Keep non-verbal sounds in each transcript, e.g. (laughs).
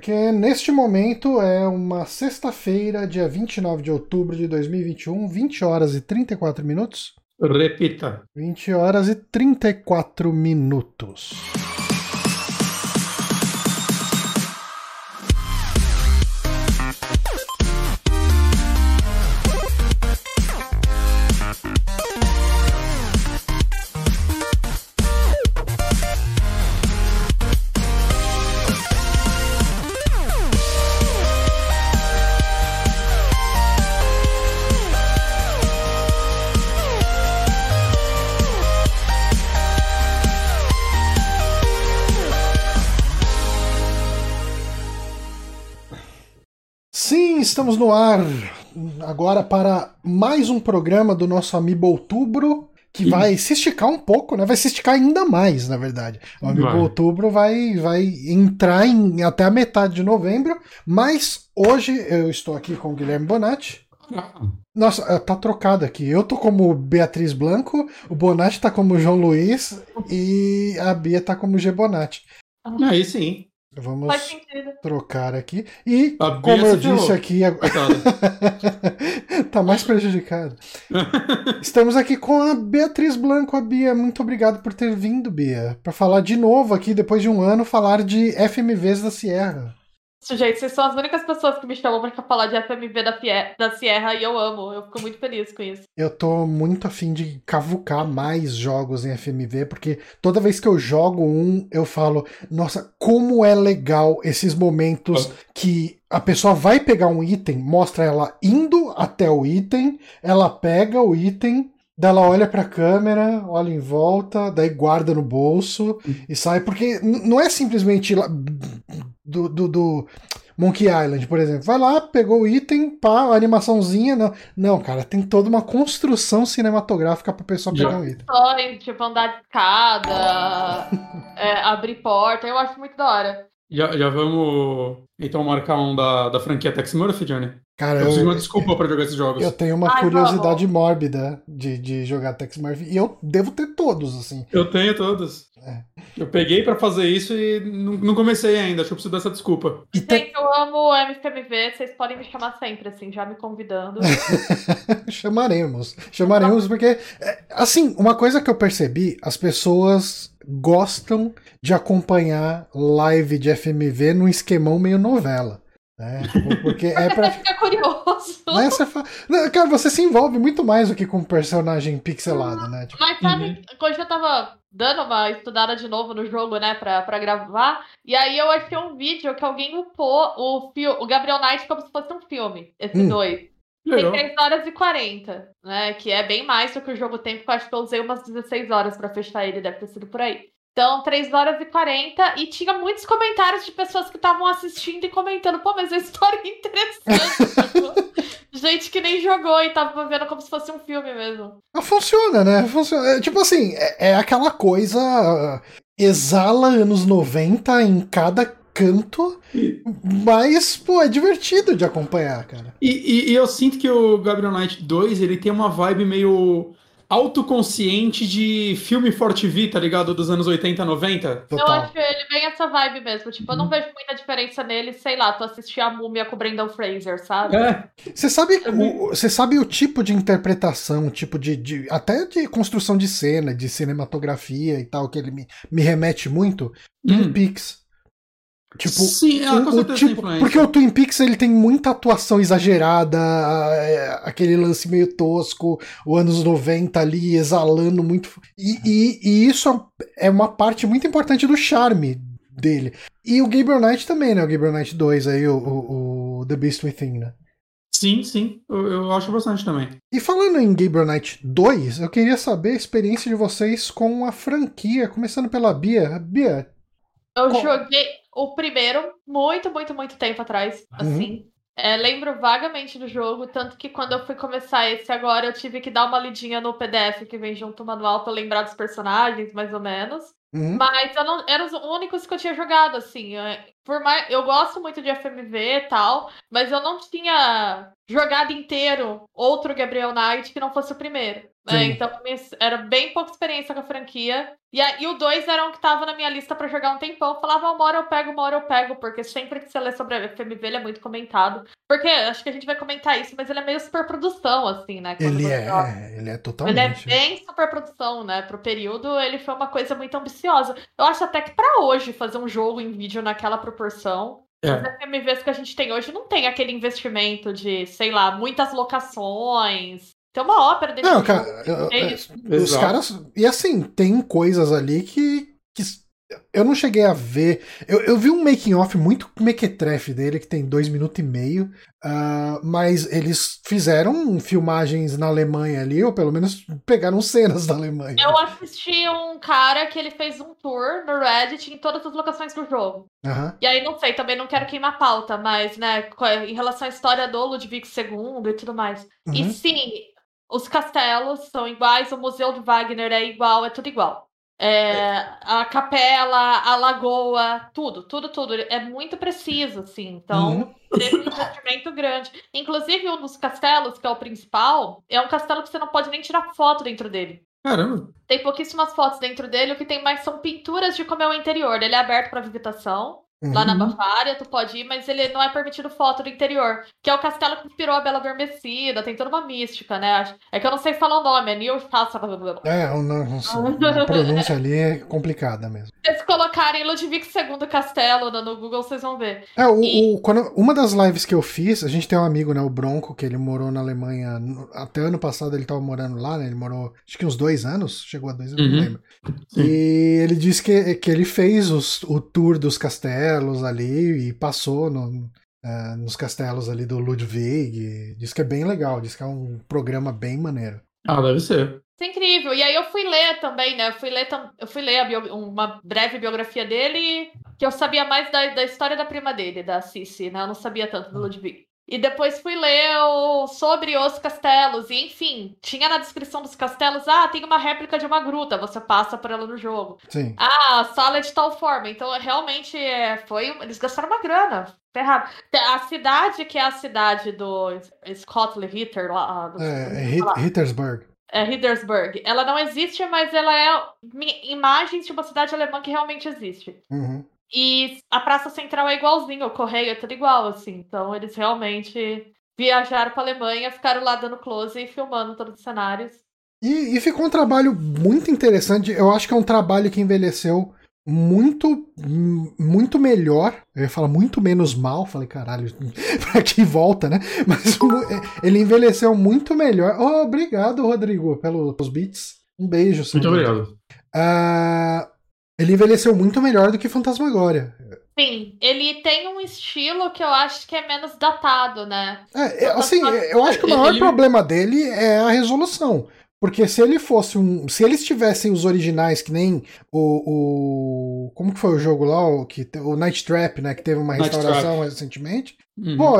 Porque neste momento é uma sexta-feira, dia 29 de outubro de 2021, 20 horas e 34 minutos. Repita. 20 horas e 34 minutos. Estamos no ar agora para mais um programa do nosso Amiibo Outubro, que Ih. vai se esticar um pouco, né? Vai se esticar ainda mais, na verdade. O Amiibo Vai. Outubro vai, vai entrar em até a metade de novembro, mas hoje eu estou aqui com o Guilherme Bonatti. Nossa, eh, tá trocado aqui. Eu tô como Beatriz Blanco, o Bonatti tá como João Luiz e a Bia tá como G Bonatti. Aí sim. Vamos trocar aqui. E, como eu disse aqui, Coitada. (laughs) tá mais prejudicado. (laughs) Estamos aqui com a Beatriz Blanco. A Bia, muito obrigado por ter vindo, Bia, para falar de novo aqui, depois de um ano, falar de FMVs da Sierra. Gente, vocês são as únicas pessoas que me chamam pra falar de FMV da, da Sierra e eu amo. Eu fico muito feliz com isso. Eu tô muito afim de cavucar mais jogos em FMV, porque toda vez que eu jogo um, eu falo, nossa, como é legal esses momentos que a pessoa vai pegar um item, mostra ela indo até o item, ela pega o item, daí ela olha pra câmera, olha em volta, daí guarda no bolso e sai, porque não é simplesmente do, do, do Monkey Island, por exemplo. Vai lá, pegou o item, pá, a animaçãozinha. Não, não cara, tem toda uma construção cinematográfica pra pessoa pegar um item. Só tipo, andar de escada, (laughs) é, abrir porta, eu acho muito da hora. Já, já vamos então marcar um da, da franquia Tex Murphy, Johnny? Cara, Eu preciso de uma desculpa pra jogar esses jogos. eu tenho uma Ai, curiosidade mórbida de, de jogar Tex Murphy. E eu devo ter todos, assim. Eu tenho todos. É. Eu peguei pra fazer isso e não, não comecei ainda. Acho que eu preciso dessa desculpa. E te- Gente, eu amo o MFMV, vocês podem me chamar sempre, assim, já me convidando. (laughs) chamaremos. Chamaremos porque, é, assim, uma coisa que eu percebi, as pessoas gostam de acompanhar live de FMV num esquemão meio novela. Né? Tipo, Porque é pra. (laughs) Fica curioso. né, você fa- Não, Cara, você se envolve muito mais do que com um personagem pixelado, né? Tipo, Mas sabe, hoje eu tava dando uma estudada de novo no jogo, né, pra, pra gravar, e aí eu achei um vídeo que alguém upou o, o Gabriel Knight como se fosse um filme, esse Hum. dois. Tem Legal. 3 horas e 40, né? Que é bem mais do que o jogo tem, porque eu acho que eu usei umas 16 horas pra fechar ele, deve ter sido por aí. Então, 3 horas e 40, e tinha muitos comentários de pessoas que estavam assistindo e comentando, pô, mas a história é interessante. tipo, (laughs) gente que nem jogou e tava vendo como se fosse um filme mesmo. funciona, né? Funciona. É, tipo assim, é, é aquela coisa. ah, Exala anos 90 em cada canto, mas, pô, é divertido de acompanhar, cara. E, e- e eu sinto que o Gabriel Knight 2 ele tem uma vibe meio autoconsciente de filme Forte V, tá ligado? Dos anos 80, 90. Eu Total. acho ele bem essa vibe mesmo. Tipo, eu não vejo muita diferença nele, sei lá, tu assistir a múmia com o Brendan Fraser, sabe? É, Você sabe, É o, você sabe o tipo de interpretação, o tipo de, de- até de construção de cena, de cinematografia e tal, que ele me, me remete muito? Twin Hum. Peaks. Tipo, Sim, ah, o- o tipo- influência. porque o Twin Peaks ele tem muita atuação exagerada, é, aquele lance meio tosco, o anos 90 ali exalando muito. E, e- e isso é uma parte muito importante do charme dele. E o Gabriel Knight também, né? O Gabriel Knight 2 aí, o, o- o The Beast Within, né? Sim, sim, eu, eu acho bastante também. E falando em Gabriel Knight 2, eu queria saber a experiência de vocês com a franquia, começando pela Bia. Bia, Eu Qual? joguei o primeiro muito, muito, muito tempo atrás, assim. É, lembro vagamente do jogo, tanto que quando eu fui começar esse agora, eu tive que dar uma lidinha no PDF que vem junto ao manual pra lembrar dos personagens, mais ou menos. Uhum. Mas eu não, eram os únicos que eu tinha jogado, assim. é, Por mais, eu gosto muito de FMV e tal, mas eu não tinha jogado inteiro outro Gabriel Knight que não fosse o primeiro. É, então era bem pouca experiência com a franquia. E, a, e o 2 era um que tava na minha lista para jogar um tempão. Eu falava, uma hora eu pego, uma hora eu pego, porque sempre que você lê sobre a FMV ele é muito comentado. Porque acho que a gente vai comentar isso, mas ele é meio superprodução, assim, né? Ele é, ele é totalmente. Ele é bem superprodução, né? Pro período, ele foi uma coisa muito ambiciosa. Eu acho até que para hoje fazer um jogo em vídeo naquela proporção é. As FMVs que a gente tem hoje não tem aquele investimento de, sei lá, muitas locações, tem uma ópera dentro Não, cara, é os caras. E assim, tem coisas ali que, que eu não cheguei a ver. Eu, eu vi um making off muito mequetrefe dele, que tem dois minutos e meio. Uh, mas eles fizeram filmagens na Alemanha ali, ou pelo menos pegaram cenas da Alemanha. Eu assisti um cara que ele fez um tour no Reddit em todas as locações do jogo. Uhum. E aí, não sei, também não quero queimar pauta, mas, né, em relação à história do Ludwig II e tudo mais. Uhum. E sim, os castelos são iguais, o Museu de Wagner é igual, é tudo igual. É, a capela, a lagoa, tudo, tudo, tudo. É muito preciso, assim. Então, uhum. teve um investimento grande. Inclusive, um dos castelos, que é o principal, é um castelo que você não pode nem tirar foto dentro dele. Caramba! Tem pouquíssimas fotos dentro dele, o que tem mais são pinturas de como é o interior. Ele é aberto para visitação. Uhum. Lá na uhum. Bavária, tu pode ir, mas ele não é permitido foto do interior. Que é o castelo que inspirou a Bela Adormecida, tem toda uma mística, né? É que eu não sei falar o nome, é Neil É, a (laughs) pronúncia ali é complicada mesmo. Se vocês colocarem Ludwig II Castelo no Google, vocês vão ver. É, o, e... o, quando, uma das lives que eu fiz, a gente tem um amigo, né, o Bronco, que ele morou na Alemanha, até ano passado ele tava morando lá, né? Ele morou, acho que uns dois anos, chegou a dois, eu uhum. não lembro. Sim. E ele disse que, que ele fez os, o tour dos castelos castelos ali e passou no, uh, nos castelos ali do Ludwig. Diz que é bem legal, diz que é um programa bem maneiro. Ah, deve ser. Isso é incrível. E aí eu fui ler também, né? Eu fui ler, eu fui ler bio... uma breve biografia dele, que eu sabia mais da, da história da prima dele, da Cici, né? Eu não sabia tanto do hum. Ludwig. E depois fui ler o... sobre os castelos. E, enfim, tinha na descrição dos castelos: ah, tem uma réplica de uma gruta, você passa por ela no jogo. Sim. Ah, a sala é de tal forma. Então, realmente, é, foi. Eles gastaram uma grana. Ferrado. A cidade, que é a cidade do Scott Ritter, lá. Do... É, é Hittersburg. É Hittersburg. Ela não existe, mas ela é imagens de uma cidade alemã que realmente existe. Uhum. E a Praça Central é igualzinho, o Correio é tudo igual, assim. Então eles realmente viajaram para Alemanha, ficaram lá dando close e filmando todos os cenários. E, e, ficou um trabalho muito interessante. Eu acho que é um trabalho que envelheceu muito muito melhor. Eu ia falar muito menos mal. Falei, caralho, (laughs) pra que volta, né? Mas ele envelheceu muito melhor. Oh, obrigado, Rodrigo, pelos beats. Um beijo. Muito obrigado. Uh, ele envelheceu muito melhor do que Fantasmagoria. Sim, ele tem um estilo que eu acho que é menos datado, né? É, é assim, eu acho que o maior ele... problema dele é a resolução. Porque se ele fosse um. Se eles tivessem os originais, que nem o. o como que foi o jogo lá? O, que, o Night Trap, né? Que teve uma Night restauração Trap. recentemente. Uhum. Pô,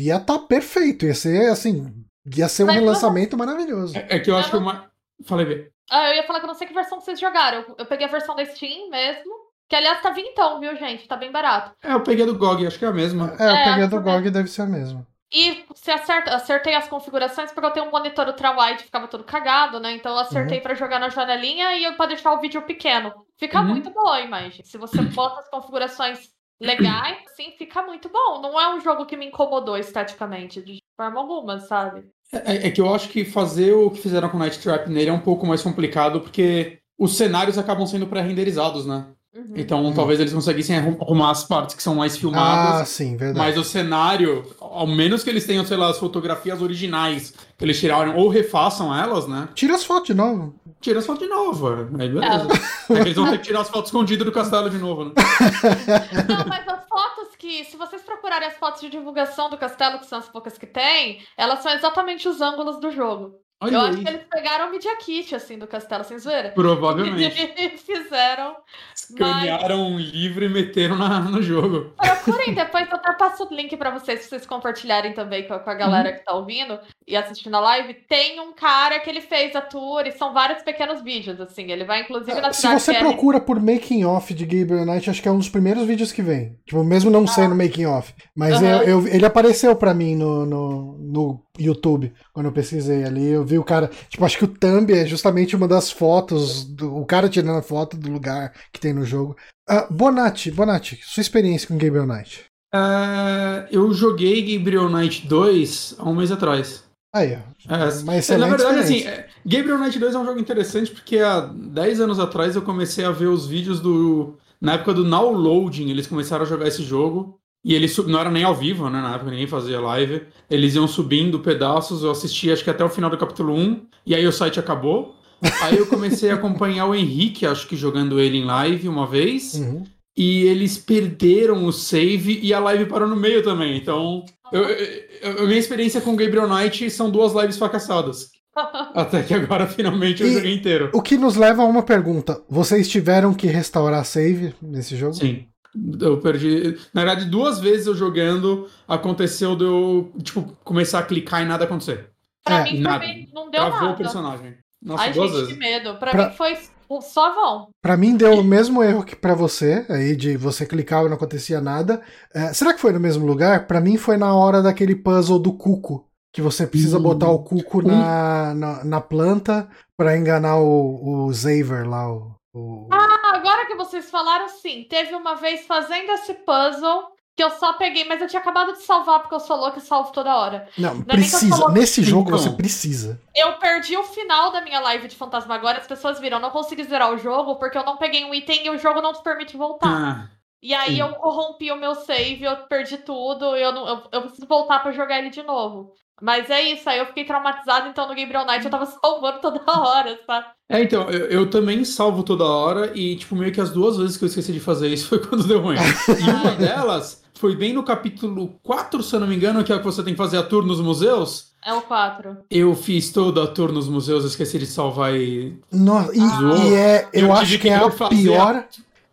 ia estar tá perfeito. Ia ser assim. Ia ser um Mas relançamento maravilhoso. É, é, que eu acho que uma. Falei, bem. Ah, eu ia falar que eu não sei que versão vocês jogaram. Eu, eu peguei a versão da Steam mesmo. Que aliás tá vintão, viu, gente? Tá bem barato. É, eu peguei do GOG, acho que é a mesma. É, eu é, peguei do GOG, deve ser a mesma. E se acerta, acertei as configurações porque eu tenho um monitor ultra-wide, ficava todo cagado, né? Então eu acertei uhum. para jogar na janelinha e para deixar o vídeo pequeno. Fica uhum. muito boa a imagem. Se você (coughs) bota as configurações legais, assim, fica muito bom. Não é um jogo que me incomodou esteticamente, de forma alguma, sabe? É, é, que eu acho que fazer o que fizeram com Night Trap nele é um pouco mais complicado, porque os cenários acabam sendo pré-renderizados, né? Uhum. Então uhum. talvez eles conseguissem arrumar as partes que são mais filmadas. Ah, sim, verdade. Mas o cenário, ao menos que eles tenham, sei lá, as fotografias originais que eles tiraram ou refaçam elas, né? Tira as fotos de novo. Tira as fotos de novo. Aí beleza. É. é eles vão ter que tirar as fotos escondidas do castelo de novo, né? (laughs) Não, mas as fotos que, se vocês procurarem as fotos de divulgação do castelo, que são as poucas que tem, elas são exatamente os ângulos do jogo. Olha eu aí. acho que eles pegaram o Media Kit, assim, do castelo, sem zoeira. Provavelmente. E (laughs) fizeram. Escanearam mas... um livro e meteram na, no jogo. Procurem depois, eu até passo o link pra vocês, pra vocês compartilharem também com a, com a galera uhum. que tá ouvindo. e assistindo a live, tem um cara que ele fez a tour e são vários pequenos vídeos, assim. Ele vai, inclusive, na Se você é- procura por making off de Gabriel Knight, acho que é um dos primeiros vídeos que vem. Tipo, mesmo não sendo making off. Mas Aham. eu- eu- ele apareceu pra mim no, no, no YouTube, quando eu pesquisei ali. Eu vi o cara. Tipo, acho que o thumb é justamente uma das fotos. Do, o cara tirando a foto do lugar que tem no jogo. Ah, Bonatti, Bonatti, sua experiência com Gabriel Knight. É, eu joguei Gabriel Knight 2 há um mês atrás. Aí, ó. É, Uma é, na verdade, assim, experiência. é, Gabriel Knight 2 é um jogo interessante porque há 10 anos atrás eu comecei a ver os vídeos do. Na época do Now Loading, eles começaram a jogar esse jogo. E eles sub- não era nem ao vivo, né? Na época ninguém fazia live. Eles iam subindo pedaços. Eu assisti acho que até o final do capítulo 1. E aí o site acabou. Aí eu comecei a acompanhar o Henrique, acho que jogando ele em live uma vez. Uhum. E eles perderam o save e a live parou no meio também. Então, eu, eu- a minha experiência com Gabriel Knight são duas lives fracassadas. (laughs) Até que agora finalmente eu E- joguei inteiro. O que nos leva a uma pergunta. Vocês tiveram que restaurar save nesse jogo? Sim. Eu perdi. Na verdade, duas vezes eu jogando, aconteceu de eu, tipo, começar a clicar e nada acontecer. Pra É, mim nada. também não deu Travou o nada. personagem. Nossa, Ai, duas gente, que vezes. medo. Pra, Pra- mim foi só vão. Pra mim deu o mesmo erro que pra você, aí de você clicava e não acontecia nada. É, será que foi no mesmo lugar? Pra mim foi na hora daquele puzzle do cuco, que você precisa Hum. botar o cuco na, na, na planta pra enganar o, o Xaver lá. O, o- Ah, agora que vocês falaram, sim. Teve uma vez fazendo esse puzzle que eu só peguei, mas eu tinha acabado de salvar porque eu sou louca e salvo toda hora. Não, que eu precisa. coloque- Nesse jogo Então. você precisa. Eu perdi o final da minha live de Fantasmagoria, as pessoas viram, eu não consegui zerar o jogo porque eu não peguei um item e o jogo não te permite voltar. Ah, E aí sim. eu corrompi o meu save, eu perdi tudo, eu, não, eu, eu preciso voltar pra jogar ele de novo. Mas é isso, aí eu fiquei traumatizada, então no Gabriel Knight eu tava salvando toda (laughs) hora, sabe? É, então, eu, eu também salvo toda hora e, tipo, meio que as duas vezes que eu esqueci de fazer isso (laughs) foi quando deu ruim. E (laughs) uma delas foi bem no capítulo 4, se eu não me engano, que é o que você tem que fazer a tour nos museus. É o 4. Eu fiz toda a tour nos museus, eu esqueci de salvar e. No- e, Zoou. e é, eu, Eu acho que é a pior.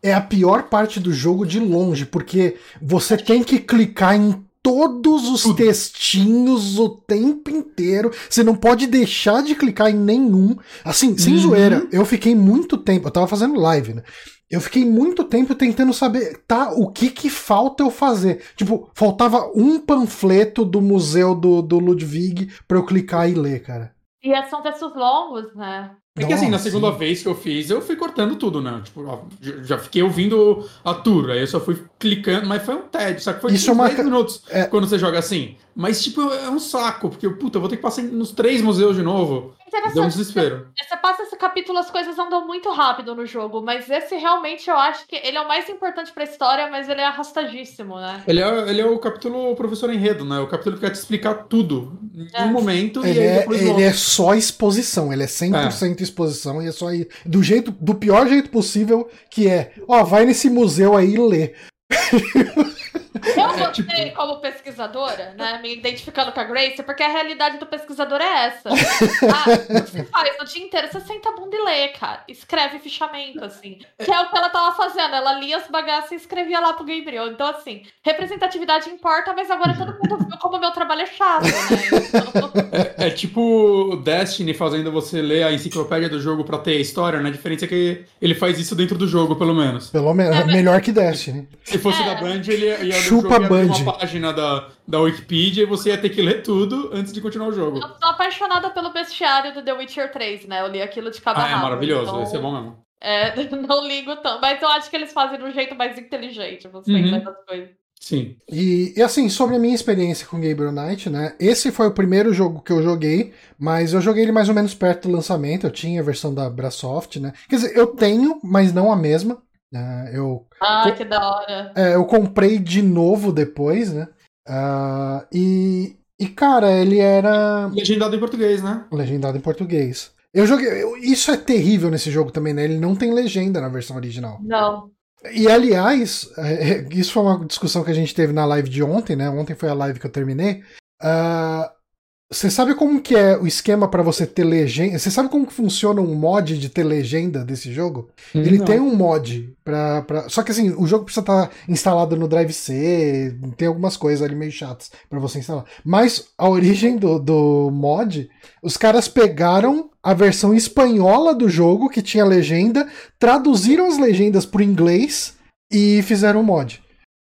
É a pior parte do jogo de longe, porque você tem que clicar em todos os Tudo. textinhos o tempo inteiro. Você não pode deixar de clicar em nenhum. Assim, sem Uhum. zoeira, eu fiquei muito tempo. Eu tava fazendo live, né? Eu fiquei muito tempo tentando saber, tá, o que que falta eu fazer. Tipo, faltava um panfleto do museu do, do Ludwig pra eu clicar e ler, cara. E são textos longos, né? É que assim, na Nossa, segunda vez que eu fiz, eu fui cortando tudo, né? Tipo, ó, já- fiquei ouvindo a tour, aí eu só fui clicando, mas foi um TED, só que foi Isso tipo é uma 10 ca- minutos é. quando você joga assim. Mas, tipo, é um saco, porque, puta, eu vou ter que passar nos três museus de novo. Deu um Interessante. desespero. Você passa esse capítulo, as coisas andam muito rápido no jogo, mas esse realmente eu acho que ele é o mais importante pra história, mas ele é arrastadíssimo, né? Ele é, ele é o capítulo professor enredo, né? O capítulo que vai te explicar tudo em É. um momento Ele, e aí é, depois ele volta. é só exposição, ele é 100% exposição e é só ir do jeito do pior jeito possível, que é, ó, vai nesse museu aí e lê. (laughs) Eu É, gostei tipo- como pesquisadora, né? Me identificando com a Grace, porque a realidade do pesquisador é essa. Ah, o que você faz o dia inteiro? Você senta a bunda e lê, cara. Escreve fichamento, assim. Que é o que ela tava fazendo. Ela lia as bagaças e escrevia lá pro Gabriel. Então, assim, representatividade importa, mas agora todo mundo viu como o meu trabalho é chato, né? Então, É, é tipo Destiny fazendo você ler a enciclopédia do jogo pra ter a história, né? A diferença é que ele faz isso dentro do jogo, pelo menos. Pelo menos, melhor que Destiny. Se fosse É. da Band, ele ia, ia, Chupa o jogo ia abrir Band. uma página da, da Wikipedia e você ia ter que ler tudo antes de continuar o jogo. eu sou apaixonada pelo bestiário do The Witcher 3, né? Eu li aquilo de cabo a Ah, é maravilhoso, então, esse é bom mesmo. é, (laughs) não ligo tanto. Mas eu acho que eles fazem de um jeito mais inteligente, você Uhum. entende as coisas. Sim. E, e assim, sobre a minha experiência com Gabriel Knight, né? Esse foi o primeiro jogo que eu joguei, mas eu joguei ele mais ou menos perto do lançamento. Eu tinha a versão da Brasoft, né? Quer dizer, eu tenho, mas não a mesma. Né? eu, Ah, que da hora. é, eu comprei de novo depois, né? Ah, e, e, cara, ele era. Legendado em português, né? legendado em português. Eu joguei. eu- isso é terrível nesse jogo também, né? Ele não tem legenda na versão original. Não. E aliás, é, é, isso foi uma discussão que a gente teve na live de ontem, né? Ontem foi a live que eu terminei. Ah, Você sabe como que é o esquema para você ter legenda? Você sabe como que funciona um mod de ter legenda desse jogo? Ele Não. tem um mod pra, pra. Só que assim, o jogo precisa estar instalado no Drive C, tem algumas coisas ali meio chatas pra você instalar. Mas a origem do, do mod, os caras pegaram a versão espanhola do jogo, que tinha legenda, traduziram as legendas pro inglês e fizeram o mod.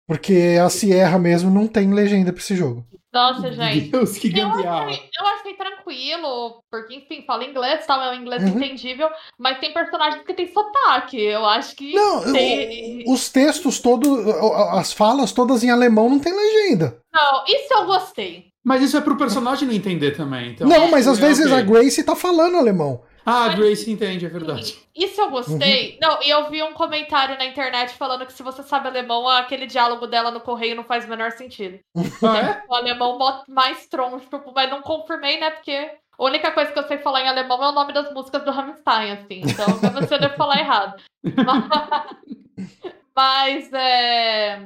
Porque a Sierra mesmo não tem legenda pra esse jogo. Nossa, gente. Deus, que Eu achei, eu achei tranquilo, porque, enfim, fala inglês, tal, é um inglês Uhum. entendível, mas tem personagens que tem sotaque. Eu acho que Não, tem. o- os textos todos, as falas todas em alemão não tem legenda. Não, isso eu gostei. Mas isso é pro personagem não entender também. Então, não, mas às é, vezes ok. a Grace tá falando alemão. Ah, a Grace entende, é verdade. Isso eu gostei. Uhum. Não, e eu vi um comentário na internet falando que se você sabe alemão, aquele diálogo dela no correio não faz o menor sentido. (laughs) Ah, é? O alemão mais troncho, mas não confirmei, né? Porque a única coisa que eu sei falar em alemão é o nome das músicas do Rammstein, assim. Então, eu devo falar errado. Mas, (laughs) mas, é.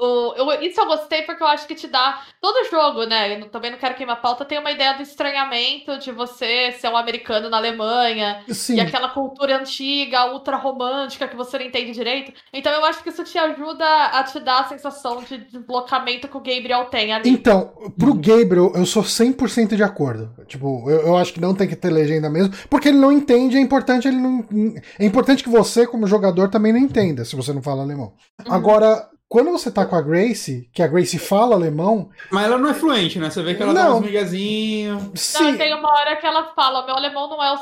O, eu- isso eu gostei porque eu acho que te dá. Todo jogo, né? Eu também não quero queimar pauta, tem uma ideia do estranhamento de você ser um americano na Alemanha, Sim. e aquela cultura antiga, ultra romântica que você não entende direito. Então eu acho que isso te ajuda a te dar a sensação de deslocamento que o Gabriel tem ali. Então, pro Uhum. Gabriel, eu sou 100% de acordo. Tipo, eu, eu acho que não tem que ter legenda mesmo, porque ele não entende, é importante ele não. É importante que você, como jogador, também não entenda, se você não fala alemão. Uhum. Agora, quando você tá com a Grace, que a Grace fala alemão, Mas ela não é fluente, né? Você vê que ela dá Não. uns migazinhos. Não, sim. e tem uma hora que ela fala: meu alemão não é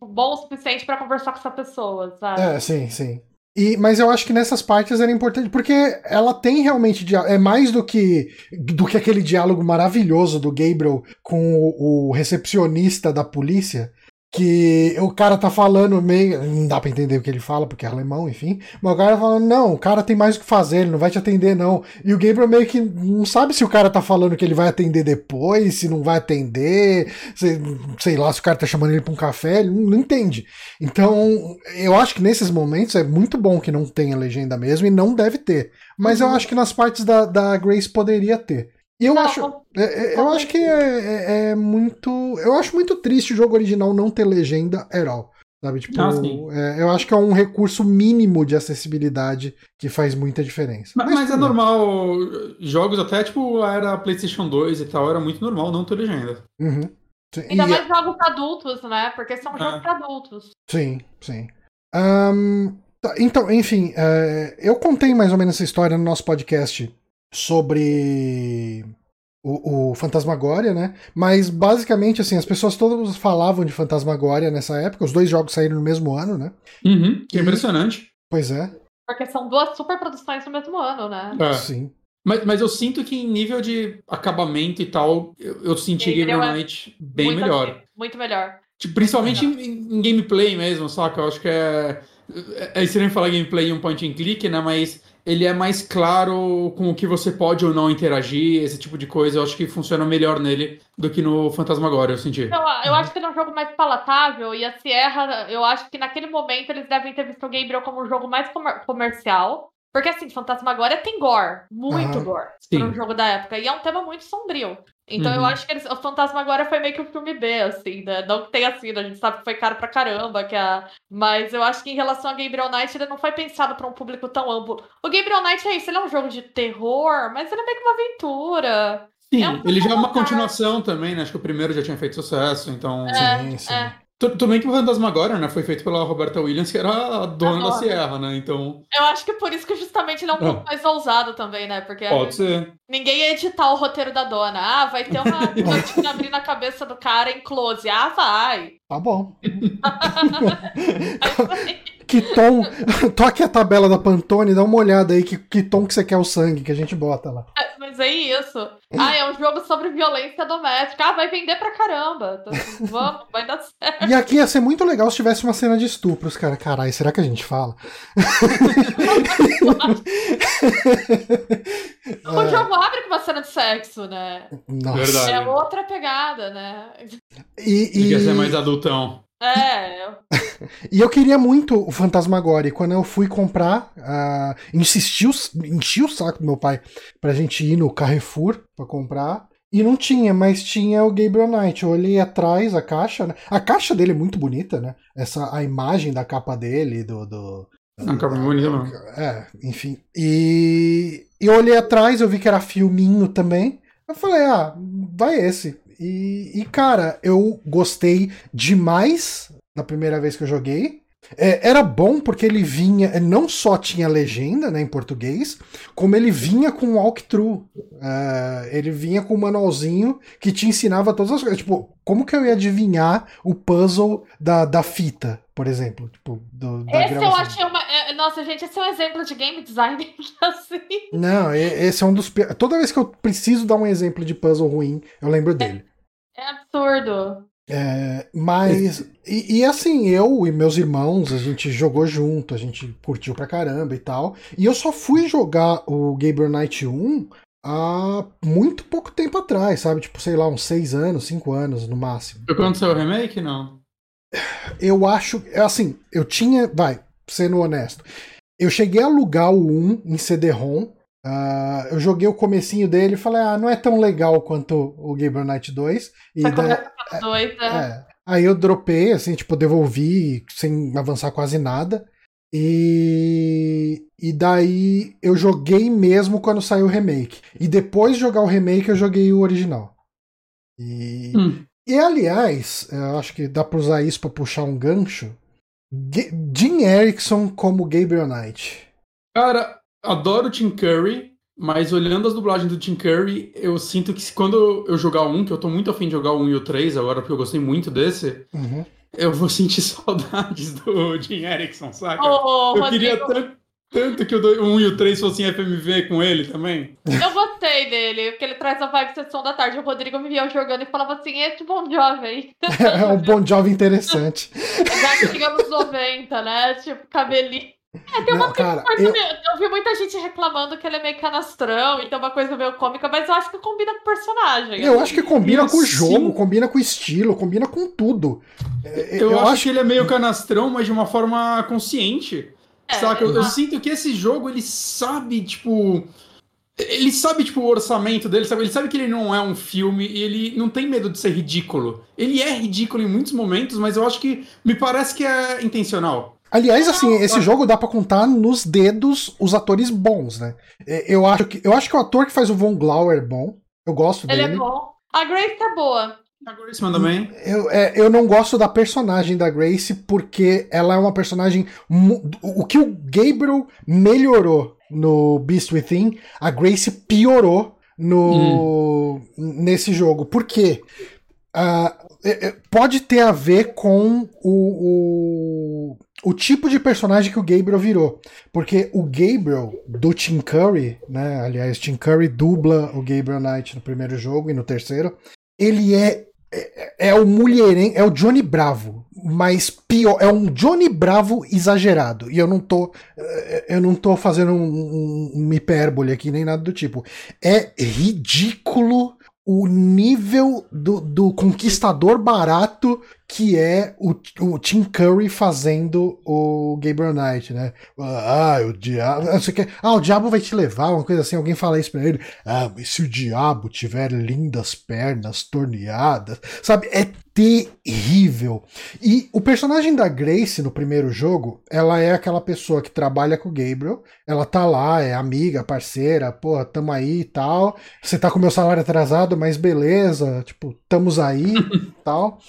o bom o suficiente pra conversar com essa pessoa, sabe? É, sim, sim. E, mas eu acho que nessas partes era importante, porque ela tem realmente. É mais do que, do que aquele diálogo maravilhoso do Gabriel com o, o recepcionista da polícia. Que o cara tá falando meio. Não dá pra entender o que ele fala, porque é alemão, enfim. Mas o cara falando, não, o cara tem mais o que fazer, ele não vai te atender, não. E o Gabriel meio que não sabe se o cara tá falando que ele vai atender depois, se não vai atender, se- sei lá, se o cara tá chamando ele pra um café, ele não, não entende. Então, eu acho que nesses momentos é muito bom que não tenha legenda mesmo e não deve ter. Mas eu Uhum. acho que nas partes da, da Grace poderia ter. E eu Não, acho. é- é- eu acho que é, é- é muito. Eu acho muito triste o jogo original não ter legenda at all. Sabe? Tipo, Ah, é, eu acho que é um recurso mínimo de acessibilidade que faz muita diferença. Mas, mas é tudo bem. normal. Jogos até, tipo, era PlayStation 2 e tal, era muito normal não ter legenda. Uhum. Sim, Ainda e- mais jogos pra adultos, né? Porque são Ah. jogos pra adultos. Sim, sim. Ahn, tá, então, enfim, é, eu contei mais ou menos essa história no nosso podcast sobre o, o Fantasmagória, né? Mas basicamente, assim, as pessoas todas falavam de Fantasmagória nessa época. Os dois jogos saíram no mesmo ano, né? Uhum, que E- impressionante. Pois é, Porque são duas super produções no mesmo ano, né? É. sim. Mas, mas eu sinto que em nível de acabamento e tal, eu, eu senti é Knight bem muito melhor. assim, muito melhor. Tipo, principalmente em, em gameplay mesmo, saca? Eu acho que é. É estranho falar gameplay em um point and click, né? Mas ele é mais claro com o que você pode ou não interagir, esse tipo de coisa. Eu acho que funciona melhor nele do que no Fantasmagória, eu senti. Eu, eu acho que ele é um jogo mais palatável e a Sierra, eu acho que naquele momento eles devem ter visto o Gabriel como um jogo mais comer- comercial. Porque assim, Fantasmagória tem gore, muito Aham. gore, Sim. para um jogo da época. E é um tema muito sombrio. Então eu Uhum. acho que eles, o Fantasmagória foi meio que o filme B, assim, né? Não que tenha sido, a gente sabe que foi caro pra caramba, que a... mas eu acho que em relação a Gabriel Knight, ele não foi pensado pra um público tão amplo. O Gabriel Knight é isso, ele é um jogo de terror, mas ele é meio que uma aventura. Sim, É um ele já é uma continuação também, né? Acho que o primeiro já tinha feito sucesso, então. sim, sim. é. Tu- Tudo bem que o Fantasmagória, né? Foi feito pela Roberta Williams, que era a dona da. Sierra, né? Então. Eu acho que por isso que justamente ele é um pouco Ah. mais ousado também, né? Porque Pode ser. ninguém ia editar o roteiro da dona. Ah, vai ter uma (laughs) guilhotina abrindo a cabeça do cara em close. Ah, vai. Tá bom. (laughs) Que tom. Toque a tabela da Pantone, dá uma olhada aí que, que tom que você quer o sangue que a gente bota lá. Mas é isso. Ah, é um jogo sobre violência doméstica. Ah, vai vender pra caramba. Então, (laughs) vamos, vai dar certo. E aqui ia ser muito legal se tivesse uma cena de estupros, cara. Caralho, será que a gente fala? (laughs) O jogo abre com uma cena de sexo, né? Nossa. Verdade. É outra pegada, né? E, Ele quer ser e, mais É, e eu queria muito o Fantasmagória. E quando eu fui comprar, ah, insisti, o- enchi o saco do meu pai pra gente ir no Carrefour pra comprar. E não tinha, mas tinha o Gabriel Knight. Eu olhei atrás a caixa, né? A caixa dele é muito bonita, né? Essa, a imagem da capa dele, do. do capa bonita, não. É, enfim. E eu olhei atrás, eu vi que era filminho também. Eu falei, ah, vai esse. E, e cara, eu gostei demais na primeira vez que eu joguei. É, era bom porque ele vinha, não só tinha legenda né, em português, como ele vinha com walkthrough. É, ele vinha com um manualzinho que te ensinava todas as coisas. Tipo, como que eu ia adivinhar o puzzle da, da fita, por exemplo? Tipo, do, da esse gravação. eu achei uma. É, nossa, gente, esse é um exemplo de game design (laughs) assim. Não, esse é um dos. Toda vez que eu preciso dar um exemplo de puzzle ruim, eu lembro dele. É, é absurdo. É, mas. E, e, assim, eu e meus irmãos, a gente jogou junto, a gente curtiu pra caramba e tal. E eu só fui jogar o Gabriel Knight 1 há muito pouco tempo atrás, sabe? Tipo, sei lá, uns 6 anos, 5 anos no máximo. Foi quando saiu o remake, não? Eu acho. Assim, eu tinha. Vai, sendo honesto. Eu cheguei a alugar o 1 em CD-ROM Uh, eu joguei o comecinho dele e falei, ah, não é tão legal quanto o Gabriel Knight 2. E Você daí, é, dois, né? é, aí eu dropei, assim, tipo, devolvi sem avançar quase nada. E, e daí eu joguei mesmo quando saiu o remake. E depois de jogar o remake, eu joguei o original. E, hum. e aliás, eu acho que dá pra usar isso pra puxar um gancho. G Jim Erickson como Gabriel Knight. Cara, adoro o Tim Curry, mas olhando as dublagens do Tim Curry, eu sinto que quando eu jogar um, que eu tô muito afim de jogar o 1 e o 3 agora, porque eu gostei muito desse, uhum. eu vou sentir (laughs) saudades do Jim Erickson, saca? Oh, eu Rodrigo. queria tanto, tanto que o 1 e o 3 fossem FMV com ele também. Eu gostei dele, porque ele traz a vibe sessão da tarde. O Rodrigo me via jogando e falava assim: esse bom jovem. (laughs) É um bom jovem interessante. (laughs) Já que chegamos 90, né? Tipo, cabelinho. É, tem uma não, cara, coisa eu... Meio, eu vi muita gente reclamando que ele é meio canastrão e tem uma coisa meio cômica, mas eu acho que combina com o personagem. Eu assim. acho que combina com o jogo, combina com o estilo, combina com tudo. É, eu, eu acho, acho que ele é meio canastrão, mas de uma forma consciente. É, saca? Eu, eu, sinto que esse jogo, ele sabe, tipo. Ele sabe, tipo, o orçamento dele, sabe? Ele sabe que ele não é um filme e ele não tem medo de ser ridículo. Ele é ridículo em muitos momentos, mas eu acho que me parece que é intencional. Aliás, assim, esse jogo dá para contar nos dedos os atores bons, né? É, eu acho que, eu acho que o ator que faz o Von Glauer é bom. Eu gosto Ele dele. Ele é bom. A Grace é boa. A Grace manda bem. Eu, é, eu não gosto da personagem da Grace porque ela é uma personagem. O que o Gabriel melhorou no Beast Within, a Grace piorou no hum. nesse jogo. Por quê? Uh, pode ter a ver com o, o o tipo de personagem que o Gabriel virou. Porque o Gabriel do Tim Curry, né? Aliás, Tim Curry dubla o Gabriel Knight no primeiro jogo e no terceiro. Ele é é, é o mulherengo, é o Johnny Bravo, mas pior, é um Johnny Bravo exagerado. E eu não tô é, eu não tô fazendo um, um, um hipérbole aqui nem nada do tipo. É ridículo o nível do, do conquistador barato que é o, o Tim Curry fazendo o Gabriel Knight, né? Ah, o diabo. Ah, o diabo vai te levar, uma coisa assim. Alguém fala isso pra ele. Ah, mas se o diabo tiver lindas pernas torneadas, sabe? É terrível. E o personagem da Grace no primeiro jogo, ela é aquela pessoa que trabalha com o Gabriel. Ela tá lá, é amiga, parceira, pô, tamo aí e tal. Você tá com meu salário atrasado, mas beleza, tipo, estamos aí (laughs) tal.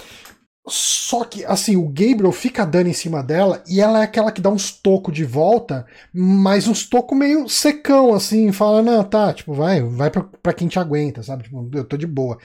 Só que, assim, o Gabriel fica dando em cima dela e ela é aquela que dá uns tocos de volta, mas uns tocos meio secão, assim, fala, não, tá, tipo, vai, vai pra, pra quem te aguenta, sabe? Tipo, eu tô de boa.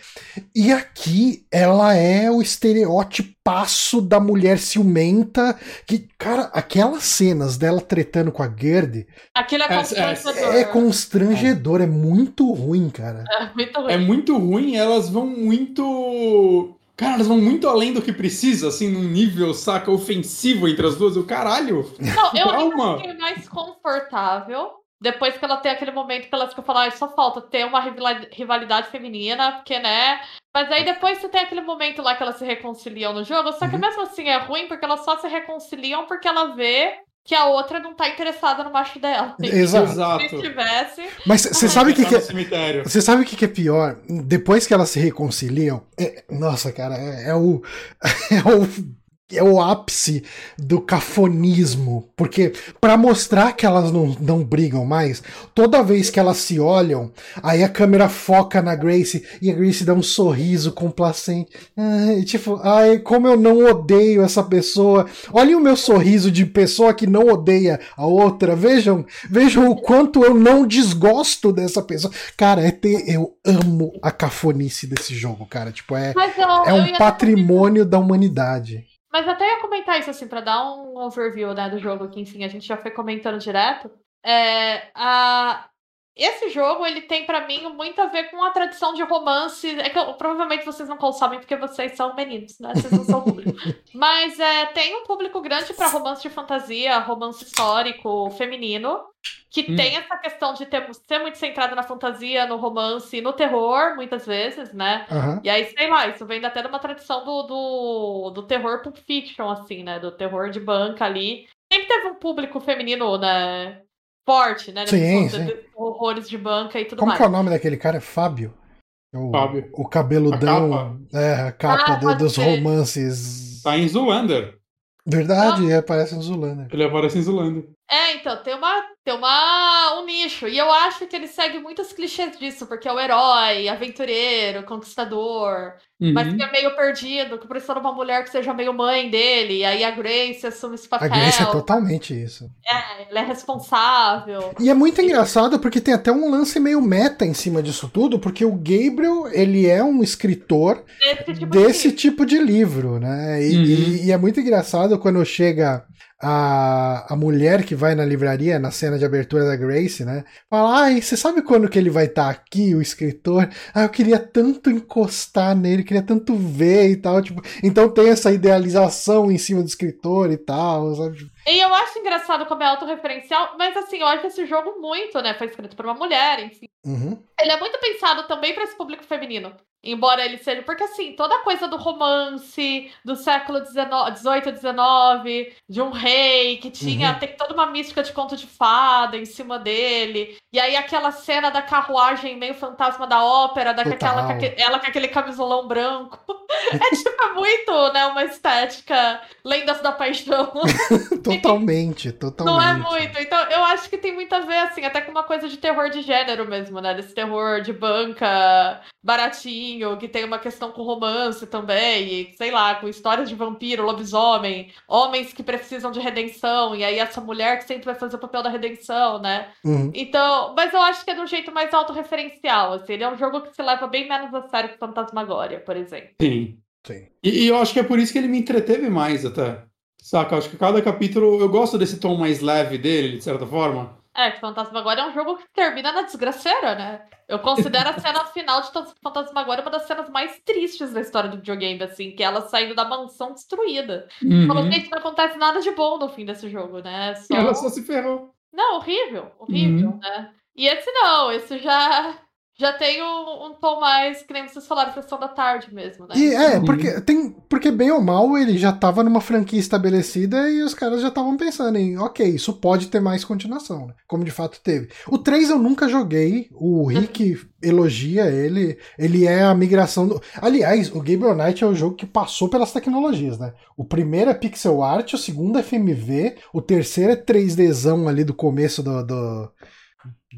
E aqui ela é o estereótipaço da mulher ciumenta, que, cara, aquelas cenas dela tretando com a Gerd. Aquilo é, é, é constrangedor. É, é constrangedor, é muito ruim, cara. É muito ruim. É muito ruim, elas vão muito Cara, elas vão muito além do que precisa, assim, num nível, saca, ofensivo entre as duas. O caralho! Não, eu Calma. fiquei mais confortável depois que ela tem aquele momento que ela fica falando, ah, só falta ter uma rivalidade feminina, porque, né? Mas aí depois você tem aquele momento lá que elas se reconciliam no jogo, só que uhum. mesmo assim é ruim porque elas só se reconciliam porque ela vê que a outra não tá interessada no macho dela. (laughs) Exato. Se tivesse. Mas você sabe o que, que é. Você sabe o que, que é pior? Depois que elas se reconciliam. É... nossa, cara, é, é o. (laughs) É o é o ápice do cafonismo, porque para mostrar que elas não, não brigam mais, toda vez que elas se olham, aí a câmera foca na Grace e a Grace dá um sorriso complacente. Ai, tipo, ai, como eu não odeio essa pessoa. Olhem o meu sorriso de pessoa que não odeia a outra. Vejam, vejam o quanto eu não desgosto dessa pessoa. Cara, é ter, eu amo a cafonice desse jogo, cara. Tipo, é, eu, é um patrimônio da humanidade. Mas até ia comentar isso, assim, para dar um overview né, do jogo, que enfim, a gente já foi comentando direto. É, a... Esse jogo, ele tem para mim muito a ver com a tradição de romance. É que eu, provavelmente vocês não consomem porque vocês são meninos, né? Vocês não são público. (laughs) Mas é, tem um público grande para romance de fantasia, romance histórico, feminino que hum. tem essa questão de ter, ser muito centrado na fantasia, no romance, no terror, muitas vezes, né? Uhum. E aí, sei lá, isso vem até de uma tradição do, do, do terror pulp fiction, assim, né? Do terror de banca ali. Sempre teve um público feminino, né? Forte, né? Sim, sim. horrores de banca e tudo Como mais. Como é o nome daquele cara? É Fábio? O, Fábio. O cabeludão. A capa. É, a capa ah, do, dos ser. romances. Tá em Zoolander. Verdade, ah. aparece em Zoolander. Ele aparece em Zoolander. É, então, tem uma, tem uma um nicho. E eu acho que ele segue muitos clichês disso, porque é o herói, aventureiro, conquistador, uhum. mas que é meio perdido, que precisa de uma mulher que seja meio mãe dele, e aí a Grace assume esse papel. A Grace é totalmente isso. É, ela é responsável. E é muito engraçado porque tem até um lance meio meta em cima disso tudo, porque o Gabriel, ele é um escritor tipo desse de tipo de livro, né? E, uhum. e, e é muito engraçado quando chega a, a mulher que vai na livraria, na cena de abertura da Grace, né? Fala, ai, você sabe quando que ele vai estar tá aqui, o escritor? Ah, eu queria tanto encostar nele, queria tanto ver e tal, tipo, então tem essa idealização em cima do escritor e tal, sabe? E eu acho engraçado como é autorreferencial, mas assim, eu acho esse jogo muito, né? Foi escrito por uma mulher, enfim. Uhum. Ele é muito pensado também para esse público feminino. Embora ele seja. Porque, assim, toda coisa do romance do século XVIII, XIX, de um rei que tinha. Uhum. Tem toda uma mística de conto de fada em cima dele. E aí aquela cena da carruagem meio fantasma da ópera, daquela, ela com aquele camisolão branco. (laughs) é tipo muito, né? Uma estética. Lendas da paixão. (laughs) (laughs) totalmente, totalmente. Não é muito. Então, eu acho que tem muito a ver, assim, até com uma coisa de terror de gênero mesmo, né? Desse terror de banca baratinho, que tem uma questão com romance também, e sei lá, com histórias de vampiro, lobisomem, homens que precisam de redenção, e aí essa mulher que sempre vai fazer o papel da redenção, né? Uhum. Então, mas eu acho que é de um jeito mais autorreferencial, assim, ele é um jogo que se leva bem menos a sério que Fantasmagoria, por exemplo. Sim. Sim. E, e eu acho que é por isso que ele me entreteve mais até. Saca, acho que cada capítulo eu gosto desse tom mais leve dele, de certa forma. É, que Fantasmagoria é um jogo que termina na desgraceira, né? Eu considero a (laughs) cena final de Fantasmagoria uma das cenas mais tristes da história do videogame, assim, que é ela saindo da mansão destruída. Uhum. Falou que não acontece nada de bom no fim desse jogo, né? Só... Ela só se ferrou. Não, horrível, horrível, uhum. né? E esse não, esse já já tem um, um, tom mais, que nem vocês falaram, sessão da tarde mesmo, né? E é, porque, tem, porque bem ou mal ele já tava numa franquia estabelecida e os caras já estavam pensando em, ok, isso pode ter mais continuação, né? Como de fato teve. O 3 eu nunca joguei, o Rick (laughs) elogia ele, ele é a migração do... Aliás, o Gabriel Knight é o jogo que passou pelas tecnologias, né? O primeiro é pixel art, o segundo é FMV, o terceiro é 3Dzão ali do começo do, do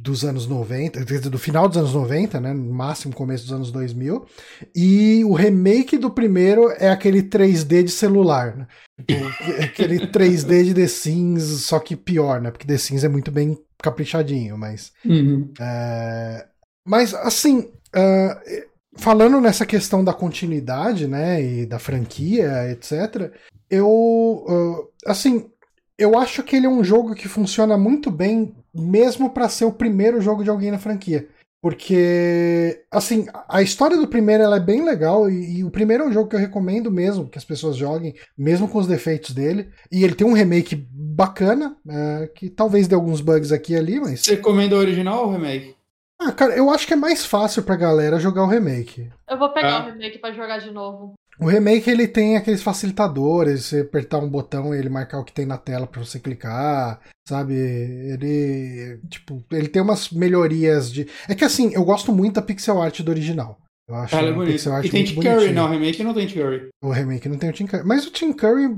dos anos 90, do final dos anos 90, né, no máximo começo dos anos 2000, e o remake do primeiro é aquele 3D de celular, né? Tipo, (laughs) aquele 3D de The Sims, só que pior, né, porque The Sims é muito bem caprichadinho, mas... Uhum. É... Mas, assim, uh, falando nessa questão da continuidade, né, e da franquia, etc., eu, uh, assim, eu acho que ele é um jogo que funciona muito bem, mesmo para ser o primeiro jogo de alguém na franquia. Porque, assim, a história do primeiro ela é bem legal e, e, o primeiro é um jogo que eu recomendo mesmo que as pessoas joguem, mesmo com os defeitos dele. E ele tem um remake bacana, é, que talvez dê alguns bugs aqui e ali, mas. Você recomenda o original ou o remake? Ah, cara, eu acho que é mais fácil pra galera jogar o remake. Eu vou pegar ah. o remake pra jogar de novo. O remake ele tem aqueles facilitadores, você apertar um botão e ele marcar o que tem na tela para você clicar, sabe? Ele, tipo, ele tem umas melhorias de. É que assim, eu gosto muito da pixel art do original. Eu acho Ela é art E tem muito Tim Curry, não, o remake não tem Tim Curry. O remake não tem o Tim Curry. Mas o Tim Curry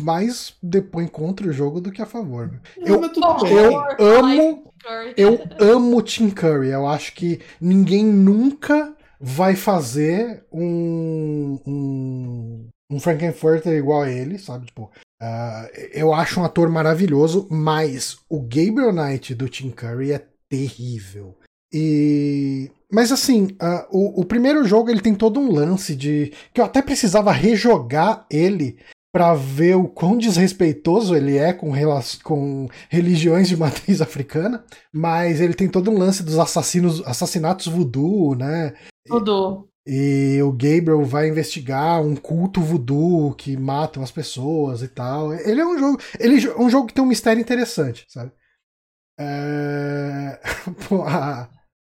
mais depõe contra o jogo do que a favor. meu. Não, Eu, mas tudo bem. eu amo eu amo Tim Curry. Eu acho que ninguém nunca vai fazer um, um, um Frankenfurter igual a ele, sabe? Tipo, ah, eu acho um ator maravilhoso, mas o Gabriel Knight do Tim Curry é terrível. E mas assim, ah, o, o primeiro jogo ele tem todo um lance de que eu até precisava rejogar ele pra ver o quão desrespeitoso ele é com, com religiões de matriz africana, mas ele tem todo um lance dos assassinos, assassinatos voodoo, né? Tudo. E o Gabriel vai investigar um culto voodoo que matam as pessoas e tal. Ele é um jogo, ele é um jogo que tem um mistério interessante, sabe? É... (laughs) Pô, a-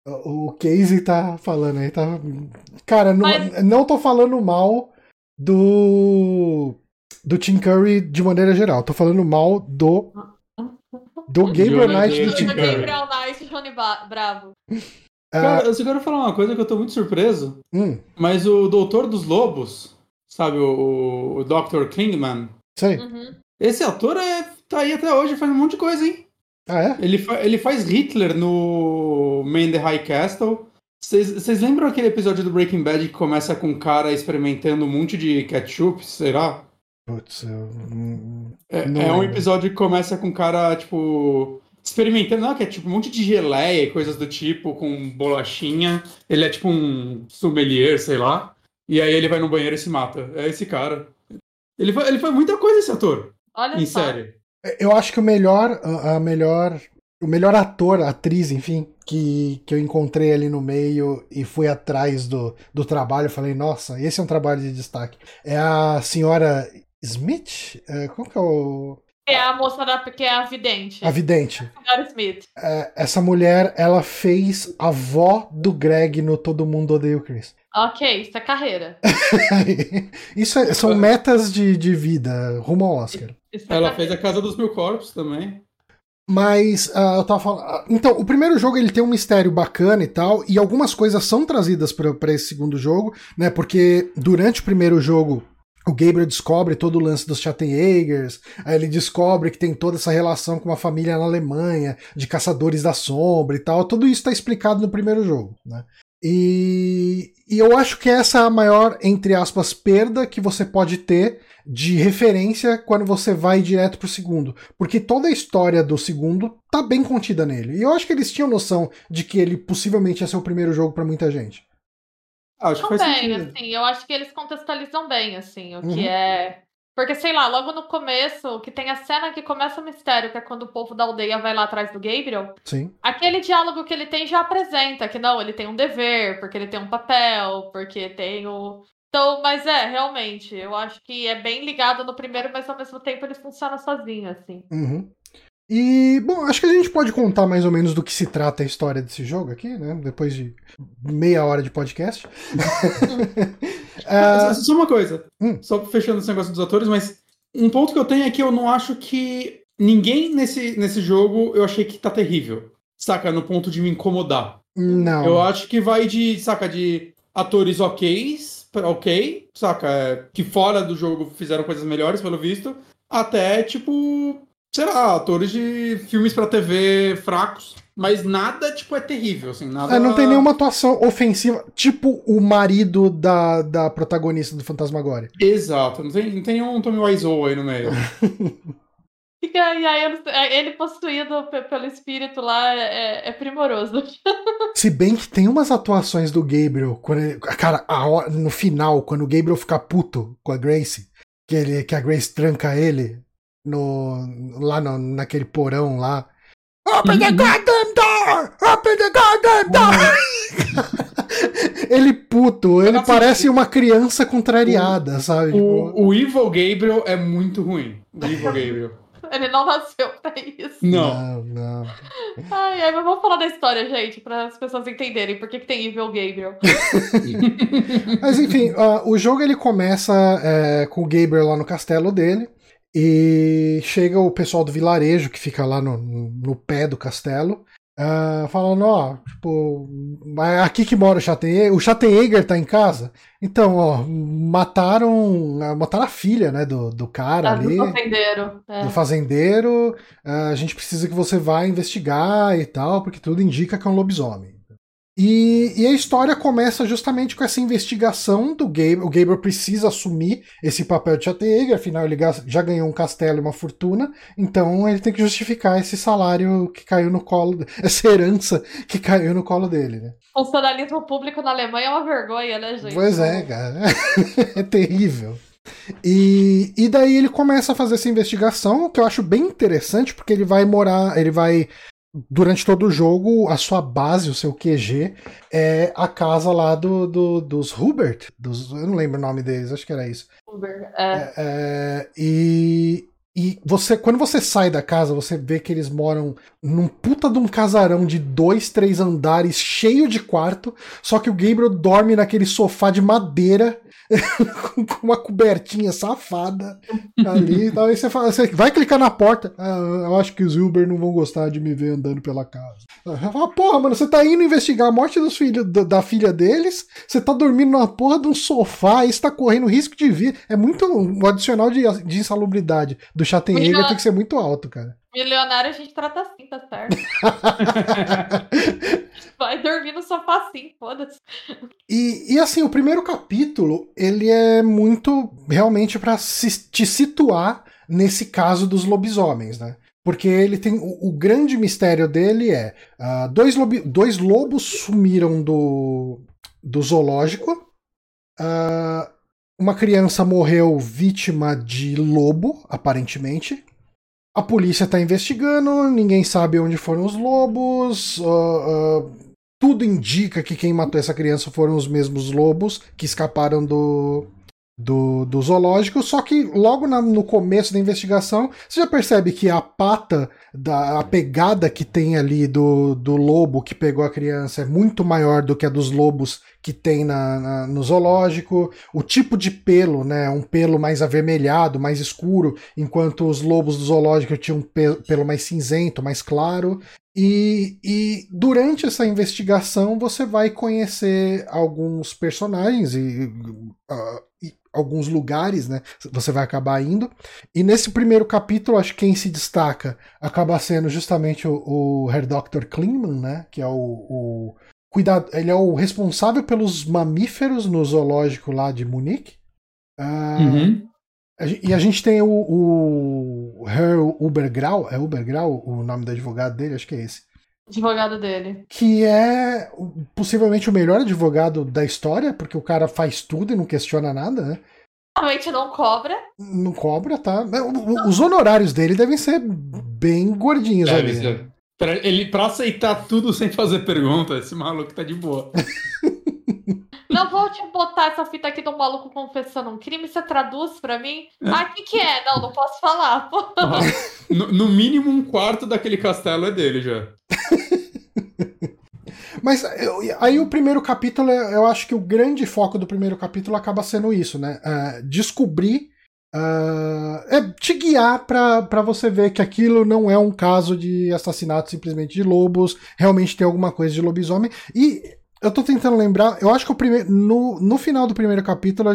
o Casey tá falando aí, tá. Cara, não, Mas- não tô falando mal do do Tim Curry de maneira geral. Tô falando mal do do Gabriel Knight do. Tim Curry. Gabriel Knight e Johnny Bravo. Ah, Cara, eu só quero falar uma coisa que eu tô muito surpreso, hum, mas o Doutor dos Lobos, sabe, o, o Dr. Kingman, sei. Uhum. esse ator é, tá aí até hoje, faz um monte de coisa, hein? Ah, é? Ele, fa- ele faz Hitler no Man in the High Castle. Vocês vocês lembram aquele episódio do Breaking Bad que começa com um cara experimentando um monte de ketchup, será? Putz, eu. É, Não é um episódio que começa com um cara, tipo, experimentando, não, que é tipo um monte de geleia e coisas do tipo, com bolachinha. Ele é tipo um sommelier, sei lá. E aí ele vai no banheiro e se mata. É esse cara. Ele, fa- ele faz muita coisa, esse ator, Olha em só. série. Eu acho que o melhor, a a melhor, o melhor ator, atriz, enfim, que, que eu encontrei ali no meio e fui atrás do, do trabalho, eu falei, nossa, esse é um trabalho de destaque. É a senhora Smith? É, qual que é o. Que é a moça da, que é a vidente. A vidente. Senhora Smith. É, essa mulher, ela fez a avó do Greg no Todo Mundo Odeia o Chris. (laughs) Ok, isso é carreira. Isso é- são metas de, de vida rumo ao Oscar. Isso é Ela carreira. fez a Casa dos Mil Corpos também. Mas ah, eu tava falando. ah, Então, o primeiro jogo ele tem um mistério bacana e tal, e algumas coisas são trazidas pra esse segundo jogo, né? Porque durante o primeiro jogo. O Gabriel descobre todo o lance dos Schattenjägers, aí ele descobre que tem toda essa relação com uma família na Alemanha, de caçadores da sombra e tal. Tudo isso está explicado no primeiro jogo, né? E, e eu acho que essa é a maior, entre aspas, perda que você pode ter de referência quando você vai direto pro segundo. Porque toda a história do segundo tá bem contida nele. E eu acho que eles tinham noção de que ele possivelmente ia ser o primeiro jogo pra muita gente. Ah, acho que faz Também, sentido. assim, eu acho que eles contextualizam bem, assim, o Uhum. que é. Porque, sei lá, logo no começo, que tem a cena que começa o mistério, que é quando o povo da aldeia vai lá atrás do Gabriel, Sim. aquele diálogo que ele tem já apresenta, que não, ele tem um dever, porque ele tem um papel, porque tem o. Então, mas é, realmente, eu acho que é bem ligado no primeiro, mas ao mesmo tempo ele funciona sozinho, assim. Uhum. E, bom, acho que a gente pode contar mais ou menos do que se trata a história desse jogo aqui, né? Depois de meia hora de podcast. (laughs) Ah, Só uma coisa, Hum. só fechando esse negócio dos atores, mas um ponto que eu tenho é que eu não acho que ninguém nesse, nesse jogo eu achei que tá terrível. Saca? No ponto de me incomodar. não. Eu acho que vai de, saca, de atores ok's, pra ok, saca? é, Que fora do jogo fizeram coisas melhores, pelo visto, até, tipo, sei lá, atores de filmes pra TV fracos. Mas nada, tipo, é terrível, assim, nada... É, não tem nenhuma atuação ofensiva, tipo o marido da, da protagonista do Fantasmagoria. Exato, não tem, não tem um Tommy Wiseau aí no meio. (laughs) E aí ele- ele possuído pe- pelo espírito lá é, é primoroso. (laughs) Se bem que tem umas atuações do Gabriel, quando ele- cara, hora- no final, quando o Gabriel fica puto com a Grace, que, ele, que a Grace tranca ele no, lá no, naquele porão lá. Open the goddamn door! Open the goddamn door! (laughs) ele puto, ele Assim, parece uma criança contrariada, sabe? Tipo, O, o Evil Gabriel é muito ruim. O Evil Gabriel. (laughs) Ele não nasceu pra isso. Não. Não, não. Ai, ai, mas vamos falar da história, gente, para as pessoas entenderem por que, que tem Evil Gabriel. (laughs) Mas enfim, uh, o jogo ele começa é, com o Gabriel lá no castelo dele. E chega o pessoal do vilarejo que fica lá no, no pé do castelo. Uh, falando, ó, tipo, aqui que mora o Schattenegger, o Schattenegger tá em casa. Então, ó, mataram, mataram a filha, né, do, do cara Ah, ali, Do fazendeiro. É. do fazendeiro. Uh, a gente precisa que você vá investigar e tal, porque tudo indica que é um lobisomem. E, e a história começa justamente com essa investigação do Gabriel. O Gabriel precisa assumir esse papel de Schattenegger, afinal ele já ganhou um castelo e uma fortuna, então ele tem que justificar esse salário que caiu no colo, (laughs) essa herança que caiu no colo dele, né? Funcionalismo público na Alemanha é uma vergonha, né, gente? Pois é, cara. (laughs) é terrível. E, e daí ele começa a fazer essa investigação, que eu acho bem interessante, porque ele vai morar, ele vai. Durante todo o jogo, a sua base, o seu QG, é a casa lá do, do- dos Hubert. Dos, eu não lembro o nome deles, acho que era isso. Uber, é. É, e e você, quando você sai da casa, você vê que eles moram num puta de um casarão de dois, três andares, cheio de quarto. Só que o Gabriel dorme naquele sofá de madeira, (laughs) com uma cobertinha safada ali. e tal. Aí você, fala, você vai clicar na porta. "Ah, eu acho que os Uber não vão gostar de me ver andando pela casa. Eu falo, porra, mano, você tá indo investigar a morte dos filhos, da, da filha deles. Você tá dormindo na porra de um sofá, aí você tá correndo risco de vida. É muito. O adicional de, de insalubridade do Schattenegger Muito- tem que ser muito alto, cara. Milionário a gente trata assim, tá certo? (laughs) Vai dormir no sofá assim, foda-se. E, e assim, o primeiro capítulo, ele é muito realmente pra se- te situar nesse caso dos lobisomens, né? Porque ele tem. O, o grande mistério dele é: ah, dois, lobi- dois lobos sumiram do, do zoológico. ah, uma criança morreu vítima de lobo, aparentemente. A polícia tá investigando, ninguém sabe onde foram os lobos. ah, ah, tudo indica que quem matou essa criança foram os mesmos lobos que escaparam do, do, do zoológico. Só que logo na- no começo da investigação, você já percebe que a pata, da, a pegada que tem ali do, do lobo que pegou a criança é muito maior do que a dos lobos que tem na, na- no zoológico. O tipo de pelo, né? Um pelo mais avermelhado, mais escuro, enquanto os lobos do zoológico tinham um pe- pelo mais cinzento, mais claro. E, e durante essa investigação você vai conhecer alguns personagens e, ah, e alguns lugares, né? Você vai acabar indo. E nesse primeiro capítulo, acho que quem se destaca acaba sendo justamente o, o Herr Dr. Klingman, né? Que é o, o cuidado, ele é o responsável pelos mamíferos no zoológico lá de Munique. Ah, Uhum. E a gente tem o, o Herr Ubergrau, é Ubergrau o nome do advogado dele? Acho que é esse. Advogado dele. Que é possivelmente o melhor advogado da história, porque o cara faz tudo e não questiona nada, né? Realmente não cobra. Não cobra, tá? Os honorários dele devem ser bem gordinhos Deve ali. ser. Pra, ele, pra aceitar tudo sem fazer pergunta, esse maluco tá de boa. (laughs) Não vou te botar essa fita aqui do maluco confessando um crime, você traduz pra mim? Ah, o que, que é? Não, não posso falar. Pô. Ó, no, no mínimo um quarto daquele castelo é dele já. (laughs) Mas eu- aí o primeiro capítulo, eu acho que o grande foco do primeiro capítulo acaba sendo isso, né? Ah, descobrir. Ah, é te guiar pra pra você ver que aquilo não é um caso de assassinato simplesmente de lobos, realmente tem alguma coisa de lobisomem. E eu tô tentando lembrar, eu acho que o primeiro, no, no final do primeiro capítulo,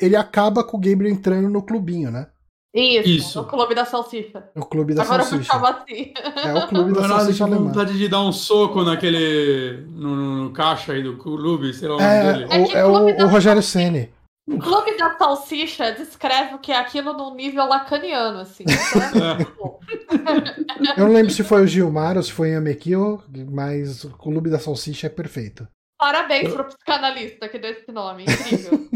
ele acaba com o Gabriel entrando no clubinho, né? Isso, Isso. o clube da salsicha. O clube da Agora salsicha. chamar assim. É o clube da Caralho, salsicha alemã. vontade de dar um soco naquele. no, no- no caixa aí do clube, sei lá o nome É, dele. É o, é clube o, o Rogério Ceni. O clube da salsicha descreve o que é aquilo num nível lacaniano, assim. Então, É. (laughs) Eu não lembro se foi o Gilmar ou se foi o Amekio, mas o Clube da Salsicha é perfeito. Parabéns pro psicanalista que deu esse nome. Incrível.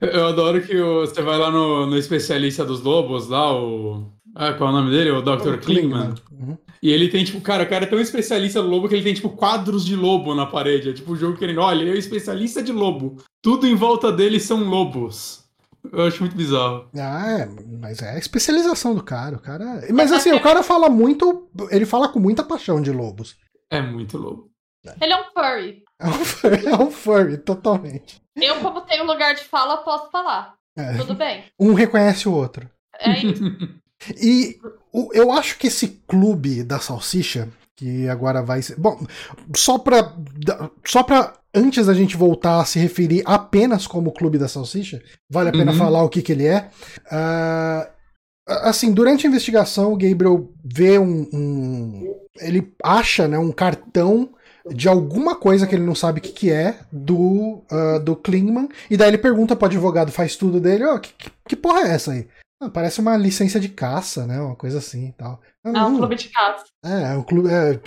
(laughs) Eu adoro que o- você vai lá no, no especialista dos lobos, lá, o. Ah, qual é o nome dele? O Dr. Klingman. Uhum. E ele tem, tipo, cara, o cara é tão especialista no lobo que ele tem, tipo, quadros de lobo na parede. É tipo o jogo querendo, olha, ele é um especialista de lobo. Tudo em volta dele são lobos. Eu acho muito bizarro. Ah, é, mas é a especialização do cara. O cara. Mas assim, o cara fala muito. Ele fala com muita paixão de lobos. É muito lobo. Ele é um furry. É um furry, é um furry totalmente. Eu, como tenho lugar de fala, posso falar. É. Tudo bem. Um reconhece o outro. É isso. (laughs) E o- eu acho que esse clube da salsicha, que agora vai ser. Bom, só pra. Só pra. Antes da gente voltar a se referir apenas como clube da salsicha, vale a pena Uhum. falar o que, que ele é. Ah, assim, durante a investigação, o Gabriel vê um. um- ele acha né, um cartão de alguma coisa que ele não sabe o que, que é do, ah, do Klingman. E daí ele pergunta pro advogado, faz tudo dele: Ó, que, que- que porra é essa aí? Ah, parece uma licença de caça, né? Uma coisa assim e tal. Ah, É um clube de caça. É, é um clube. É,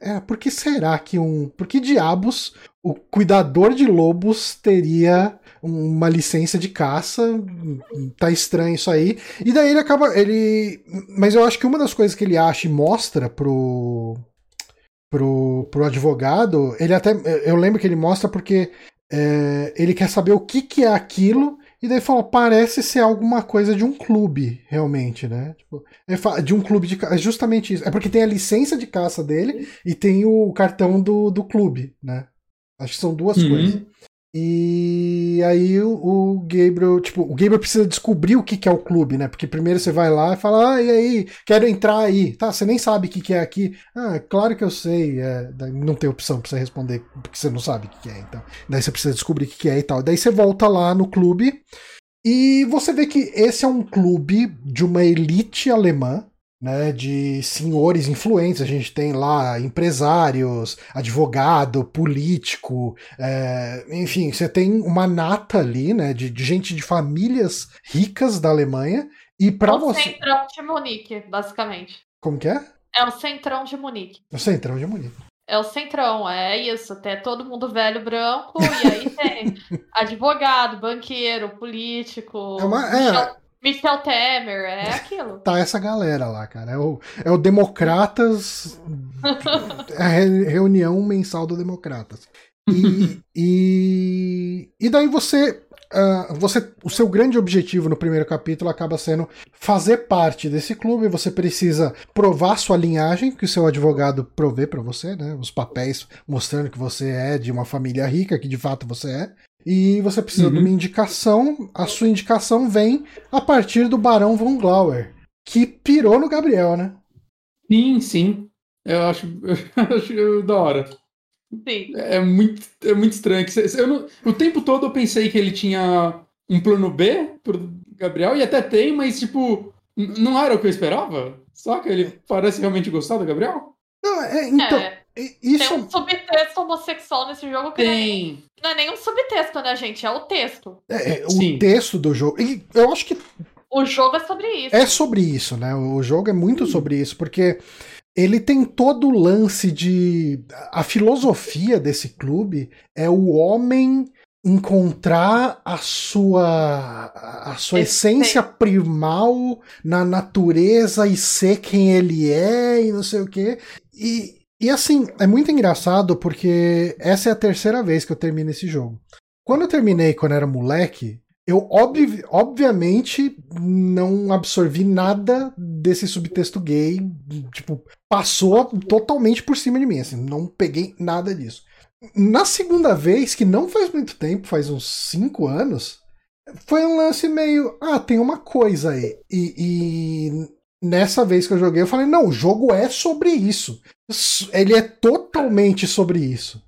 é, por que será que um. Por que diabos o cuidador de lobos teria uma licença de caça? Tá estranho isso aí. E daí ele acaba. Ele. Mas eu acho que uma das coisas que ele acha e mostra pro. Pro, pro advogado, ele até. Eu lembro que ele mostra porque é, ele quer saber o que, que é aquilo. E daí fala, parece ser alguma coisa de um clube, realmente, né? Tipo, fala, de um clube de caça. É justamente isso. É porque tem a licença de caça dele e tem o cartão do, do clube, né? Acho que são duas Uhum. coisas. E aí o, o Gabriel, tipo, o Gabriel precisa descobrir o que, que é o clube, né? Porque primeiro você vai lá e fala, ah, e aí, quero entrar aí. Tá, você nem sabe o que, que é aqui. Ah, claro que eu sei. É, não tem opção pra você responder, porque você não sabe o que, que é, então. Daí você precisa descobrir o que, que é e tal. Daí você volta lá no clube e você vê que esse é um clube de uma elite alemã, né, de senhores influentes. A gente tem lá empresários, advogado, político, é, enfim, você tem uma nata ali, né, de, de gente de famílias ricas da Alemanha. E pra é o você. centrão de Munique, basicamente. Como que é? É o centrão de Munique. O centrão de Munique. É o centrão, é isso. Tem todo mundo velho branco, e aí tem (laughs) advogado, banqueiro, político. É uma- é. Michel, Temer, é aquilo. Tá essa galera lá, cara. É o, é o Democratas. é a re- reunião mensal do Democratas. E, e, e daí você, ah, você. O seu grande objetivo no primeiro capítulo acaba sendo fazer parte desse clube. Você precisa provar sua linhagem, que o seu advogado provê pra você, né? Os papéis mostrando que você é de uma família rica, que de fato você é. E você precisa Uhum. de uma indicação. A sua indicação vem a partir do Barão von Glauer, que pirou no Gabriel, né? Sim, sim. Eu acho, (laughs) eu acho da hora. Sim. É muito, é muito estranho. eu não- o tempo todo eu pensei que ele tinha um plano B pro Gabriel, e até tem, mas, tipo, não era o que eu esperava. Só que ele parece realmente gostar do Gabriel? Não, é, então, É, isso. tem um subtexto homossexual nesse jogo que não é, nem, Tem. não é nem um subtexto, né, gente? É o texto. É, é, o Sim. texto do jogo. e eu acho que O jogo é sobre isso. é sobre isso, né? O jogo é muito sobre isso, porque ele tem todo o lance de. A filosofia desse clube é o homem encontrar a sua a sua essência primal na natureza e ser quem ele é e não sei o quê. E, e assim, é muito engraçado porque essa é a terceira vez que eu termino esse jogo. Quando eu terminei quando era moleque, eu obvi- obviamente não absorvi nada desse subtexto gay, tipo, passou totalmente por cima de mim, assim, não peguei nada disso. Na segunda vez, que não faz muito tempo, faz uns cinco anos, foi um lance meio, ah, tem uma coisa aí. E, e nessa vez que eu joguei, eu falei, não, o jogo é sobre isso. Ele é totalmente sobre isso.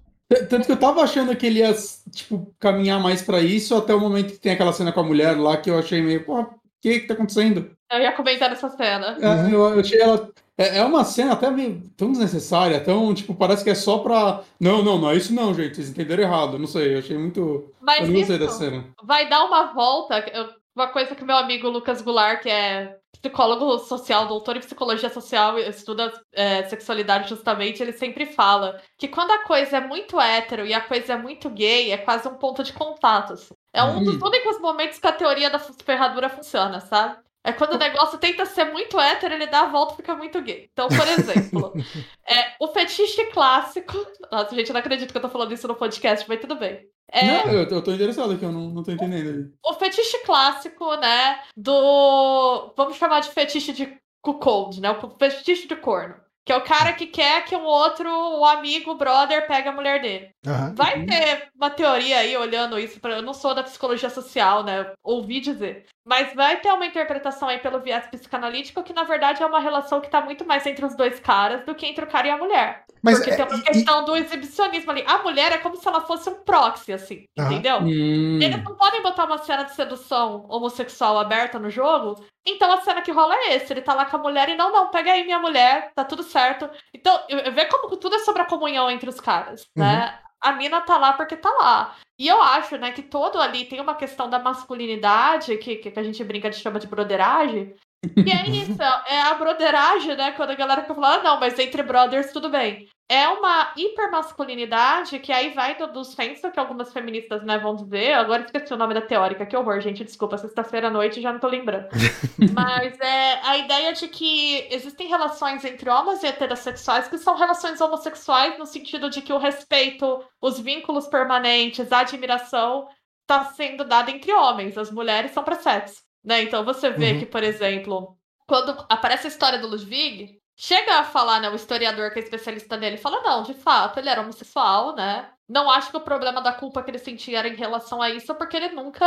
Tanto que eu tava achando que ele ia, tipo, caminhar mais pra isso, até o momento que tem aquela cena com a mulher lá, que eu achei meio, pô, o que que tá acontecendo? Eu ia comentar essa cena. É, Uhum. Eu, eu achei ela. É, é uma cena até meio tão desnecessária, tão, tipo, parece que é só pra. Não, não, não é isso não, gente. Vocês entenderam errado. Não sei, eu achei muito. Mas eu não gostei dessa cena. vai dar uma volta. eu- Uma coisa que meu amigo Lucas Goulart, que é psicólogo social, doutor em psicologia social, estuda é, sexualidade justamente, ele sempre fala que quando a coisa é muito hétero e a coisa é muito gay, é quase um ponto de contatos. É um dos Hum. únicos momentos que a teoria da ferradura funciona, sabe? É quando o negócio tenta ser muito hétero, ele dá a volta e fica muito gay. Então, por exemplo, (laughs) é, o fetiche clássico. Nossa, gente, eu não acredito que eu tô falando isso no podcast, mas tudo bem. É, Não, eu, eu tô interessado aqui, eu não, não tô entendendo. o fetiche clássico, né? Do. Vamos chamar de fetiche de cuckold, né? O fetiche de corno. Que é o cara que quer que um outro, um amigo, brother, pegue a mulher dele. Aham. Vai ter uma teoria aí olhando isso, pra, eu não sou da psicologia social, né? Ouvi dizer. Mas vai ter uma interpretação aí pelo viés psicanalítico que, na verdade, é uma relação que tá muito mais entre os dois caras do que entre o cara e a mulher. Mas Porque é, tem uma e- questão do exibicionismo ali. A mulher é como se ela fosse um proxy, assim, entendeu? Hum. Eles não podem botar uma cena de sedução homossexual aberta no jogo. Então a cena que rola é esse. Ele tá lá com a mulher e não, não, pega aí minha mulher, tá tudo certo. Então, vê como tudo é sobre a comunhão entre os caras, né? A mina tá lá porque tá lá. E eu acho, né, que todo ali tem uma questão da masculinidade, que, que a gente brinca de chama de broderagem. E é isso, é a broderagem, né? Quando a galera fica falando, ah, não, mas entre brothers tudo bem. É uma hipermasculinidade que aí vai do, dos fãs, que algumas feministas né, vão dizer. Agora esqueci o nome da teórica, que horror, gente. Desculpa, sexta-feira à noite já não tô lembrando. (laughs) Mas é a ideia de que existem relações entre homens e heterossexuais que são relações homossexuais, no sentido de que o respeito, os vínculos permanentes, a admiração está sendo dada entre homens. As mulheres são para sexo. Né? Então você vê Uhum. que, por exemplo, quando aparece a história do Ludwig, chega a falar, né, o historiador que é especialista nele, fala, não, de fato, ele era homossexual, né? Não acho que o problema da culpa que ele sentia era em relação a isso, porque ele nunca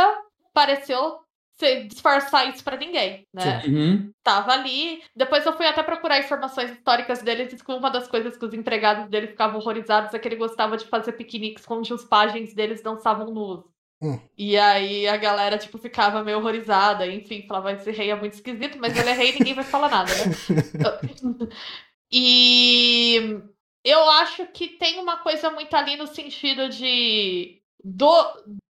pareceu se disfarçar isso pra ninguém, né? Uhum. Tava ali. Depois eu fui até procurar informações históricas dele e que uma das coisas que os empregados dele ficavam horrorizados é que ele gostava de fazer piqueniques onde os pajens deles dançavam nus. Hum. E aí a galera, tipo, ficava meio horrorizada. Enfim, falava, esse rei é muito esquisito, mas ele é rei e ninguém vai falar nada, né? (laughs) e eu acho que tem uma coisa muito ali no sentido de. Do,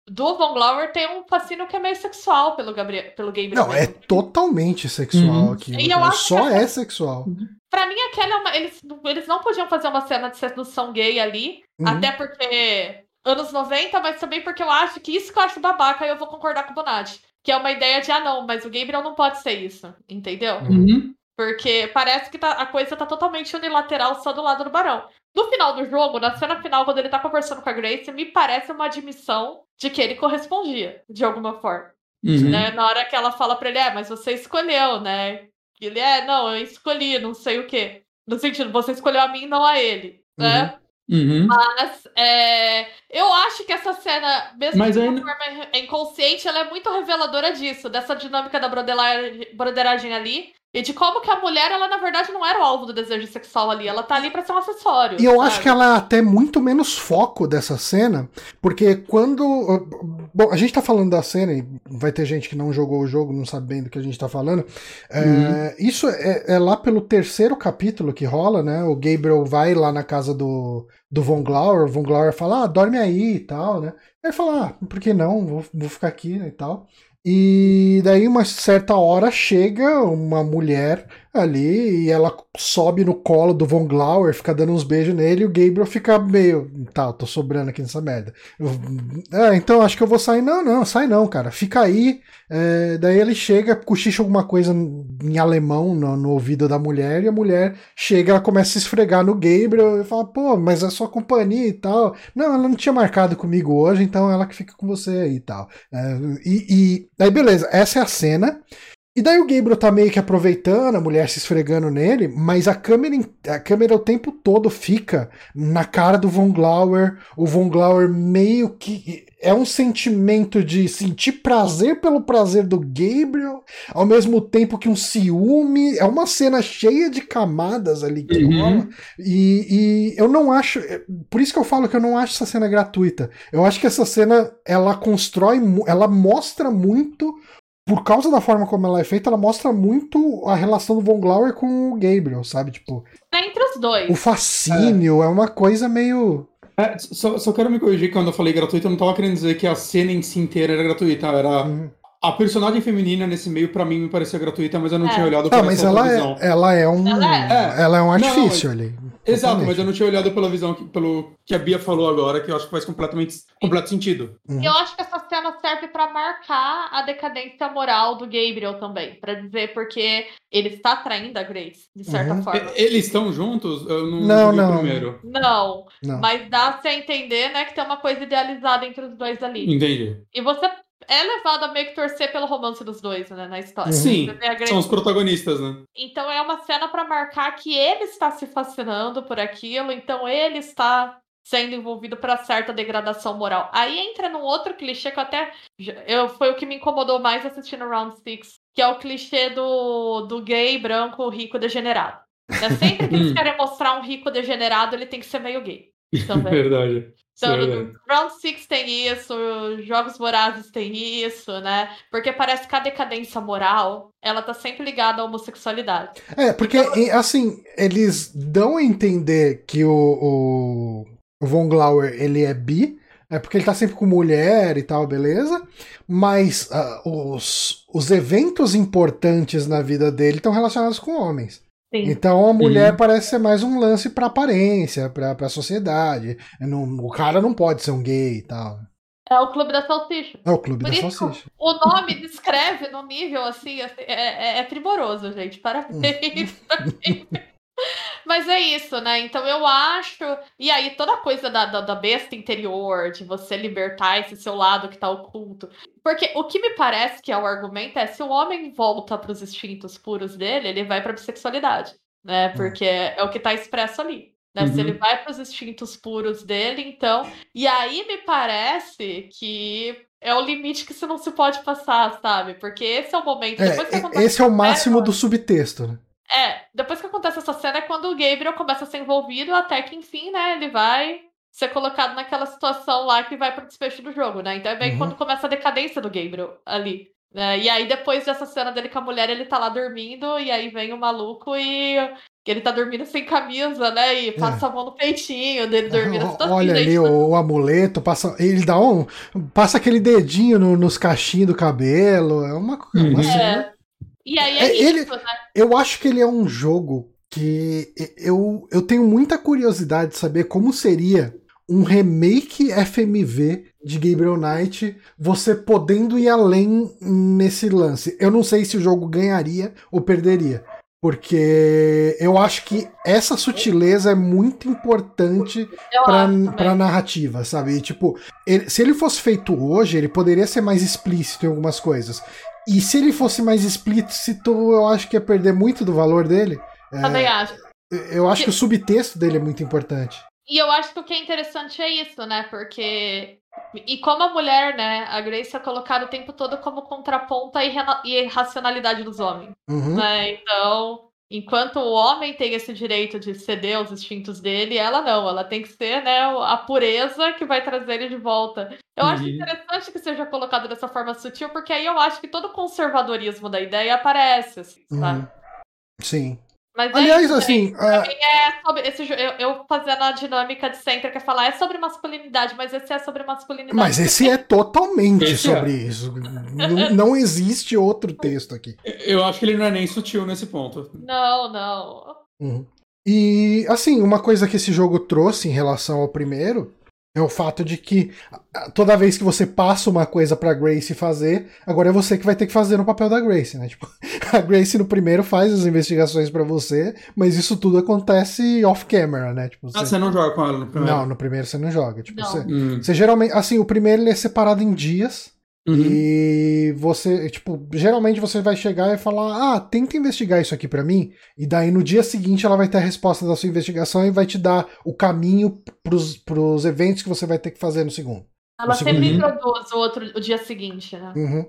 do Von Glauer tem um fascínio que é meio sexual pelo, Gabriel, pelo Gabriel. Não, é mesmo. totalmente sexual Uhum. aqui. E eu acho Só que é sexual. Pra mim, aquela é uma. Eles, eles não podiam fazer uma cena de sedução gay ali. Uhum. Até porque. Anos 90, mas também porque eu acho que isso que eu acho babaca e eu vou concordar com o Bonatti. Que é uma ideia de, ah, não, mas o Gabriel não pode ser isso. Entendeu? Uhum. Porque parece que tá- a coisa tá totalmente unilateral só do lado do Barão. No final do jogo, na cena final, quando ele tá conversando com a Grace, me parece uma admissão de que ele correspondia, de alguma forma Uhum. né? Na hora que ela fala pra ele, é, mas você escolheu, né? Ele é, não, eu escolhi, não sei o quê. No sentido, você escolheu a mim, não a ele, né? Uhum. Mas é, eu acho que essa cena, mesmo Mas de não- forma inconsciente, ela é muito reveladora disso, dessa dinâmica da broderagem ali. E de como que a mulher, ela na verdade não era o alvo do desejo sexual ali, ela tá ali pra ser um acessório. E eu sabe? acho que ela é até muito menos foco dessa cena, porque quando. Bom, a gente tá falando da cena, e vai ter gente que não jogou o jogo, não sabe bem do que a gente tá falando. É, Uhum. isso é, é lá pelo terceiro capítulo que rola, né? O Gabriel vai lá na casa do, do Von Glauer, o Von Glauer fala, ah, dorme aí e tal, né? Aí ele fala, ah, por que não? Vou, vou ficar aqui né, e tal. E daí, uma certa hora, chega uma mulher ali e ela sobe no colo do Von Glauer, fica dando uns beijos nele e o Gabriel fica meio. Tá, tô sobrando aqui nessa merda. Eu, é, então acho que eu vou sair. Não, não, sai não, cara. Fica aí. É, daí ele chega, cochicha alguma coisa em alemão no, no ouvido da mulher e a mulher chega, ela começa a se esfregar no Gabriel e fala, pô, mas é sua companhia e tal. Não, ela não tinha marcado comigo hoje, então ela que fica com você aí e tal. É, e, e daí, beleza, essa é a cena. E daí o Gabriel tá meio que aproveitando, a mulher se esfregando nele, mas a câmera, a câmera o tempo todo fica na cara do Von Glauer. O Von Glauer meio que. É um sentimento de sentir prazer pelo prazer do Gabriel, ao mesmo tempo que um ciúme. É uma cena cheia de camadas ali que Uhum. rola. E, e eu não acho. Por isso que eu falo que eu não acho essa cena gratuita. Eu acho que essa cena ela constrói, ela mostra muito por causa da forma como ela é feita, ela mostra muito a relação do Von Glauer com o Gabriel, sabe? Tipo, É entre os dois. o fascínio é, uma coisa meio. É, só, só quero me corrigir quando eu falei gratuito, eu não tava querendo dizer que a cena em si inteira era gratuita. Era Uhum. a personagem feminina nesse meio, pra mim, me parecia gratuita, mas eu não É. tinha olhado por Ah, essa mas ela é, ela é um. Ela Ela é. é, um não, artifício mas- ali. Exato, Totalmente. mas eu não tinha olhado pela visão, que, pelo que a Bia falou agora, que eu acho que faz completamente completo sentido. Uhum. E eu acho que essa cena serve pra marcar a decadência moral do Gabriel também. Pra dizer porque ele está traindo a Grace, de certa Uhum. forma. Eles estão juntos? Eu não, Não, não. primeiro. Não, Não. mas dá-se a entender, né, que tem uma coisa idealizada entre os dois ali. Entendi. E você é levado a meio que torcer pelo romance dos dois, né, na história. Uhum. Sim, Grace são os protagonistas, né? Então é uma cena pra marcar que ele está se fascinando por aquilo, então ele está sendo envolvido para certa degradação moral. Aí entra num outro clichê que eu até eu foi o que me incomodou mais assistindo Round Six, que é o clichê do, do gay branco rico degenerado. É sempre que eles (laughs) querem mostrar um rico degenerado, ele tem que ser meio gay. (laughs) Também. Verdade. Então, no Round Six tem isso, Jogos Vorazes tem isso, né? Porque parece que a decadência moral, ela tá sempre ligada à homossexualidade. É, porque, e, assim, eles dão a entender que o, o, Von Glauer, ele é bi, é porque ele tá sempre com mulher e tal, beleza? Mas ah, os, os eventos importantes na vida dele estão relacionados com homens. Sim. Então a mulher Uhum. parece ser mais um lance pra aparência, pra, pra sociedade. Não- o cara não pode ser um gay e tal. É o Clube da Salsicha. É o clube Por da isso, salsicha. o nome descreve no nível assim, assim, é, é- é primoroso, gente. Parabéns. (laughs) Mas é isso, né? Então eu acho. E aí, toda a coisa da, da, da besta interior, de você libertar esse seu lado que tá oculto. Porque o que me parece que é o argumento é: se o homem volta pros instintos puros dele, ele vai pra bissexualidade, né? Porque é o que tá expresso ali. Né? Se Uhum. ele vai pros instintos puros dele, então. E aí me parece que é o limite que você não se pode passar, sabe? Porque esse é o momento. É, acontece esse é o máximo do subtexto. né? É, depois que acontece essa cena é quando o Gabriel começa a ser envolvido, até que, enfim, né, ele vai ser colocado naquela situação lá que vai pro desfecho do jogo, né? Então é bem Uhum. quando começa a decadência do Gabriel ali. né? E aí, depois dessa cena dele com a mulher, ele tá lá dormindo, e aí vem o maluco e ele tá dormindo sem camisa, né? E passa a mão no peitinho dele dormindo. É. Olha ali gente, o, o amuleto, passa, ele dá um. Passa aquele dedinho no- nos cachinhos do cabelo. É uma, é uma Uhum. cena. E aí é, É, ele- isso, né? Eu acho que ele é um jogo que eu, eu tenho muita curiosidade de saber como seria um remake FMV de Gabriel Knight, você podendo ir além nesse lance. Eu não sei se o jogo ganharia ou perderia. Porque eu acho que essa sutileza é muito importante também. pra narrativa, sabe? E, tipo, ele- se ele fosse feito hoje, ele poderia ser mais explícito em algumas coisas. E se ele fosse mais explícito, eu acho que ia perder muito do valor dele. É, Também acho. eu acho que o subtexto dele é muito importante. E eu acho que o que é interessante é isso, né? Porque. E como a mulher, né? A Grace é colocada o tempo todo como contraponto à irrena- irracionalidade dos homens. Uhum. Né? Então, enquanto o homem tem esse direito de ceder aos instintos dele, ela não. Ela tem que ser, né, a pureza que vai trazer ele de volta. Eu acho Uhum. interessante que seja colocado dessa forma sutil, porque aí eu acho que todo o conservadorismo da ideia aparece, assim, sabe? Uhum. Sim. Mas é Aliás, isso, assim, é sobre esse eu, eu fazendo a dinâmica de sempre que é falar é sobre masculinidade, mas esse é sobre masculinidade. mas esse é totalmente Esse é. sobre isso. Não, não existe outro texto aqui. Eu acho que ele não é nem sutil nesse ponto. Não, não. Uhum. E, assim, uma coisa que esse jogo trouxe em relação ao primeiro é o fato de que ah, toda vez que você passa uma coisa pra Grace fazer, agora é você que vai ter que fazer no papel da Grace, né? (laughs) Tipo, a Grace no primeiro faz as investigações pra você, mas isso tudo acontece off-camera, né? Tipo, Ah, você... você não joga com ela no primeiro? Não, no primeiro você não joga. Tipo, Não. você, Hum. você geralmente. Assim, o primeiro ele é separado em dias. Uhum. E você, tipo, geralmente você vai chegar e falar: Ah, tenta investigar isso aqui pra mim. E daí no dia seguinte ela vai ter a resposta da sua investigação e vai te dar o caminho pros, pros eventos que você vai ter que fazer no segundo. Ela O sempre segundo- introduz o outro o dia seguinte, né? Uhum.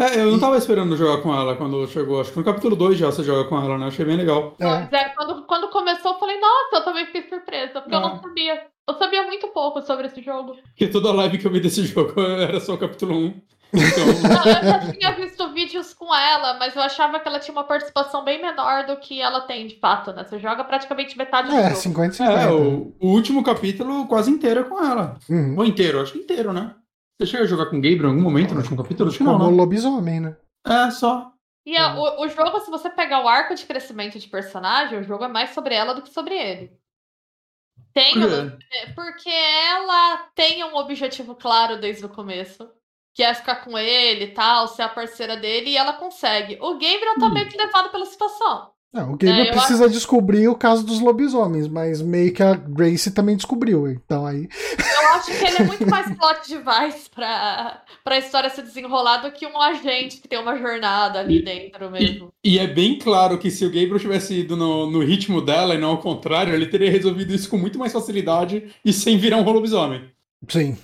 É, eu não tava esperando jogar com ela quando chegou. Acho que no capítulo 2 já você joga com ela, né? Achei bem legal. É. Mas é, quando, quando começou, eu falei, nossa, eu também fiquei surpresa, porque eu Ah. não sabia. Eu sabia muito pouco sobre esse jogo. Porque toda live que eu vi desse jogo era só o capítulo 1. Então, (laughs) Não, eu já tinha visto vídeos com ela, mas eu achava que ela tinha uma participação bem menor do que ela tem, de fato, né? Você joga praticamente metade do É, jogo. 50 50. é, o, o último capítulo quase inteiro é com ela. Uhum. Ou inteiro, acho que inteiro, né? Você chega a jogar com o Gabriel em algum momento no último capítulo? Acho que não, né? lobisomem, né? É, só. E a- o, o jogo, se você pegar o arco de crescimento de personagem, o jogo é mais sobre ela do que sobre ele. Tem, porque ela tem um objetivo claro desde o começo. Que é ficar com ele e tal, ser a parceira dele, e ela consegue. O Gabriel tá hum. meio que levado pela situação. Não, o Gabriel é, precisa acho... descobrir o caso dos lobisomens, mas meio que a Grace também descobriu, então aí. Eu acho que ele é muito (laughs) mais plot device pra, pra história se desenrolar do que um agente que tem uma jornada ali e, dentro mesmo. E, e, é bem claro que se o Gabriel tivesse ido no, no ritmo dela e não ao contrário, ele teria resolvido isso com muito mais facilidade e sem virar um lobisomem. Sim.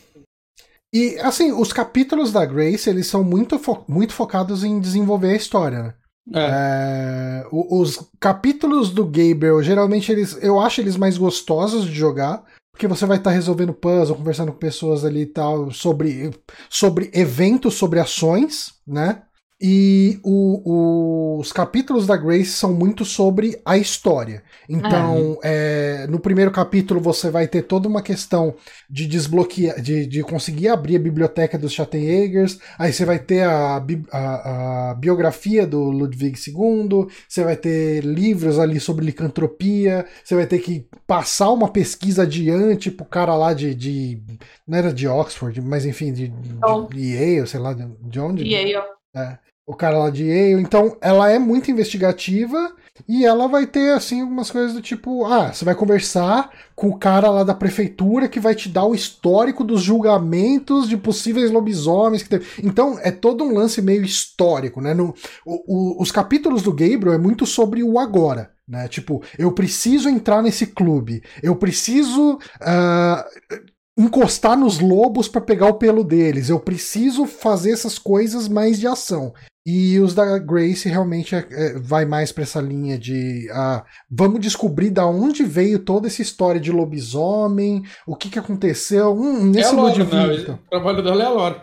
E assim, os capítulos da Grace, eles são muito, fo muito focados em desenvolver a história, né? É. É, os capítulos do Gabriel, geralmente eles, eu acho eles mais gostosos de jogar, porque você vai estar tá resolvendo puzzle, conversando com pessoas ali e tal, sobre, sobre eventos, sobre ações, né? E o, os capítulos da Grace são muito sobre a história. Então, é. É, no primeiro capítulo você vai ter toda uma questão de desbloquear, de, de conseguir abrir a biblioteca dos Schattenjägers. Aí você vai ter a, a, a, biografia do Ludwig II. Você vai ter livros ali sobre licantropia. Você vai ter que passar uma pesquisa adiante pro cara lá de, de não era de Oxford, mas enfim, de, de, de Yale, sei lá, de onde? Yale. É o cara lá de Yale. Então, ela é muito investigativa e ela vai ter, assim, algumas coisas do tipo: ah, você vai conversar com o cara lá da prefeitura que vai te dar o histórico dos julgamentos de possíveis lobisomens que teve. Então, é todo um lance meio histórico, né? No, o, o, os capítulos do Gabriel é muito sobre o agora. Né? Tipo, eu preciso entrar nesse clube, eu preciso uh, encostar nos lobos para pegar o pelo deles. Eu preciso fazer essas coisas mais de ação. E os da Grace realmente é, é, vai mais para essa linha de ah, vamos descobrir da onde veio toda essa história de lobisomem, o que, que aconteceu. Hum, nesse é lore, né? O trabalho dela é a lore.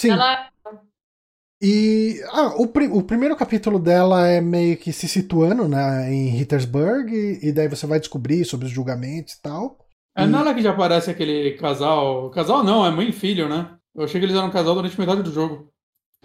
Sim. Ela... E ah, o, o, primeiro capítulo dela é meio que se situando né, em Hittersburg, e, e daí você vai descobrir sobre os julgamentos e tal. É e... nela que já aparece aquele casal. Casal não, é mãe e filho, né? Eu achei que eles eram um casal durante metade do jogo.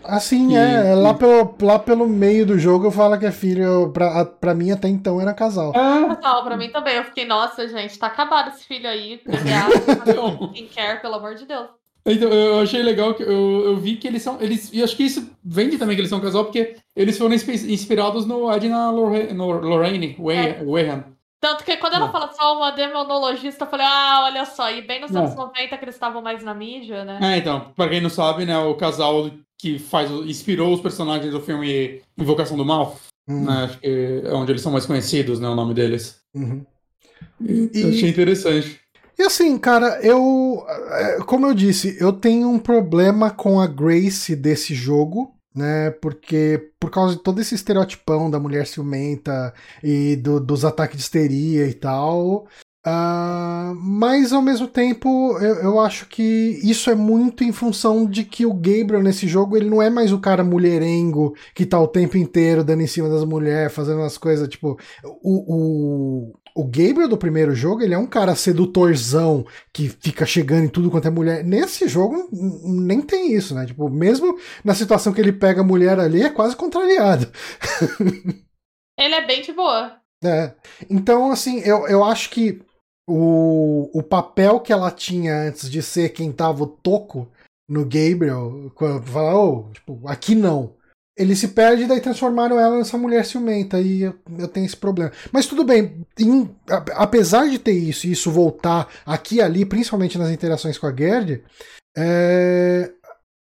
Assim, é, é. Lá, pelo, lá pelo meio do jogo eu falo que é filho. Pra, pra mim até então era casal. É. Casal, pra mim também. Eu fiquei, nossa, gente, tá acabado esse filho aí. Obrigado. (laughs) Quem quer, pelo amor de Deus. Então, eu achei legal que eu, eu vi que eles são. Eles, e acho que isso vende também que eles são casal, porque eles foram inspirados no Edna Lorraine, Lorraine Wehan. É. Tanto que quando ela fala só uma demonologista, eu falei, ah, olha só, e bem nos anos 90 que eles estavam mais na mídia, né? É, então, pra quem não sabe, né, o casal que faz, inspirou os personagens do filme Invocação do Mal, uhum. né, acho que é onde eles são mais conhecidos, né, o nome deles. Uhum. E, e... Achei interessante. E assim, cara, eu. É, como eu disse, eu tenho um problema com a Grace desse jogo, né? Porque por causa de todo esse estereotipão da mulher ciumenta e do, dos ataques de histeria e tal. Uh, mas ao mesmo tempo eu, eu, acho que isso é muito em função de que o Gabriel nesse jogo ele não é mais o cara mulherengo que tá o tempo inteiro dando em cima das mulheres, fazendo as coisas tipo. O, o, o Gabriel do primeiro jogo, ele é um cara sedutorzão que fica chegando em tudo quanto é mulher. Nesse jogo, nem tem isso, né? Tipo, mesmo na situação que ele pega a mulher ali, é quase contrariado. (laughs) Ele é bem de boa. É. Então, assim, eu, eu acho que o, o papel que ela tinha antes de ser quem tava o toco no Gabriel, quando fala, oh, tipo, aqui não ele se perde e daí transformaram ela nessa mulher ciumenta e eu, eu tenho esse problema. Mas tudo bem, em, apesar de ter isso e isso voltar aqui e ali, principalmente nas interações com a Gerd, é,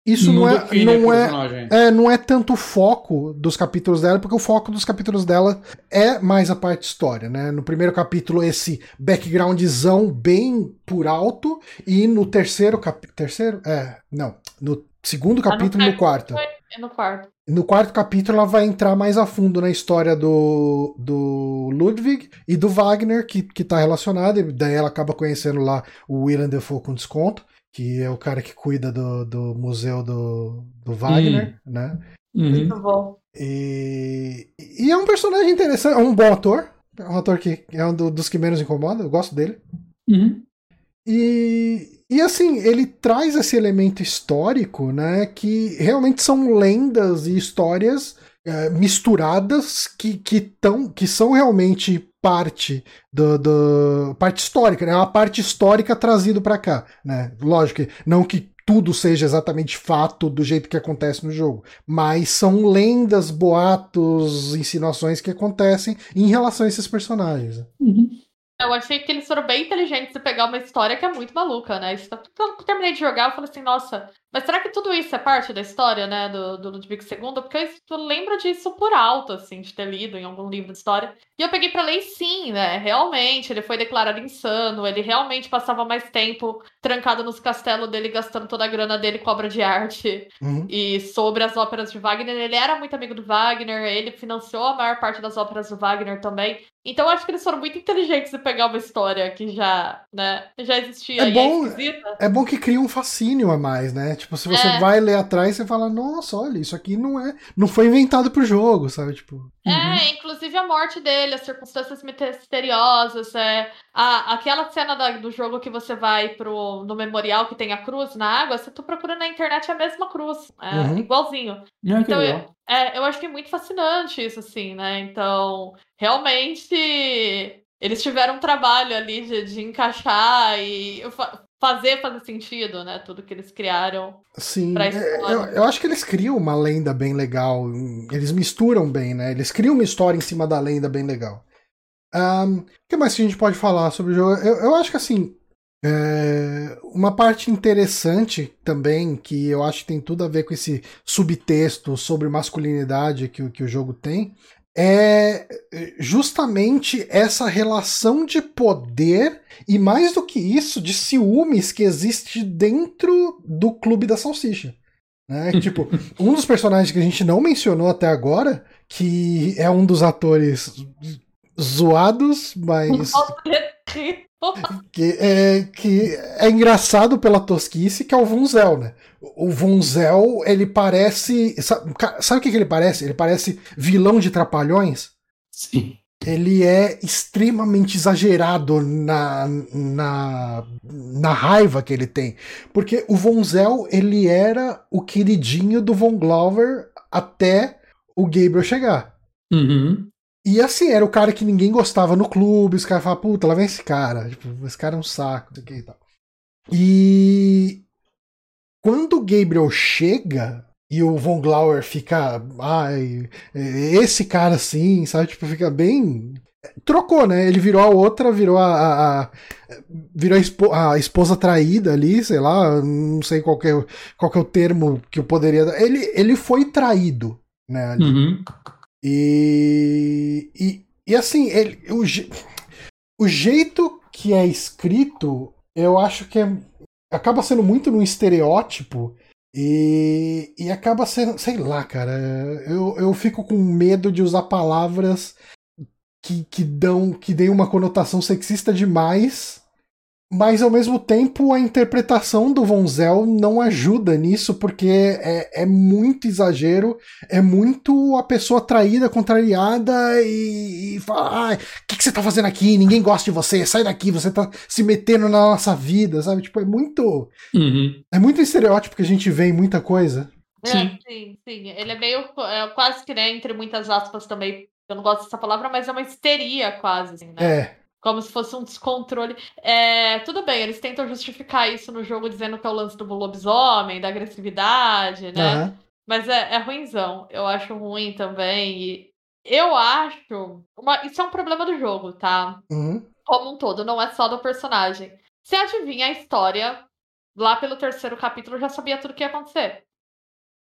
isso não, é, não, é, é, não é tanto o foco dos capítulos dela, porque o foco dos capítulos dela é mais a parte história, né? No primeiro capítulo, esse backgroundzão bem por alto, e no terceiro capítulo. Terceiro? É, não. No segundo capítulo, no quarto. No quarto. No quarto capítulo, ela vai entrar mais a fundo na história do, do Ludwig e do Wagner, que, que tá relacionado, e daí ela acaba conhecendo lá o William Defoe com desconto, que é o cara que cuida do, do museu do, do Wagner, uhum. né? Uhum. Muito bom. E, e é um personagem interessante, é um bom ator, é um ator que é um do, dos que menos incomoda, eu gosto dele. Uhum. E, e assim, ele traz esse elemento histórico, né? Que realmente são lendas e histórias é, misturadas que, que, tão, que são realmente parte do, do parte histórica, né? É uma parte histórica trazido para cá, né? Lógico que não que tudo seja exatamente fato do jeito que acontece no jogo, mas são lendas, boatos, insinuações que acontecem em relação a esses personagens. Uhum. Eu achei que eles foram bem inteligentes de pegar uma história que é muito maluca, né? Quando eu terminei de jogar, eu falei assim, nossa, mas será que tudo isso é parte da história, né, do, do Ludwig II? Porque eu lembro disso por alto, assim, de ter lido em algum livro de história. E eu peguei pra ler sim, né, realmente, ele foi declarado insano, ele realmente passava mais tempo trancado nos castelos dele, gastando toda a grana dele com obra de arte. Uhum. E sobre as óperas de Wagner, ele era muito amigo do Wagner, ele financiou a maior parte das óperas do Wagner também. Então eu acho que eles foram muito inteligentes de pegar uma história que já, né, já existia é, é bom, é, é bom que cria um fascínio a mais, né? Tipo, se você é. vai ler atrás, você fala, nossa, olha, isso aqui não é. Não foi inventado pro jogo, sabe? Tipo. É, uhum. inclusive a morte dele, as circunstâncias misteriosas, é, a, aquela cena da, do jogo que você vai pro, no memorial que tem a cruz na água, se tu procura na internet é a mesma cruz, é uhum. igualzinho. Ah, então, eu, é, eu acho que é muito fascinante isso, assim, né? Então, realmente, eles tiveram um trabalho ali de, de encaixar e fazer fazer sentido, né? Tudo que eles criaram. Sim, é, eu, eu, acho que eles criam uma lenda bem legal. Eles misturam bem, né? Eles criam uma história em cima da lenda bem legal. Um, o que mais que a gente pode falar sobre o jogo? Eu, eu acho que assim. É, uma parte interessante também, que eu acho que tem tudo a ver com esse subtexto sobre masculinidade que, que o jogo tem, é justamente essa relação de poder e mais do que isso, de ciúmes que existe dentro do clube da salsicha. Né? (laughs) tipo, um dos personagens que a gente não mencionou até agora, que é um dos atores zoados, mas. (laughs) (laughs) que, é, que é engraçado pela tosquice, que é o Vunzel, né? O Vunzel, ele parece. Sabe, sabe o que, que ele parece? Ele parece vilão de trapalhões. Sim. Ele é extremamente exagerado na, na, na raiva que ele tem. Porque o Vonzel, ele era o queridinho do Von Glover até o Gabriel chegar. Uhum. E assim, era o cara que ninguém gostava no clube, os caras falavam, puta, lá vem esse cara. Tipo, esse cara é um saco, isso aqui e tal. E quando o Gabriel chega e o Von Glauer fica, ai, esse cara assim, sabe? Tipo, fica bem. Trocou, né? Ele virou a outra, virou a. a, a virou a, a, esposa traída ali, sei lá, não sei qual é, qual é o termo que eu poderia dar. Ele, ele foi traído, né? Uhum. E, e, e assim, ele, o, o jeito que é escrito, eu acho que é, acaba sendo muito num estereótipo. E, e acaba sendo, sei lá, cara. Eu, eu fico com medo de usar palavras que, que dão que deem uma conotação sexista demais mas ao mesmo tempo a interpretação do Vonzel não ajuda nisso, porque é, é muito exagero, é muito a pessoa traída, contrariada e, e fala: o que, que você tá fazendo aqui? Ninguém gosta de você, sai daqui, você tá se metendo na nossa vida, sabe? Tipo, é muito. Uhum. É muito estereótipo que a gente vê em muita coisa. É, sim. sim, sim. Ele é meio. É, quase que, né, entre muitas aspas também. Eu não gosto dessa palavra, mas é uma histeria quase, assim, né? É. Como se fosse um descontrole. É, tudo bem, eles tentam justificar isso no jogo dizendo que é o lance do lobisomem, da agressividade, né? Uhum. Mas é, é ruimzão. Eu acho ruim também. E eu acho. Uma, isso é um problema do jogo, tá? Uhum. Como um todo, não é só do personagem. Você adivinha a história, lá pelo terceiro capítulo, já sabia tudo o que ia acontecer.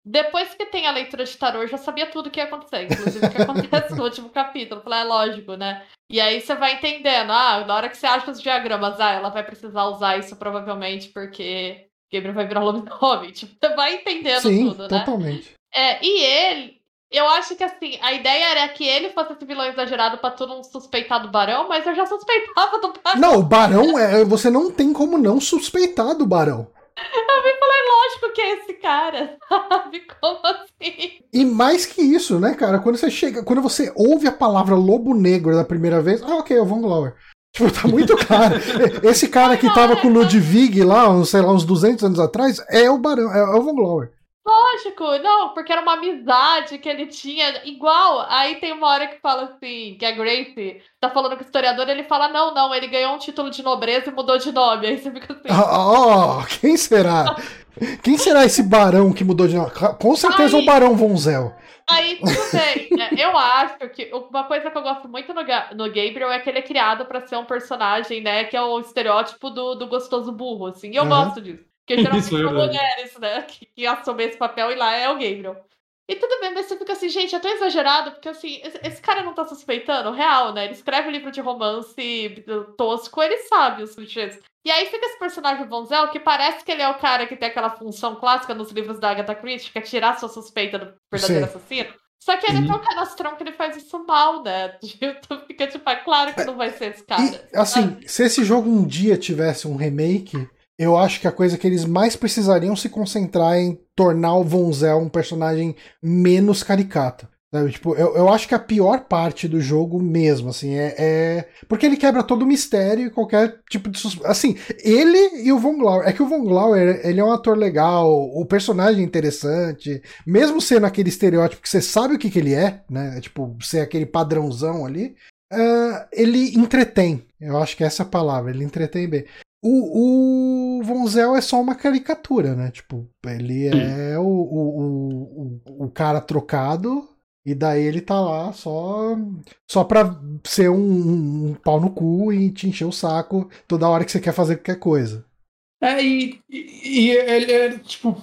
Depois que tem a leitura de tarô, eu já sabia tudo o que ia acontecer, inclusive o que acontece no (laughs) último capítulo. falei, é lógico, né? E aí você vai entendendo, ah, na hora que você acha os diagramas, ah, ela vai precisar usar isso provavelmente porque Gabriel vai virar lobisomem. (laughs) Tipo, você vai entendendo Sim, tudo, né? Totalmente. É, e ele, eu acho que assim, a ideia era que ele fosse esse vilão exagerado pra todo mundo suspeitar do Barão, mas eu já (laughs) suspeitava do Barão. Não, o Barão é. Você não tem como não suspeitar do Barão. Eu me falei, lógico que é esse cara, (laughs) sabe? Como assim? E mais que isso, né, cara? Quando você chega, quando você ouve a palavra lobo negro da primeira vez, ah, ok, é o Von Glower. Tipo, tá muito claro. (laughs) Esse cara que tava com o Ludwig lá, uns, sei lá, uns 200 anos atrás, é o Barão, é, o Von Glower. Lógico, não, porque era uma amizade que ele tinha, igual. Aí tem uma hora que fala assim, que a Grace tá falando com o historiador, ele fala: não, não, ele ganhou um título de nobreza e mudou de nome. (laughs) Aí você fica assim. Oh, quem será? Quem será esse barão que mudou de nome? Com certeza aí, o Barão Vonzel. Aí tudo bem. Né? Eu acho que uma coisa que eu gosto muito no, no Gabriel é que ele é criado para ser um personagem, né? Que é o estereótipo do, do gostoso burro, assim. E eu uhum. gosto disso. Porque geralmente são é mulheres, né? Que, que assumem esse papel e lá é o Gabriel. E tudo bem, mas você fica assim, gente, é tão exagerado, porque assim, esse, esse, cara não tá suspeitando, real, né? Ele escreve um livro de romance tosco, ele sabe os clichês. E aí fica esse personagem Vonzel que parece que ele é o cara que tem aquela função clássica nos livros da Agatha Christie, que é tirar sua suspeita do verdadeiro Sim. assassino. Só que ele é tão uhum. canastrão que ele faz isso mal, né? (laughs) Então fica tipo, é claro que não vai ser esse cara. E, assim, se esse jogo um dia tivesse um remake, eu acho que a coisa que eles mais precisariam se concentrar em tornar o Vonzel um personagem menos caricato. Sabe? Tipo, eu, eu acho que a pior parte do jogo mesmo, assim, é, é, Porque ele quebra todo o mistério e qualquer tipo de. Sus... Assim, ele e o Von Glauer. É que o Von Glauer, ele é um ator legal, o personagem é interessante, mesmo sendo aquele estereótipo que você sabe o que, que ele é, né? É, tipo, ser aquele padrãozão ali. Uh, ele entretém. Eu acho que essa é a palavra, ele entretém bem. O, o Vonzel é só uma caricatura, né? Tipo, ele é o, o, o, o cara trocado e daí ele tá lá só só pra ser um, um, pau no cu e te encher o saco toda hora que você quer fazer qualquer coisa. É, e, e, e ele é, tipo,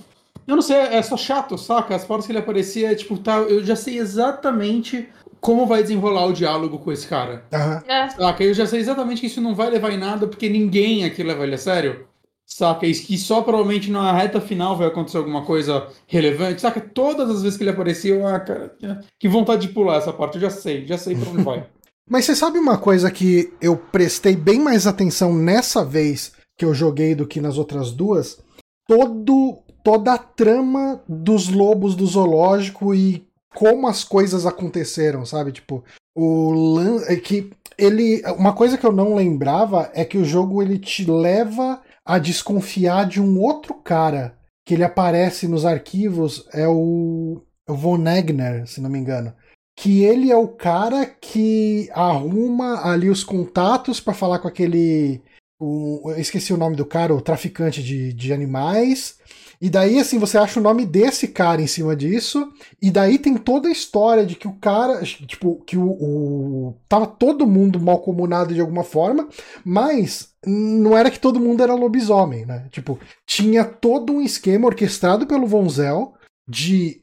eu não sei, é só chato, saca? As partes que ele aparecia, tipo, tá, eu já sei exatamente como vai desenrolar o diálogo com esse cara. Uhum. É. Saca? Eu já sei exatamente que isso não vai levar em nada, porque ninguém aqui leva ele a sério. Saca? E que só provavelmente na reta final vai acontecer alguma coisa relevante. Saca? Todas as vezes que ele apareceu, ah, cara, que vontade de pular essa parte. Eu já sei, já sei pra onde vai. (laughs) Mas você sabe uma coisa que eu prestei bem mais atenção nessa vez que eu joguei do que nas outras duas? Todo, toda a trama dos lobos do zoológico e como as coisas aconteceram, sabe? Tipo, o lan... é que ele, uma coisa que eu não lembrava é que o jogo ele te leva a desconfiar de um outro cara que ele aparece nos arquivos, é o, Von Egner, se não me engano. Que ele é o cara que arruma ali os contatos para falar com aquele. O, esqueci o nome do cara, o traficante de, de animais. E daí, assim, você acha o nome desse cara em cima disso, e daí tem toda a história de que o cara, tipo, que o, o tava todo mundo mal comunado de alguma forma, mas não era que todo mundo era lobisomem, né? Tipo, tinha todo um esquema orquestrado pelo Vonzel de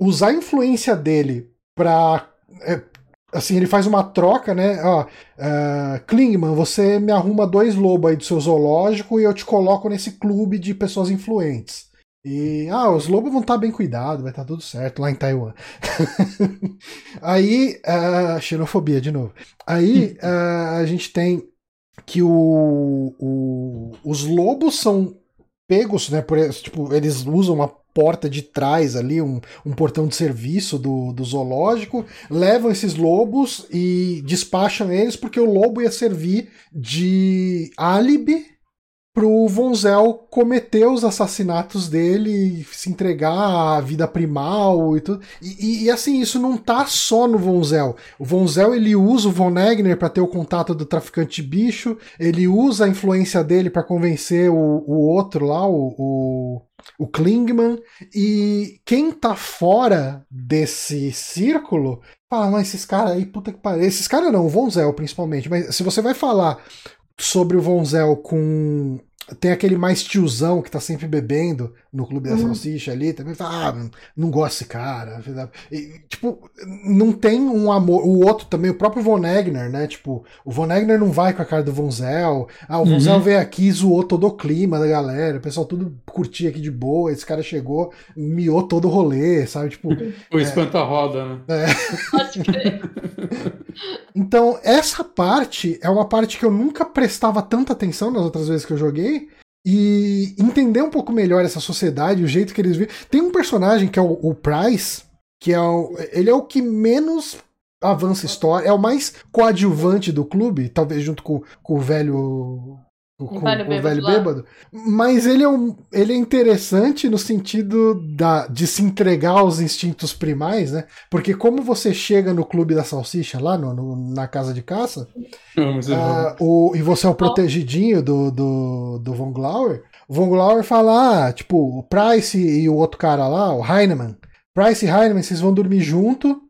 usar a influência dele pra. É, assim, ele faz uma troca, né? Ó, uh, Klingman, você me arruma dois lobos aí do seu zoológico e eu te coloco nesse clube de pessoas influentes. E, ah, os lobos vão estar bem cuidados, vai estar tudo certo lá em Taiwan. (laughs) aí, uh, xenofobia de novo. Aí uh, a gente tem que o, o, os lobos são pegos, né? Por, tipo, eles usam uma porta de trás ali, um, um portão de serviço do, do zoológico, levam esses lobos e despacham eles porque o lobo ia servir de álibi pro Vonzel cometer os assassinatos dele, se entregar à vida primal e tudo. E, e, e, assim, isso não tá só no Vonzel. O Vonzel ele usa o Von Egner para ter o contato do traficante bicho, ele usa a influência dele para convencer o, o outro lá, o, o, o Klingman, e quem tá fora desse círculo fala, mas esses caras aí, puta que pariu. Esses caras não, o Vonzel principalmente, mas se você vai falar sobre o Vonzel com. Tem aquele mais tiozão que tá sempre bebendo no Clube da uhum. Salsicha ali, também fala, ah, não gosto desse cara. E, tipo, não tem um amor. O outro também, o próprio Von Egner, né? Tipo, o Von Egner não vai com a cara do Vonzel. Ah, o uhum. veio aqui e zoou todo o clima da galera. O pessoal tudo curtia aqui de boa. Esse cara chegou, miou todo o rolê, sabe? Tipo. (laughs) O é, espanta-roda, né? É. (laughs) então, essa parte é uma parte que eu nunca prestava tanta atenção nas outras vezes que eu joguei e entender um pouco melhor essa sociedade, o jeito que eles vivem. Tem um personagem que é o, o Price, que é o, ele é o que menos avança história, é o mais coadjuvante do clube, talvez junto com, com o velho com, o velho, bêbado, velho bêbado, Mas ele é, um, ele é interessante no sentido da, de se entregar aos instintos primais, né? Porque como você chega no clube da salsicha lá, no, no na casa de caça, uh, o, e você é o protegidinho do, do, do Von Glauer, o Von Glauer fala, ah, tipo, o Price e o outro cara lá, o Heinemann, Price e Heinemann, vocês vão dormir junto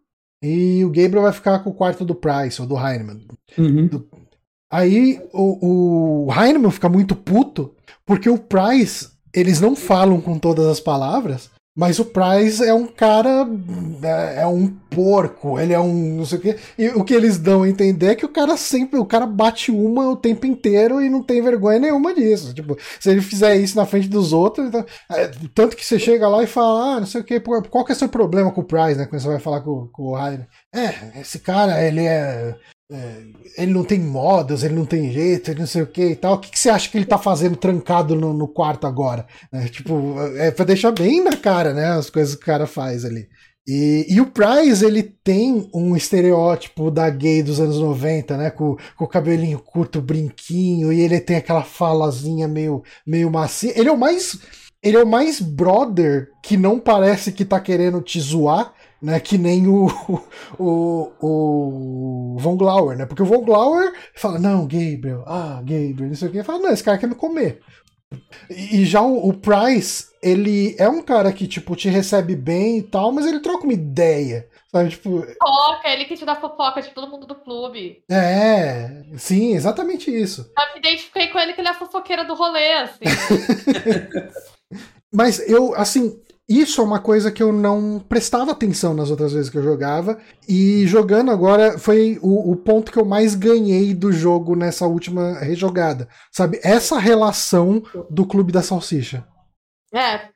e o Gabriel vai ficar com o quarto do Price ou do Heinemann. Uhum. Do, Aí o, o Heinemann fica muito puto, porque o Price, eles não falam com todas as palavras, mas o Price é um cara. É, é, um porco, ele é um. não sei o quê. E o que eles dão a entender é que o cara sempre. O cara bate uma o tempo inteiro e não tem vergonha nenhuma disso. Tipo, se ele fizer isso na frente dos outros. Então, é, tanto que você chega lá e fala, ah, não sei o quê, qual que é o seu problema com o Price, né? Quando você vai falar com, com o Heinemann. É, esse cara, ele é é, ele não tem modas, ele não tem jeito, ele não sei o que e tal. O que, que, você acha que ele tá fazendo trancado no, no quarto agora? É, tipo, é pra deixar bem na cara, né? As coisas que o cara faz ali. E, e, o Price, ele tem um estereótipo da gay dos anos 90, né? Com, com o cabelinho curto, brinquinho, e ele tem aquela falazinha meio, meio macia. Ele é o mais. Ele é o mais brother que não parece que tá querendo te zoar, né? Que nem o, o, o Von Glauer, né? Porque o Von Glauer fala, não, Gabriel, ah, Gabriel, não sei o que. Fala, não, esse cara quer me comer. E já o, o, Price, ele é um cara que, tipo, te recebe bem e tal, mas ele troca uma ideia. Sabe, tipo. Fofoca, ele que te dá fofoca de todo mundo do clube. É, sim, exatamente isso. Eu me identifiquei com ele que ele é a fofoqueira do rolê, assim. (laughs) mas eu, assim, isso é uma coisa que eu não prestava atenção nas outras vezes que eu jogava. E jogando agora foi o, o, ponto que eu mais ganhei do jogo nessa última rejogada. Sabe? Essa relação do Clube da Salsicha. É.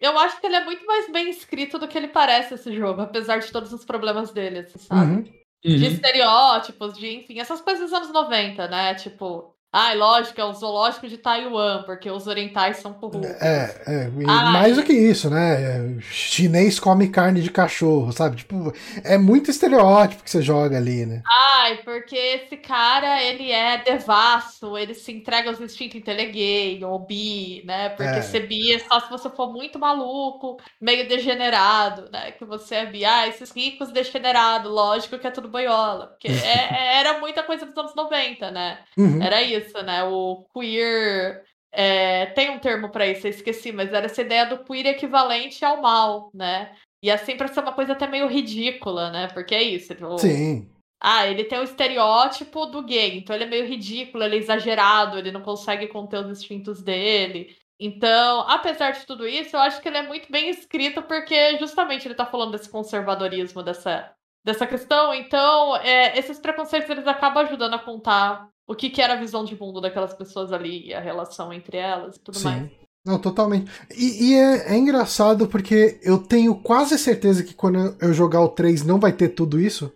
Eu acho que ele é muito mais bem escrito do que ele parece esse jogo, apesar de todos os problemas dele, assim, sabe? Uhum. De uhum. estereótipos, de, enfim, essas coisas dos anos 90, né? Tipo, ah, lógico, é o zoológico de Taiwan, porque os orientais são corruptos. É, é mais do que isso, né? Chinês come carne de cachorro, sabe? Tipo, é muito estereótipo que você joga ali, né? Ai, porque esse cara, ele é devasso, ele se entrega aos instintos inteligentes, ou bi, né? Porque é. ser bi é só se você for muito maluco, meio degenerado, né? Que você é bi. Ah, esses ricos degenerados, lógico que é tudo boiola. Porque é, (laughs) era muita coisa dos anos 90, né? Uhum. Era isso isso, né? O queer. É, tem um termo para isso, eu esqueci, mas era essa ideia do queer equivalente ao mal, né? E é sempre essa uma coisa até meio ridícula, né? Porque é isso. Tipo, Sim. Ah, ele tem o estereótipo do gay, então ele é meio ridículo, ele é exagerado, ele não consegue conter os instintos dele. Então, apesar de tudo isso, eu acho que ele é muito bem escrito porque justamente ele tá falando desse conservadorismo, dessa, dessa questão. Então, é, esses preconceitos eles acabam ajudando a contar o que, que era a visão de mundo daquelas pessoas ali, a relação entre elas e tudo Sim. mais. Não, totalmente. E, e é, é, engraçado porque eu tenho quase certeza que quando eu jogar o 3 não vai ter tudo isso.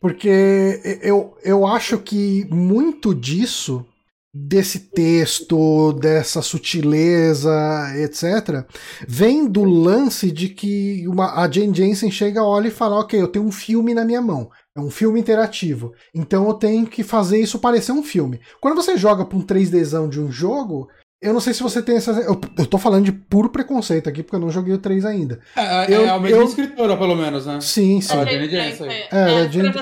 Porque eu, eu acho que muito disso, desse texto, dessa sutileza, etc., vem do lance de que uma, a Jane Jensen chega, olha e fala: Ok, eu tenho um filme na minha mão. É um filme interativo. Então eu tenho que fazer isso parecer um filme. Quando você joga para um 3Dzão de um jogo, eu não sei se você tem essa. Eu, eu tô falando de puro preconceito aqui, porque eu não joguei o 3 ainda. É, é, eu, é a mesma eu... escritora, pelo menos, né? Sim, sim. Ah, Jenny Jensen. É, é, é, Jenny...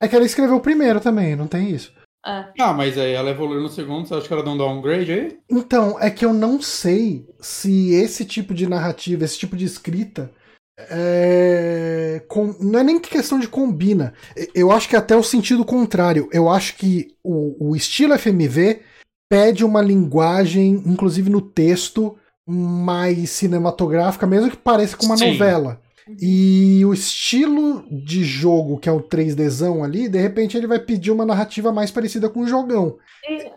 é que ela escreveu o primeiro também, não tem isso. É. Ah, mas aí ela evoluiu no segundo, você acha que ela deu um downgrade aí? Então, é que eu não sei se esse tipo de narrativa, esse tipo de escrita é, com, não é nem questão de combina. Eu acho que é até o sentido contrário. Eu acho que o, o estilo FMV pede uma linguagem, inclusive no texto, mais cinematográfica, mesmo que pareça com uma Sim. novela. E o estilo de jogo, que é o 3Dzão ali, de repente ele vai pedir uma narrativa mais parecida com o jogão.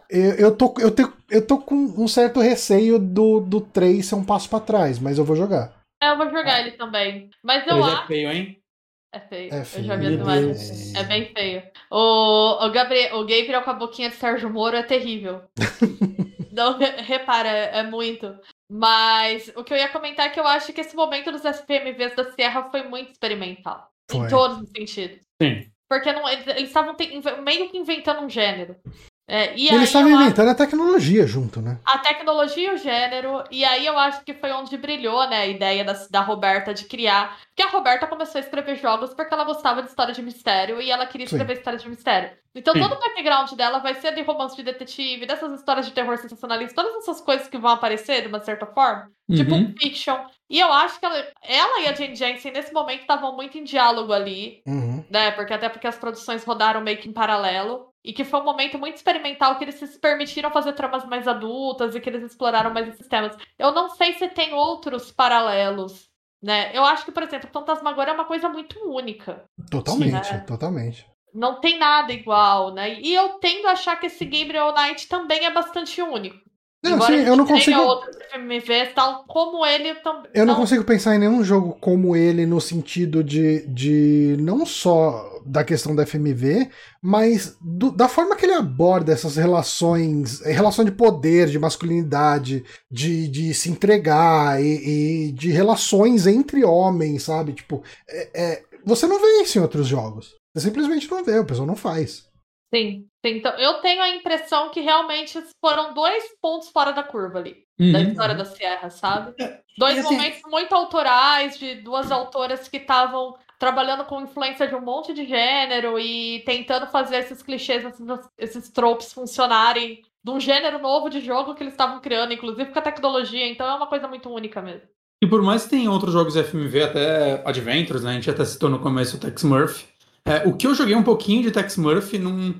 Eu, eu, tô, eu, te, eu tô com um certo receio do, do 3 ser um passo para trás, mas eu vou jogar. É, eu vou jogar ele também. Mas eu é acho. É feio, hein? É feio. É feio. Eu já vi as imagens. É bem feio. O, o, Gabriel, o Gabriel com a boquinha de Sérgio Moro é terrível. (laughs) Não, repara, é muito. Mas o que eu ia comentar é que eu acho que esse momento dos SPMVs da Sierra foi muito experimental. Foi. Em todos os sentidos. Sim. Porque não, eles estavam meio que inventando um gênero. É, e aí eles estavam eu acho- inventando a tecnologia junto, né? a tecnologia e o gênero, e aí eu acho que foi onde brilhou, né, a ideia da, da Roberta de criar. Porque a Roberta começou a escrever jogos porque ela gostava de história de mistério e ela queria Sim. escrever história de mistério. Então Sim. todo o background dela vai ser de romance de detetive, dessas histórias de terror sensacionalista, todas essas coisas que vão aparecer de uma certa forma, tipo Uhum. fiction. E eu acho que ela, ela e a Jane Jensen nesse momento estavam muito em diálogo ali Uhum. né? Porque até porque as produções rodaram meio que em paralelo. E que foi um momento muito experimental que eles se permitiram fazer tramas mais adultas e que eles exploraram mais esses temas. Eu não sei se tem outros paralelos, né? Eu acho que, por exemplo, Fantasmagoria é uma coisa muito única. Totalmente, Sim, é. totalmente. Não tem nada igual, né? E eu tendo a achar que esse Gabriel Knight também é bastante único. Não, sim, eu não consigo. outros FMVs, tal como ele também. Eu não consigo pensar em nenhum jogo como ele no sentido de, de não só da questão da FMV, mas do- da forma que ele aborda essas relações, eh, relação de poder, de masculinidade, de, de se entregar e, e de relações entre homens, sabe? Tipo, é- é, você não vê isso em outros jogos. Você simplesmente não vê, o pessoal não faz. Sim, sim. Então, eu tenho a impressão que realmente foram dois pontos fora da curva ali. da Uhum. história da Sierra, sabe? Dois e assim- momentos muito autorais de duas autoras que estavam trabalhando com influência de um monte de gênero e tentando fazer esses clichês, esses, esses tropes funcionarem de um gênero novo de jogo que eles estavam criando, inclusive com a tecnologia. Então é uma coisa muito única mesmo. E por mais que tenha outros jogos FMV, até Adventures, né? A gente até citou no começo o Tex Murphy. É, o que eu joguei um pouquinho de Tex Murphy não,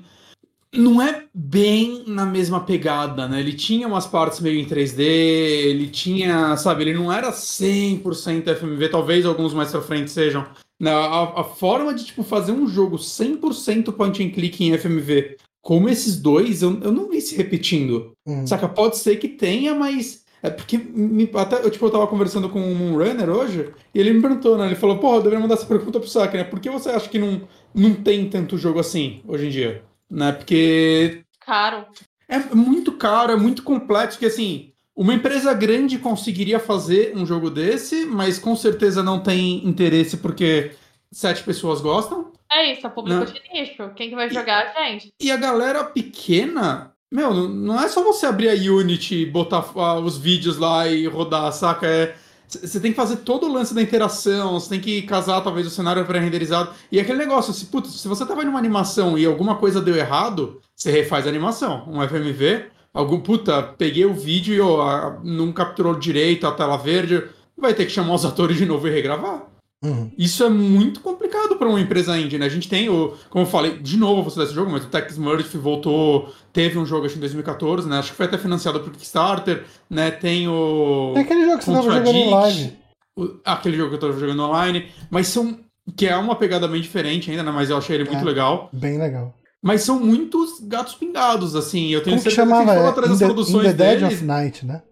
não é bem na mesma pegada, né? Ele tinha umas partes meio em 3D, ele tinha, sabe, ele não era 100% FMV, talvez alguns mais pra frente sejam. Né, A, a forma de, tipo, fazer um jogo 100% point and click em FMV, como esses dois, eu, eu não vi se repetindo. Hum. Saca, pode ser que tenha, mas. É porque me, até, eu, tipo, eu tava conversando com um runner hoje, e ele me perguntou, né? Ele falou, porra, eu deveria mandar essa pergunta pro Saki, né? Por que você acha que não, não tem tanto jogo assim hoje em dia? Né? Porque Caro. é muito caro, é muito complexo, que assim, uma empresa grande conseguiria fazer um jogo desse, mas com certeza não tem interesse porque sete pessoas gostam. É isso, é público Não. de nicho. Quem que vai jogar, gente? E a galera pequena, meu, não- é só você abrir a Unity, botar ah, os vídeos lá e rodar, saca? É, você tem que fazer todo o lance da interação, você tem que casar talvez o cenário pré-renderizado. E aquele negócio, se, putz, se você tava em uma animação e alguma coisa deu errado, você refaz a animação. Um FMV, algum, puta, peguei o vídeo e ah, não capturou direito a tela verde, vai ter que chamar os (laughs) atores de novo e regravar. Uhum. Isso é muito complicado para uma empresa indie, né? A gente tem o, como eu falei, de novo você desse jogo, mas o Tex Murphy voltou, teve um jogo acho em 2014, né? Acho que foi até financiado por Kickstarter, né? Tem o Tem aquele jogo que você tava jogando em live. o- aquele jogo que eu tô jogando online, mas são que é uma pegada bem diferente ainda, né? Mas eu achei ele muito É. legal. Bem legal. Mas são muitos gatos pingados, assim. Eu tenho Como que certeza chamava? que se for É, atrás In das the, produções In the Dead deles, of Night, né?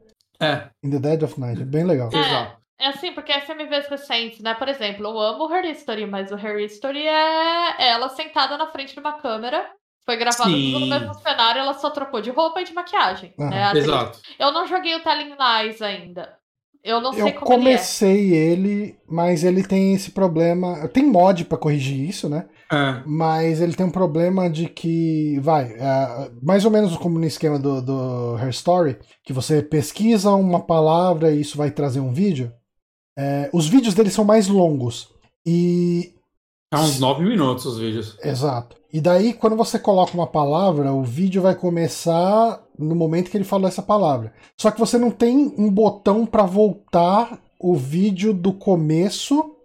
é, In the Dead of Night. É bem legal. É. exato. É assim, porque FMVs recentes, né? Por exemplo, eu amo Her History, mas o Her History é ela sentada na frente de uma câmera. Foi gravado Sim. tudo no mesmo cenário, ela só trocou de roupa e de maquiagem. Aham. né? A atriz. Exato. Eu não joguei o Telling Lies ainda. Eu não sei Eu como ele comecei ele, mas ele tem esse problema. Tem mod pra corrigir isso, né? É. Mas ele tem um problema de que, vai, é, mais ou menos como no esquema do, do Her Story, que você pesquisa uma palavra e isso vai trazer um vídeo. É, os vídeos dele são mais longos. E. É uns nove minutos os vídeos. Exato. E daí, quando você coloca uma palavra, o vídeo vai começar no momento que ele falou essa palavra. Só que você não tem um botão pra voltar o vídeo do começo,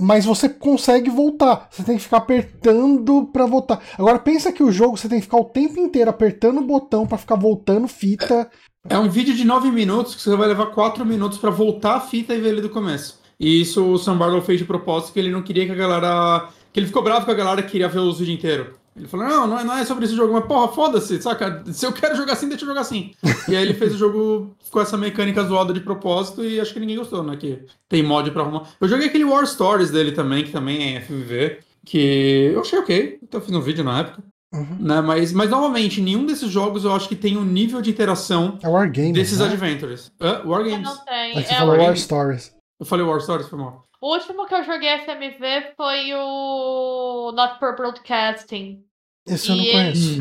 mas você consegue voltar. Você tem que ficar apertando pra voltar. Agora pensa que o jogo você tem que ficar o tempo inteiro apertando o botão pra ficar voltando fita. É um vídeo de 9 minutos que você vai levar 4 minutos pra voltar a fita e ver ele do começo. E isso o Sam Barlow fez de propósito, que ele não queria que a galera. que ele ficou bravo com a galera que queria ver os vídeos inteiros. Ele falou: não, não é, não é sobre esse jogo, mas porra, foda-se, saca? Se eu quero jogar assim, deixa eu jogar assim. e aí ele fez o jogo com essa mecânica zoada de propósito e acho que ninguém gostou, né? Que tem mod pra arrumar. Eu joguei aquele War Stories dele também, que também é FMV, que eu achei ok. Então eu fiz um vídeo na época. Uhum. Né? Mas, mas novamente, nenhum desses jogos eu acho que tem um nível de interação É Wargame. desses né? adventures. Hã? War é. Games. Não tem. É você É, falou o- War Stories. Eu falei War Stories, foi mal. O último que eu joguei FMV foi o Not for Broadcasting. Esse eu não conheço.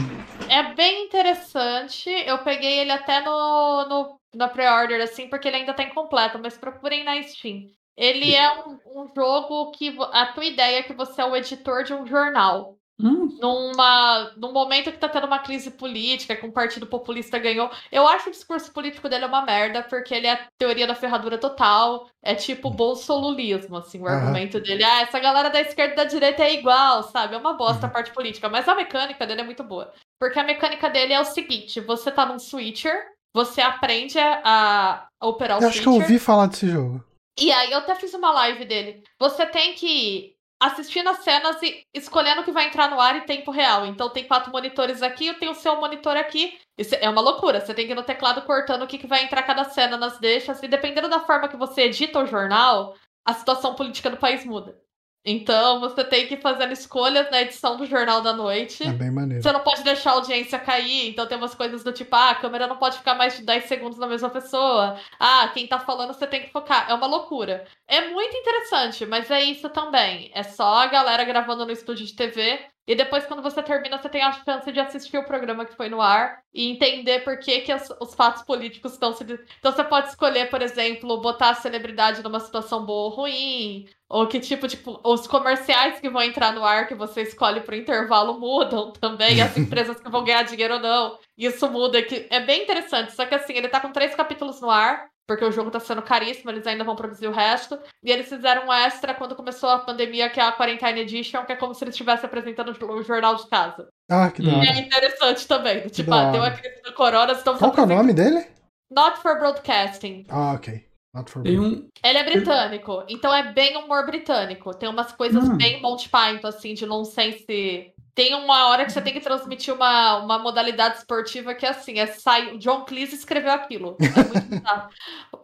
É bem interessante. Eu peguei ele até no, no na pre-order, assim, porque ele ainda tá incompleto, mas procurem na Steam. Ele é um, um jogo que a tua ideia é que você é o editor de um jornal. Hum, Numa, num momento que tá tendo uma crise política, que um partido populista ganhou. Eu acho o discurso político dele uma merda, porque ele é a teoria da ferradura total. É tipo bolsolulismo, assim, o argumento dele. Ah, essa galera da esquerda e da direita é igual, sabe? É uma bosta a parte política. Mas a mecânica dele é muito boa. Porque a mecânica dele é o seguinte: você tá num switcher, você aprende a, operar o Eu acho que eu switcher. ouvi falar desse jogo. E aí eu até fiz uma live dele. Você tem que assistindo as cenas e escolhendo o que vai entrar no ar em tempo real. Então tem quatro monitores aqui, eu tenho o seu monitor aqui. Isso é uma loucura. Você tem que ir no teclado cortando o que, que vai entrar cada cena nas deixas. E dependendo da forma que você edita o jornal, a situação política do país muda. Então você tem que fazendo escolhas na edição do Jornal da Noite. É bem maneiro. Você não pode deixar a audiência cair, então tem umas coisas do tipo, ah, a câmera não pode ficar mais de 10 segundos na mesma pessoa. Ah, quem tá falando você tem que focar. É uma loucura. É muito interessante, mas é isso também. É só a galera gravando no estúdio de TV. E depois, quando você termina, você tem a chance de assistir o programa que foi no ar e entender por que, que as- os fatos políticos estão se. Então você pode escolher, por exemplo, botar a celebridade numa situação boa ou ruim. Ou que tipo, tipo, os comerciais que vão entrar no ar que você escolhe pro intervalo mudam (laughs) também, as (laughs) empresas que vão ganhar dinheiro ou não. Isso muda, que é bem interessante. Só que assim, ele tá com três capítulos no ar, porque o jogo tá sendo caríssimo, eles ainda vão produzir o resto. E eles fizeram um extra quando começou a pandemia, que é a Quarantine Edition, que é como se eles estivessem apresentando o jornal de casa. Ah, que da Hum. hora. E é interessante também. Tipo, da ah, deu a crise do corona, estamos Qual que é o nome dele? Not for Broadcasting. Ah, ok. Not for um. Ele é britânico, então é bem humor britânico. Tem umas coisas Hum. bem Monty Python, assim, de nonsense. Tem uma hora que você tem que transmitir uma, uma modalidade esportiva que é assim, é sai. O John Cleese escreveu aquilo. É muito (laughs) bizarro.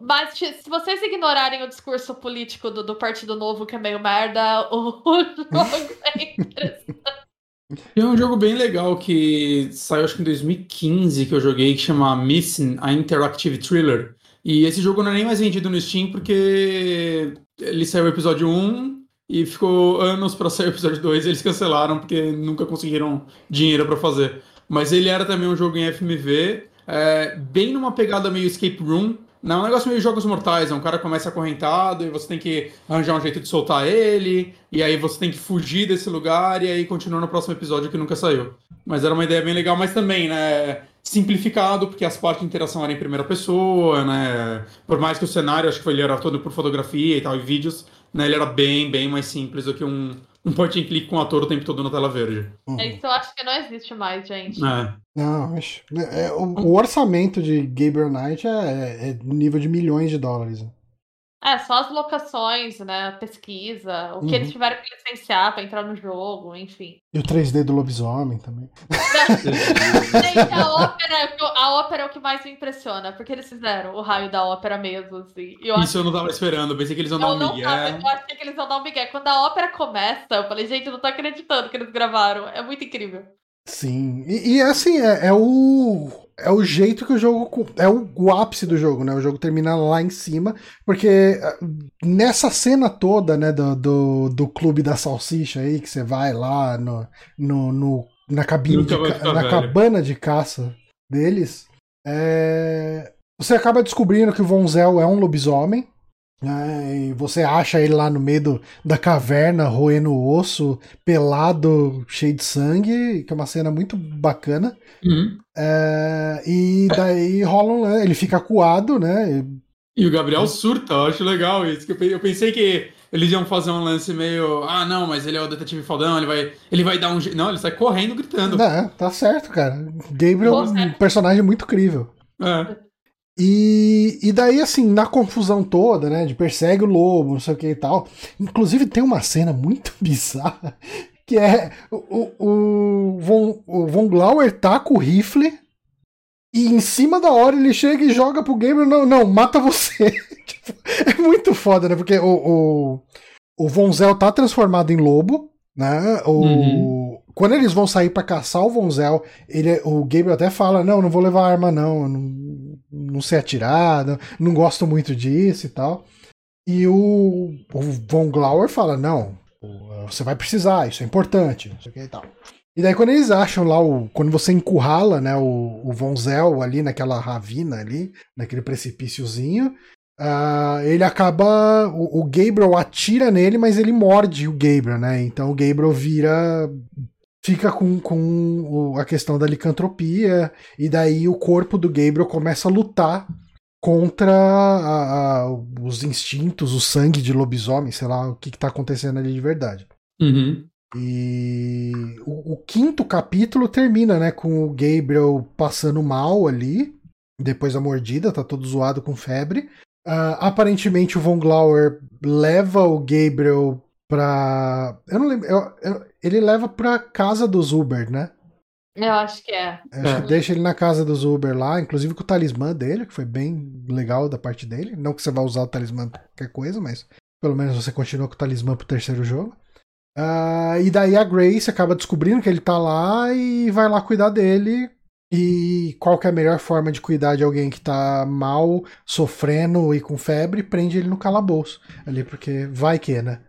Mas se vocês ignorarem o discurso político do, do Partido Novo, que é meio merda, o, (laughs) o jogo é interessante. Tem um jogo bem legal que saiu acho que em 2015 que eu joguei, que chama Missing, a Interactive Thriller. E esse jogo não é nem mais vendido no Steam porque ele saiu o episódio 1 e ficou anos pra sair o episódio 2 e eles cancelaram porque nunca conseguiram dinheiro pra fazer. Mas ele era também um jogo em FMV, é, bem numa pegada meio escape room. Não, é um negócio meio jogos mortais, é um cara começa acorrentado e você tem que arranjar um jeito de soltar ele, e aí você tem que fugir desse lugar e aí continua no próximo episódio que nunca saiu. Mas era uma ideia bem legal, mas também, né, simplificado, porque as partes de interação eram em primeira pessoa, né, por mais que o cenário, acho que ele era todo por fotografia e tal, e vídeos, né, ele era bem, bem mais simples do que um, um point and click com o ator o tempo todo na tela verde. Uhum. Isso eu acho que não existe mais, gente. É. Não, acho. é, o, o orçamento de Gabriel Knight é, é nível de milhões de dólares. É, só as locações, né? A pesquisa, o que Uhum. eles tiveram que licenciar pra entrar no jogo, enfim. E o 3D do lobisomem também. (laughs) Gente, a ópera, é o que eu- a ópera é o que mais me impressiona, porque eles fizeram o raio da ópera mesmo, assim. Eu Isso eu não tava esperando, eu pensei que eles iam dar eu um não migué. tava, eu achei que eles iam dar um migué. Quando a ópera começa, eu falei, gente, eu não tô acreditando que eles gravaram. É muito incrível. Sim. E, e, assim, é, é o. É o jeito que o jogo. É o, o ápice do jogo, né? O jogo termina lá em cima. Porque ah, nessa cena toda, né, do, do, do clube da salsicha aí, que você vai lá no, no, no- na cabine de na velho. cabana de caça deles. é, Você acaba descobrindo que o Von Zell é um lobisomem. Né, e você acha ele lá no meio do- da caverna, roendo o osso, pelado, cheio de sangue, que é uma cena muito bacana. Uhum. É, e daí rola um ele fica acuado, né? E o Gabriel surta, eu acho legal isso. eu pe- Eu pensei que eles iam fazer um lance meio. Ah, não, mas ele é o detetive fodão, ele vai, ele vai dar um jeito. Não, ele sai correndo, gritando. Não, tá certo, cara. Gabriel é um personagem muito crível. É. E, e daí, assim, na confusão toda, né? De persegue o lobo, não sei o que e tal. Inclusive, tem uma cena muito (laughs) bizarra que é o, o, Von, o Von Glauer com o rifle e em cima da hora ele chega e joga pro Gabriel: não, não, mata você. (laughs) Tipo, é muito foda, né? Porque o, o, o Von Zell tá transformado em lobo, né? O, Uhum. Quando eles vão sair pra caçar o Von Zell, ele, o Gabriel até fala: Não, não vou levar arma, não. Não, não sei atirar, não, não gosto muito disso e tal. E o, o Von Glauer fala: Não, você vai precisar, isso é importante, e tal. E daí quando eles acham lá o. Quando você encurrala, né, o, o Vonzel ali naquela ravina ali, naquele precipíciozinho, uh, ele acaba. O, o, Gabriel atira nele, mas ele morde o Gabriel, né? Então o Gabriel vira. Fica com, com a questão da licantropia, e daí o corpo do Gabriel começa a lutar contra a, a, os instintos, o sangue de lobisomem, sei lá o que, que tá acontecendo ali de verdade. Uhum. E o, o, quinto capítulo termina, né, com o Gabriel passando mal ali, depois da mordida, tá todo zoado com febre. Uh, aparentemente o Von Glauer leva o Gabriel pra. Eu não lembro. Eu, eu, ele leva pra casa dos Uber, né? Eu acho que é. acho é. que deixa ele na casa dos Uber lá, inclusive com o talismã dele, que foi bem legal da parte dele. Não que você vá usar o talismã pra qualquer coisa, mas pelo menos você continua com o talismã pro terceiro jogo. Uh, e daí a Grace acaba descobrindo que ele tá lá e vai lá cuidar dele. E qual que é a melhor forma de cuidar de alguém que tá mal, sofrendo e com febre? Prende ele no calabouço. Ali, porque vai que, né?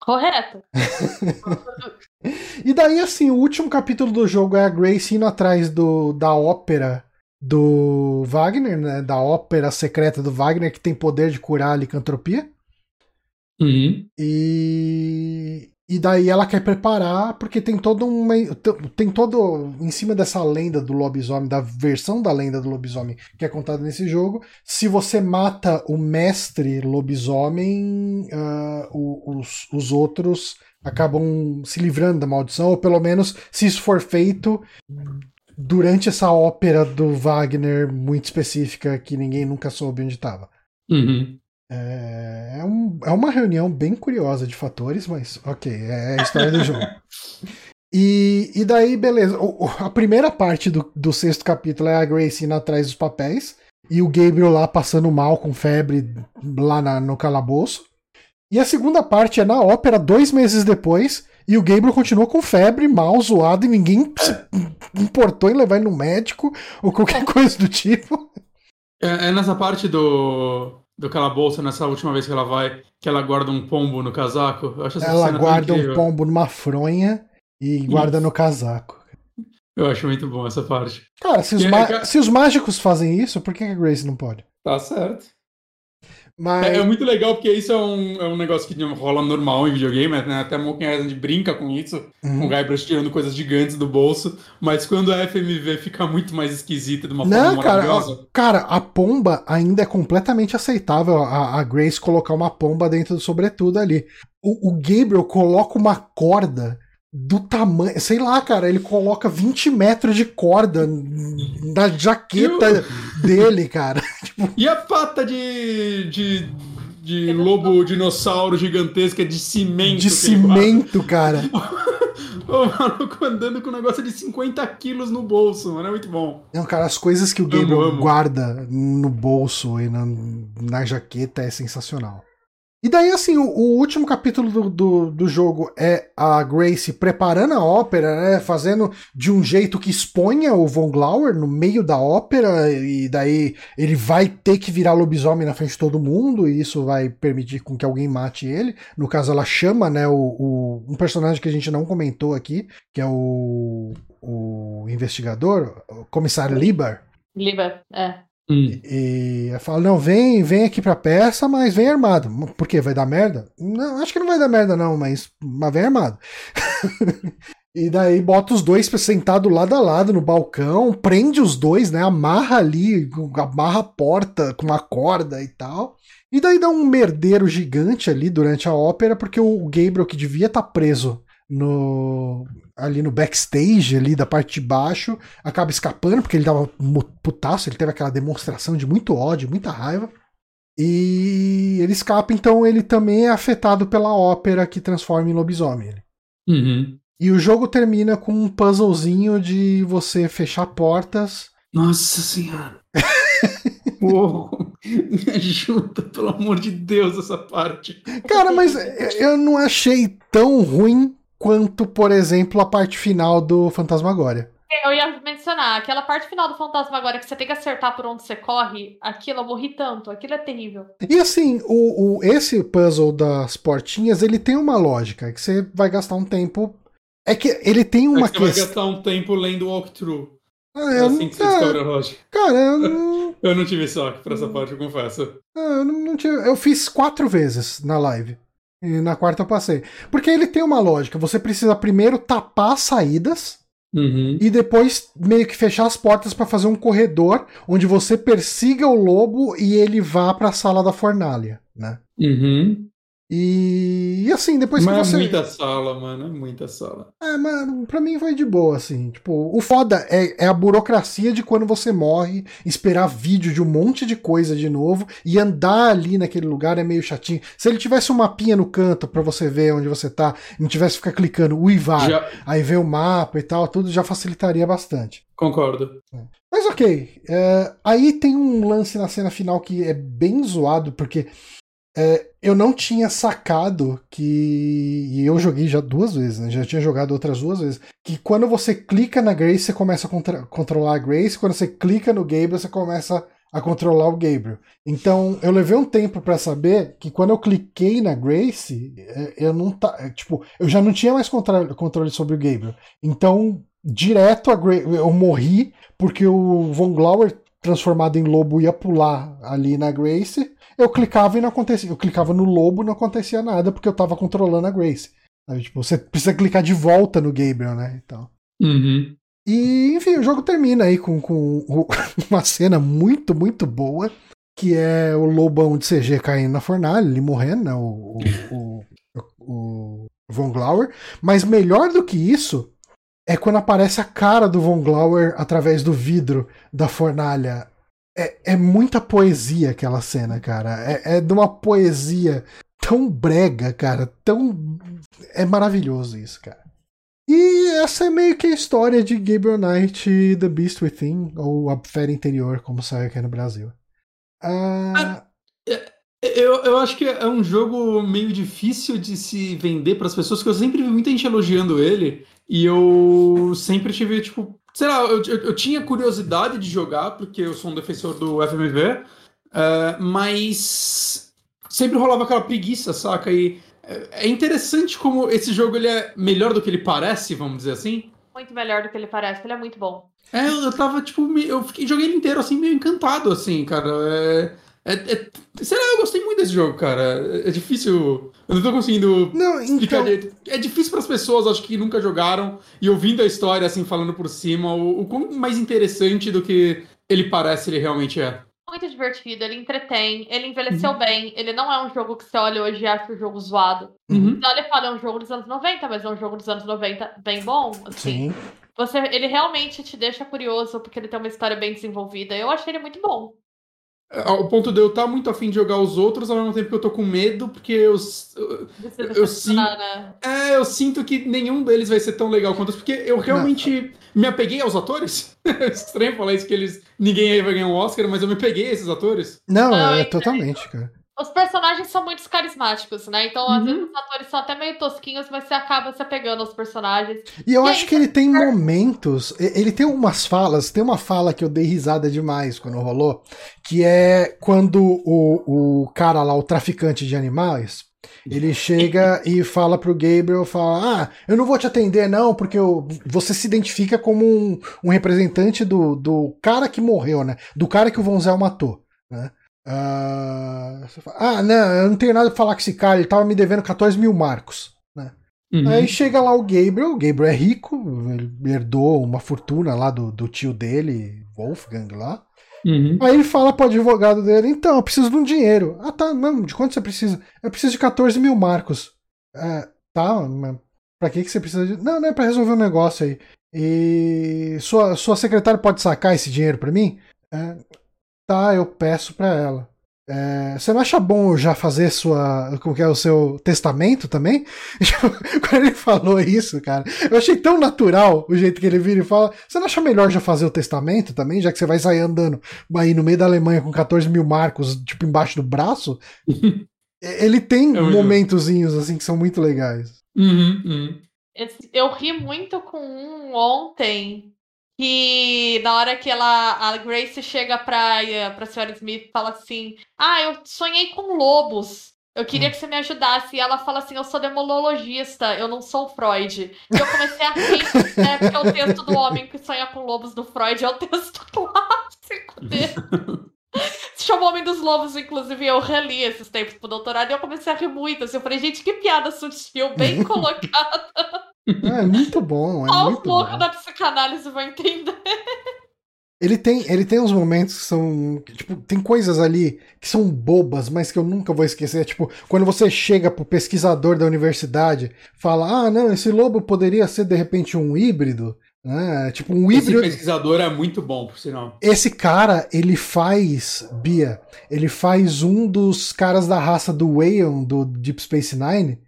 Correto. (laughs) e daí, assim, o último capítulo do jogo é a Grace indo atrás do, da ópera do Wagner, né? Da ópera secreta do Wagner, que tem poder de curar a licantropia. Uhum. E, e daí ela quer preparar, porque tem todo uma. Tem todo. Em cima dessa lenda do lobisomem, da versão da lenda do lobisomem que é contada nesse jogo. Se você mata o mestre lobisomem, uh, os, os outros acabam se livrando da maldição, ou pelo menos, se isso for feito durante essa ópera do Wagner muito específica que ninguém nunca soube onde estava. Uhum. É, é, um, é uma reunião bem curiosa de fatores, mas ok, é a história do jogo. E, e daí, beleza. O, a primeira parte do, do sexto capítulo é a Grace indo atrás dos papéis e o Gabriel lá passando mal com febre lá na, no calabouço. E a segunda parte é na ópera, dois meses depois, e o Gabriel continua com febre, mal, zoado, e ninguém se importou em levar ele no médico ou qualquer (laughs) coisa do tipo. É, é nessa parte do do calabouço nessa última vez que ela vai, que ela guarda um pombo no casaco. ela guarda um pombo numa fronha e guarda no casaco. Eu acho muito bom essa parte. Cara, se os, é, se os mágicos fazem isso, por que a Grace não pode? Tá certo. Mas... É, é, muito legal porque isso é um, é um negócio que rola normal em videogame, né? Até Monkey Island brinca com isso, uhum. com o Guybrush tirando coisas gigantes do bolso, mas quando a FMV fica muito mais esquisita de uma Não, forma cara, maravilhosa. cara, a pomba ainda é completamente aceitável a, a, Grace colocar uma pomba dentro do sobretudo ali. O, o Gabriel coloca uma corda do tamanho. Sei lá, cara, ele coloca 20 metros de corda na jaqueta Eu... dele, cara. (laughs) Tipo... E a pata de. de... De lobo dinossauro gigantesca de cimento. De cimento, cara. (laughs) o maluco andando com um negócio de 50 quilos no bolso, mano. É muito bom. Não, cara, as coisas que o Gabriel guarda no bolso e na, na jaqueta é sensacional. E daí, assim, o, o último capítulo do, do, do, jogo é a Grace preparando a ópera, né? Fazendo de um jeito que exponha o Von Glauer no meio da ópera, e daí ele vai ter que virar lobisomem na frente de todo mundo, e isso vai permitir com que alguém mate ele. No caso, ela chama, né, o, o um personagem que a gente não comentou aqui, que é o, o investigador, o comissário Libar. Libar, é. Hum. E, e fala, não, vem, vem aqui pra peça, mas vem armado. Por quê? Vai dar merda? Não, acho que não vai dar merda, não, mas, mas vem armado. (laughs) e daí bota os dois sentados lado a lado no balcão, prende os dois, né? Amarra ali, amarra a porta com uma corda e tal. E daí dá um merdeiro gigante ali durante a ópera, porque o Gabriel, que devia estar tá preso no ali no backstage ali da parte de baixo, acaba escapando porque ele tava putaço, ele teve aquela demonstração de muito ódio, muita raiva. E ele escapa, então ele também é afetado pela ópera que transforma em lobisomem. Uhum. E o jogo termina com um puzzlezinho de você fechar portas. Nossa senhora! (laughs) Uou. Me ajuda, pelo amor de Deus, essa parte. Cara, mas eu não achei tão ruim quanto, por exemplo, a parte final do Fantasmagória. Eu ia mencionar, aquela parte final do Fantasmagória que você tem que acertar por onde você corre, aquilo eu morri tanto, aquilo é terrível. E assim, o, o, esse puzzle das portinhas, ele tem uma lógica, que você vai gastar um tempo É que ele tem uma é que você questão. vai gastar um tempo lendo walkthrough. Ah, É eu assim não- que você ah, descobre a lógica. Cara, eu (laughs) não, Eu não tive sorte pra essa parte, eu confesso. ah, eu não, não tinha. Eu fiz quatro vezes na live. E na quarta eu passei. Porque ele tem uma lógica. Você precisa primeiro tapar as saídas Uhum. e depois meio que fechar as portas pra fazer um corredor onde você persiga o lobo e ele vá pra sala da fornalha, né? Uhum. E, e assim, depois Mas que é você. muita sala, mano. É muita sala. É, mano, pra mim foi de boa, assim. Tipo, o foda é, é a burocracia de quando você morre, esperar vídeo de um monte de coisa de novo e andar ali naquele lugar é meio chatinho. Se ele tivesse um mapinha no canto pra você ver onde você tá, e não tivesse que ficar clicando uivar, Já aí ver o mapa e tal, tudo já facilitaria bastante. concordo. Mas ok. é, aí tem um lance na cena final que é bem zoado, porque é, eu não tinha sacado que. E eu joguei já duas vezes, né? Já tinha jogado outras duas vezes. Que quando você clica na Grace, você começa a contra- controlar a Grace. Quando você clica no Gabriel, você começa a controlar o Gabriel. Então eu levei um tempo pra saber que quando eu cliquei na Grace, é, eu não tá. Tipo, eu já não tinha mais controle sobre o Gabriel. Então, direto a Gra eu morri porque o Von Glauer transformado em lobo ia pular ali na Grace. Eu clicava e não acontecia. Eu clicava no lobo e não acontecia nada porque eu tava controlando a Grace. Sabe, Tipo, você precisa clicar de volta no Gabriel, né? Então. Uhum. E, enfim, o jogo termina aí com, com (laughs) uma cena muito, muito boa. Que é o lobão de CG caindo na fornalha, ele morrendo, né? O, o, o, o Von Glauer. Mas melhor do que isso é quando aparece a cara do Von Glauer através do vidro da fornalha. É, é muita poesia aquela cena, cara. É, é de uma poesia tão brega, cara. Tão. É maravilhoso isso, cara. E essa é meio que a história de Gabriel Knight e The Beast Within, ou A Fera Interior, como sai aqui no Brasil. Ah, Eu, eu acho que é um jogo meio difícil de se vender para as pessoas, porque eu sempre vi muita gente elogiando ele, e eu sempre tive, tipo, sei lá, eu, eu, eu tinha curiosidade de jogar, porque eu sou um defensor do FMV, eh, mas sempre rolava aquela preguiça, saca? E é é interessante como esse jogo ele é melhor do que ele parece, vamos dizer assim. Muito melhor do que ele parece, ele é muito bom. É, eu tava, tipo, eu fiquei, joguei ele inteiro, assim, meio encantado, assim, cara. É, é, é- sei lá, eu gostei muito desse jogo, cara. É, é difícil. Eu não tô conseguindo não, explicar então. direito. É difícil pras pessoas, acho que nunca jogaram, e ouvindo a história, assim, falando por cima, o, o quão mais interessante do que ele parece, ele realmente é. Muito divertido, ele entretém, ele envelheceu bem, ele não é um jogo que você olha hoje e acha o jogo zoado. Uhum. Você olha e fala, é um jogo dos anos 90, mas é um jogo dos anos 90 bem bom, assim. Sim. Você, ele realmente te deixa curioso, porque ele tem uma história bem desenvolvida. Eu achei ele muito bom. Ao ponto de eu estar muito afim de jogar os outros, ao mesmo tempo que eu tô com medo, porque eu, eu, se Eu- eu decepcionar, né? é, eu sinto que nenhum deles vai ser tão legal quanto os, porque eu realmente me apeguei aos atores. É (laughs) estranho falar isso, que eles ninguém aí vai ganhar um Oscar, mas eu me peguei a esses atores. Não, Não, é é- totalmente, cara. Os personagens são muito carismáticos, né? Então, às Uhum. vezes, os atores são até meio tosquinhos, mas você acaba se apegando aos personagens. E eu E acho aí, que ele tem momentos. e- Ele tem umas falas. Tem uma fala que eu dei risada demais quando rolou. Que é quando o, o cara lá, o traficante de animais, ele chega e fala pro Gabriel: fala, Ah, eu não vou te atender, não, porque eu- você se identifica como um, um representante do, do cara que morreu, né? Do cara que o Vonzel matou, né? Ah, fala, ah, não, eu não tenho nada pra falar com esse cara, ele tava me devendo 14 mil marcos. Uhum. Aí chega lá o Gabriel, o Gabriel é rico, ele herdou uma fortuna lá do, do tio dele, Wolfgang lá. Uhum. Aí ele fala pro advogado dele, então, eu preciso de um dinheiro. Ah, tá, não, de quanto você precisa? Eu preciso de 14 mil marcos. É, tá, mas pra que, que você precisa de... Não, não é pra resolver um negócio aí. E sua, sua secretária pode sacar esse dinheiro pra mim? É, tá, eu peço pra ela. É, você não acha bom já fazer sua. Como que é o seu testamento também? (laughs) Quando ele falou isso, cara, eu achei tão natural o jeito que ele vira e fala. Você não acha melhor já fazer o testamento também, já que você vai sair andando aí no meio da Alemanha com 14 mil marcos, tipo, embaixo do braço? (laughs) ele tem É momentozinhos assim que são muito legais. Uhum, uhum. Eu ri muito com um ontem que na hora que ela, a Grace chega pra, eh, pra senhora Smith e fala assim: Ah, eu sonhei com lobos. Eu queria Hum. que você me ajudasse. E ela fala assim: eu sou demologista, eu não sou Freud. E eu comecei a rir, (laughs) né? Porque o texto do homem que sonha com lobos do Freud é o texto (laughs) clássico dele. (laughs) Se (laughs) chama Homem dos Lobos, inclusive eu reli esses tempos pro doutorado e eu comecei a rir muito. Assim, eu falei, gente, que piada sutil, bem (laughs) colocada. É muito bom, é Só um muito pouco bom. da psicanálise vai entender. Ele tem, ele tem uns momentos que são. Tipo, tem coisas ali que são bobas, mas que eu nunca vou esquecer. Tipo, quando você chega pro pesquisador da universidade, fala: Ah, não, esse lobo poderia ser de repente um híbrido. Né? Tipo, um Esse híbrido. pesquisador é muito bom, por sinal. Esse cara, ele faz, Bia, ele faz um dos caras da raça do Wayon, do Deep Space Nine.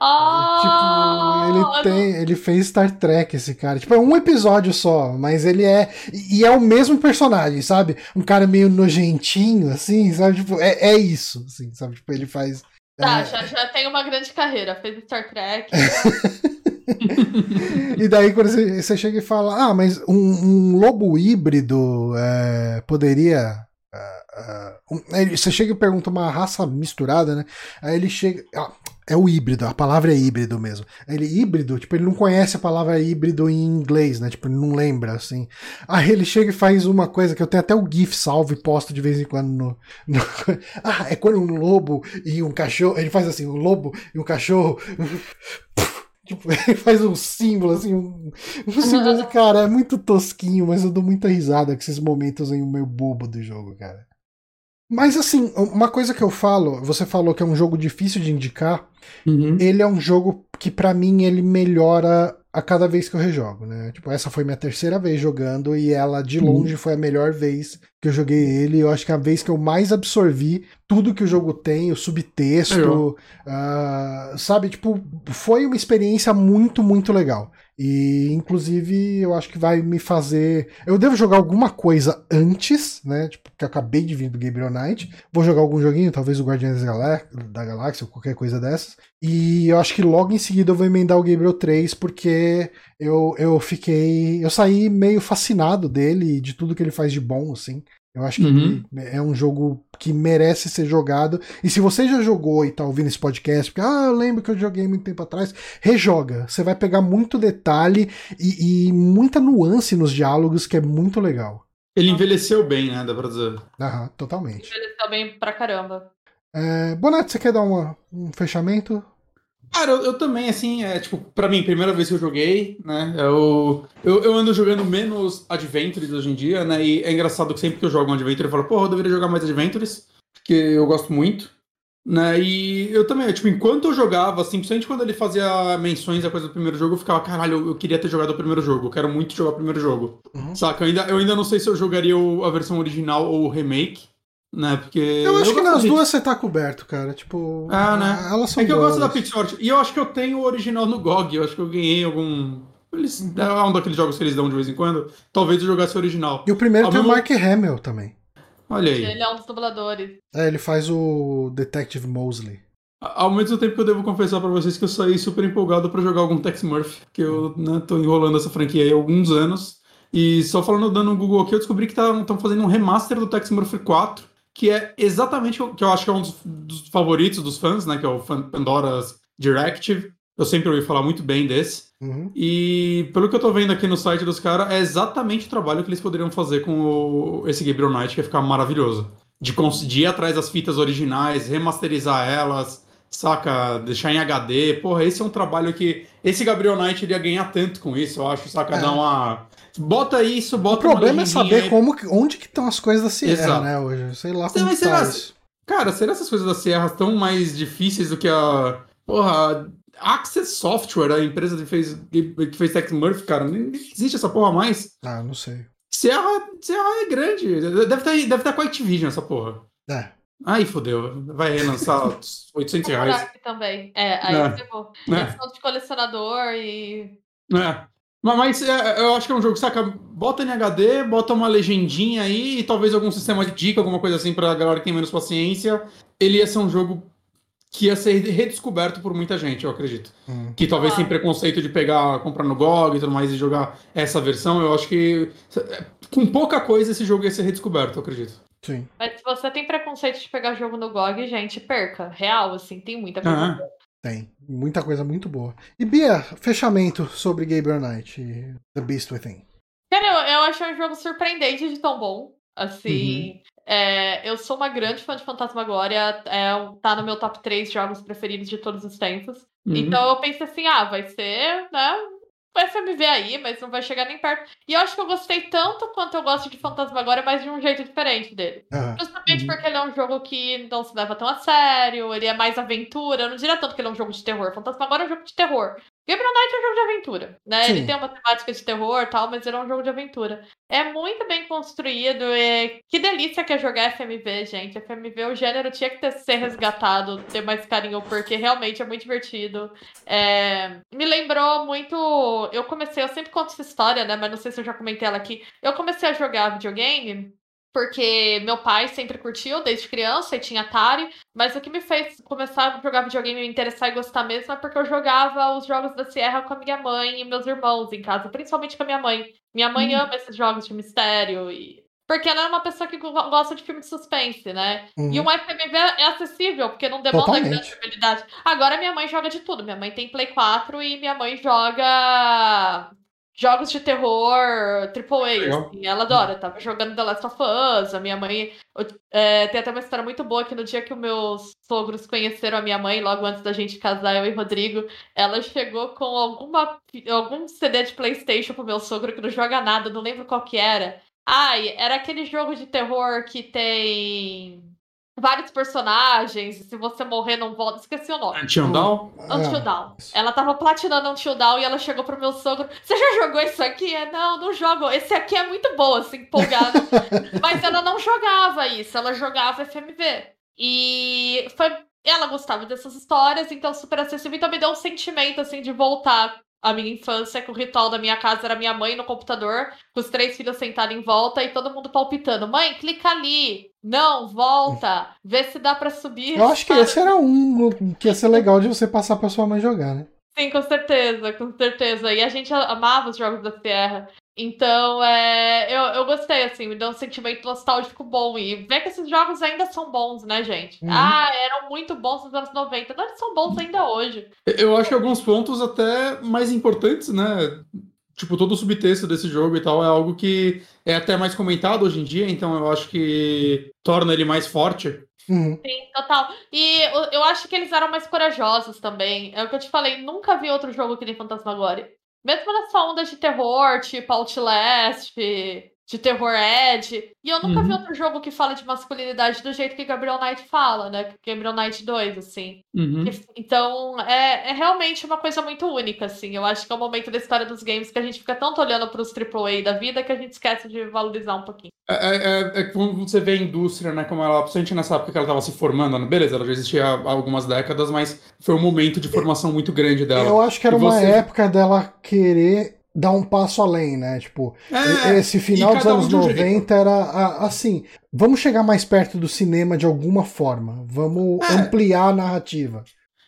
Ah, tipo, ele tem, ele fez Star Trek, esse cara. Tipo, é um episódio só, mas ele é. E é o mesmo personagem, sabe? Um cara meio nojentinho, assim, sabe? Tipo, é, é isso, assim, sabe? Tipo, ele faz. Tá, é, já, já tem uma grande carreira. Fez Star Trek. (laughs) (laughs) E daí quando você, chega e fala, ah, mas um, um lobo híbrido é, poderia. um- aí você chega e pergunta uma raça misturada, né? Aí ele chega. ah, é o híbrido, a palavra é híbrido mesmo. Ele híbrido, tipo, ele não conhece a palavra híbrido em inglês, né? Tipo, ele não lembra, assim. Aí ele chega e faz uma coisa que eu tenho até o GIF salvo e posto de vez em quando no. no- (laughs) ah, é quando um lobo e um cachorro. Ele faz assim, um lobo e um cachorro. Tipo, (laughs) ele faz um símbolo, assim, um, um símbolo cara, é muito tosquinho, mas eu dou muita risada com esses momentos aí meio bobo do jogo, cara. Mas assim, uma coisa que eu falo, você falou que é um jogo difícil de indicar, Uhum. ele é um jogo que pra mim ele melhora a cada vez que eu rejogo, né? Tipo, essa foi minha terceira vez jogando e ela de Uhum. longe foi a melhor vez que eu joguei ele. Eu acho que é a vez que eu mais absorvi tudo que o jogo tem, o subtexto, ah, sabe? Tipo, foi uma experiência muito, muito legal. E, inclusive, eu acho que vai me fazer. Eu devo jogar alguma coisa antes, né? Tipo, porque eu acabei de vir do Gabriel Knight. Vou jogar algum joguinho, talvez o Guardiões da Galáxia ou qualquer coisa dessas. E eu acho que logo em seguida eu vou emendar o Gabriel 3, porque eu, eu fiquei. Eu saí meio fascinado dele e de tudo que ele faz de bom, assim. Eu acho que Uhum. é um jogo que merece ser jogado. E se você já jogou e tá ouvindo esse podcast, porque, ah, eu lembro que eu joguei muito tempo atrás, rejoga. Você vai pegar muito detalhe e, e muita nuance nos diálogos que é muito legal. Ele envelheceu bem, né? Dá pra dizer. Aham, totalmente. Ele tá bem pra caramba. É, Bonato, você quer dar uma- um fechamento? Cara, eu, eu também, assim, é tipo, pra mim, primeira vez que eu joguei, né? Eu, eu, eu ando jogando menos Adventures hoje em dia, né? E é engraçado que sempre que eu jogo um Adventure, eu falo, porra, eu deveria jogar mais Adventures, porque eu gosto muito. Né? E eu também, tipo, enquanto eu jogava, assim, principalmente quando ele fazia menções a coisa do primeiro jogo, eu ficava, caralho, eu, eu queria ter jogado o primeiro jogo, eu quero muito jogar o primeiro jogo. Uhum. Saca? Eu ainda, eu ainda não sei se eu jogaria o- a versão original ou o remake, né? Porque. Eu acho que gosto nas de- duas você tá coberto, cara. Tipo, Ah, né? elas são É que eu gosto da boas. Pixart. E eu acho que eu tenho o original no GOG. Eu acho que eu ganhei algum. Eles, é um daqueles jogos que eles dão de vez em quando. Talvez eu jogasse o original. E o primeiro Ao tem o mesmo- Mark Hamill também. Olha aí. Ele é um dos dubladores. É, ele faz o Detective Mosley. Ao mesmo tempo que eu devo confessar pra vocês que eu saí super empolgado pra jogar algum Tex Murphy. Que eu né, tô enrolando essa franquia aí há alguns anos. E só falando, dando um Google aqui, eu descobri que estão fazendo um remaster do Tex Murphy 4. Que é exatamente o que eu acho que é um dos, dos favoritos dos fãs, né? Que é o Fan- Pandora's Directive. Eu sempre ouvi falar muito bem desse. Uhum. E pelo que eu tô vendo aqui no site dos caras, é exatamente o trabalho que eles poderiam fazer com o- esse Gabriel Knight, que ia ficar maravilhoso. De conseguir ir atrás das fitas originais, remasterizar elas, saca? Deixar em HD. Porra, esse é um trabalho que. Esse Gabriel Knight iria ganhar tanto com isso, eu acho, saca? É. Dar uma. Bota isso, O bota uma problema é saber aí. como, que- onde que estão as coisas da Sierra, Exato. né, hoje. Sei lá Você como que ser tá assim. isso. Cara, será essas coisas da Sierra tão mais difíceis do que a. Porra, Access Software, a empresa que fez, que fez Tex Murphy, cara, nem existe essa porra mais. Ah, não sei. Sierra, Sierra é grande. Deve estar deve tá com a Activision essa porra. É. Aí fodeu. Vai relançar (laughs) 800 Vou reais. também. É, aí É. eu ferrou. É. De colecionador e. É. Mas, mas, é, eu acho que é um jogo, saca? Bota em HD, bota uma legendinha aí e talvez algum sistema de dica, alguma coisa assim pra galera que tem menos paciência. Ele ia ser um jogo que ia ser redescoberto por muita gente, eu acredito. Hum. Que talvez Ah. tem preconceito de pegar, comprar no GOG e tudo mais e jogar essa versão. Eu acho que é, com pouca coisa esse jogo ia ser redescoberto, eu acredito. Sim. Mas se você tem preconceito de pegar jogo no GOG, gente, perca. Real, assim, tem muita coisa. Ah. Tem. Muita coisa muito boa. E Bia, fechamento sobre Gabriel Knight e The Beast Within. Cara, eu, eu achei um jogo surpreendente de tão bom. Assim, é, eu sou uma grande fã de Fantasmagoria. É, tá no meu top 3 jogos preferidos de todos os tempos. Uhum. Então eu pensei assim, ah, vai ser, né? Vai FMV aí, mas não vai chegar nem perto. E eu acho que eu gostei tanto quanto eu gosto de Fantasmagoria, mas de um jeito diferente dele. Aham. Justamente Uhum. porque ele é um jogo que não se leva tão a sério, ele é mais aventura. Eu não diria tanto que ele é um jogo de terror. Fantasmagoria é um jogo de terror. Gabriel Knight é um jogo de aventura, né? Sim. Ele tem uma temática de terror e tal, mas ele é um jogo de aventura. É muito bem construído. E... Que delícia que é jogar FMV, gente. FMV, o gênero tinha que ter, ser resgatado, ter mais carinho, porque realmente é muito divertido. É, Me lembrou muito. Eu comecei, eu sempre conto essa história, né? Mas não sei se eu já comentei ela aqui. Eu comecei a jogar videogame porque meu pai sempre curtiu desde criança e tinha Atari, mas o que me fez começar a jogar videogame e me interessar e gostar mesmo é porque eu jogava os jogos da Sierra com a minha mãe e meus irmãos em casa, principalmente com a minha mãe. Minha mãe Hum. ama esses jogos de mistério e porque ela é uma pessoa que go- gosta de filme de suspense, né? Uhum. E um FMV é acessível, porque não demanda Totalmente. grande habilidade. Agora minha mãe joga de tudo. Minha mãe tem Play 4 e minha mãe joga jogos de terror AAA. Assim, ela adora. Tava jogando The Last of Us. A minha mãe. é, tem até uma história muito boa que no dia que os meus sogros conheceram a minha mãe, logo antes da gente casar, eu e Rodrigo, ela chegou com alguma, algum CD de PlayStation pro meu sogro que não joga nada, não lembro qual que era. Ai, era aquele jogo de terror que tem vários personagens, e se você morrer não volta. Esqueci o nome. Until Dawn? Until Ah, Dawn. Ela tava platinando Until Dawn e ela chegou pro meu sogro. Você já jogou isso aqui? É, não, não jogo. Esse aqui é muito bom, assim, empolgada. (laughs) Mas ela não jogava isso, ela jogava FMV. E foi. Ela gostava dessas histórias, então super acessível. Então me deu um sentimento, assim, de voltar à minha infância, que o ritual da minha casa era minha mãe no computador, com os três filhos sentados em volta e todo mundo palpitando. Mãe, clica ali. Não, volta. Vê se dá pra subir. Eu acho que esse era um que ia ser legal de você passar pra sua mãe jogar, né? Sim, com certeza, com certeza. E a gente amava os jogos da Sierra. Então, é, eu, eu gostei, assim, me deu um sentimento nostálgico bom. E ver que esses jogos ainda são bons, né, gente? Uhum. Ah, eram muito bons nos anos 90. Não, eles são bons ainda hoje. Eu acho que alguns pontos até mais importantes, né? Tipo, todo o subtexto desse jogo e tal é algo que é até mais comentado hoje em dia, então eu acho que torna ele mais forte. Uhum. Sim, total. E eu, eu acho que eles eram mais corajosos também. É o que eu te falei, nunca vi outro jogo que nem Fantasmagoria. Mesmo nessa onda de terror, tipo Outlast, de terror Edge. E eu nunca vi Uhum. outro jogo que fala de masculinidade do jeito que Gabriel Knight fala, né? Gabriel Knight 2, assim. Uhum. Então, é, é realmente uma coisa muito única, assim. Eu acho que é um momento da história dos games que a gente fica tanto olhando pros AAA da vida que a gente esquece de valorizar um pouquinho. É, é, é quando você vê a indústria, né, como ela, principalmente nessa época que ela estava se formando, né, beleza, ela já existia há algumas décadas, mas foi um momento de formação muito grande dela. Eu acho que era E uma você- época dela querer dar um passo além, né? Tipo, É, esse final dos anos um jeito. 90 era a- assim, vamos chegar mais perto do cinema de alguma forma, vamos É. ampliar a narrativa.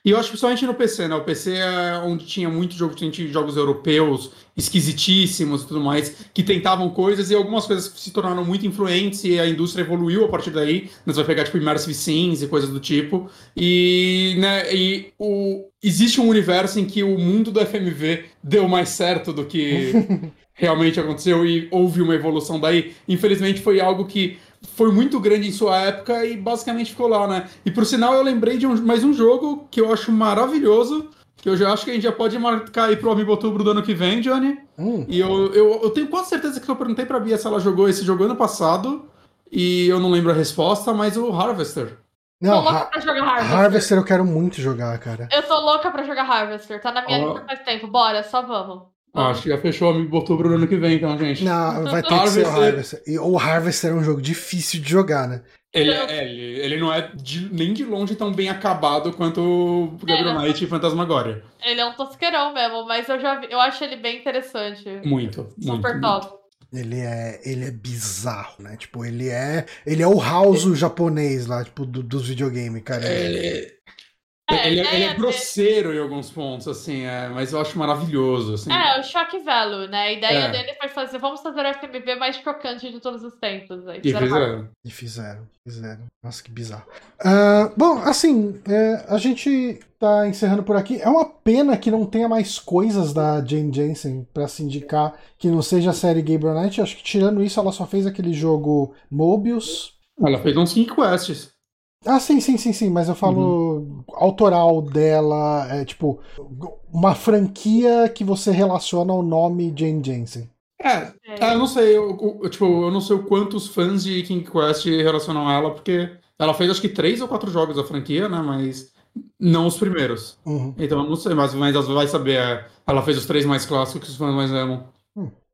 E eu acho que principalmente no PC, né? O PC é onde tinha muito jogo, tinha jogos europeus esquisitíssimos e tudo mais, que tentavam coisas e algumas coisas se tornaram muito influentes e a indústria evoluiu a partir daí. Você vai pegar, tipo, Immersive Sims e coisas do tipo. E, né, e o, existe um universo em que o mundo do FMV deu mais certo do que (laughs) realmente aconteceu e houve uma evolução daí. Infelizmente foi algo que foi muito grande em sua época e basicamente ficou lá, né? E por sinal eu lembrei de um- mais um jogo que eu acho maravilhoso, que eu já acho que a gente já pode marcar aí pro Amiibo Outubro do ano que vem, Johnny. Hum, E eu, eu, eu tenho quase certeza que eu perguntei pra Bia se ela jogou esse jogo ano passado e eu não lembro a resposta, mas o Harvester. não, tô louca Ha- pra jogar Harvester. Harvester eu quero muito jogar, cara. Eu tô louca pra jogar Harvester. Tá na minha Ó. lista faz tempo. Bora, só vamos. Ah, acho que já fechou o Amiibo Outubro do ano que vem, então, gente. Não, vai ter que ser o Harvester-. E o Harvester é um jogo difícil de jogar, né? Ele, é, ele, ele não é de- nem de longe tão bem acabado quanto o Gabriel É. Knight e Fantasmagoria. Ele é um tosqueirão mesmo, mas eu já vi, eu acho ele bem interessante. Muito, Super muito. top. Ele é, ele é bizarro, né? Tipo, ele é, ele é o house japonês lá, tipo, do- dos videogames, cara. É, É, ele, a ele ideia é grosseiro em alguns pontos, assim, é, mas eu acho maravilhoso. Assim. É, o shock value, né? A ideia É. dele foi fazer, vamos fazer o FMV mais chocante de todos os tempos. Aí E fizeram. E fizeram, fizeram. Nossa, que bizarro. Ah, bom, assim, é, a gente tá encerrando por aqui. É uma pena que não tenha mais coisas da Jane Jensen pra se indicar que não seja a série Gabriel Knight. Acho que tirando isso, ela só fez aquele jogo Mobius. Ela fez uns 5 quests. Ah, sim, sim, sim, sim, mas eu falo autoral dela, é tipo, uma franquia que você relaciona ao nome Jane Jensen. É, É. eu não sei, eu, eu- tipo, eu não sei o quantos fãs de King Quest relacionam ela, porque ela fez acho que três ou quatro jogos da franquia, né? Mas não os primeiros. Uhum, Então eu não sei, mas, mas vai saber. é, ela fez os três mais clássicos que os fãs mais amam.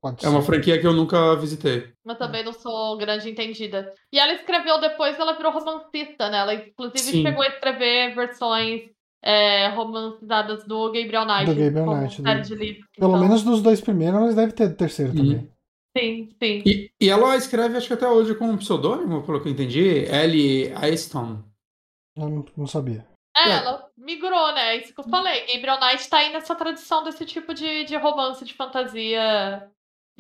Pode É uma ser. franquia que eu nunca visitei. Mas também não sou grande entendida. E ela escreveu depois, ela virou romancista, né? Ela inclusive Sim. chegou a escrever versões é, romancizadas do Gabriel Knight. Do Gabriel Knight, série né? de livros. Pelo Então, menos dos dois primeiros, mas deve ter terceiro Uhum. também. Sim, sim. E, e ela escreve, acho que até hoje, com um pseudônimo, pelo que eu entendi, Ellie Aston. Eu não, não sabia. É, É. ela migrou, né? É isso que eu falei. Gabriel Knight tá aí nessa tradição desse tipo de, de romance de fantasia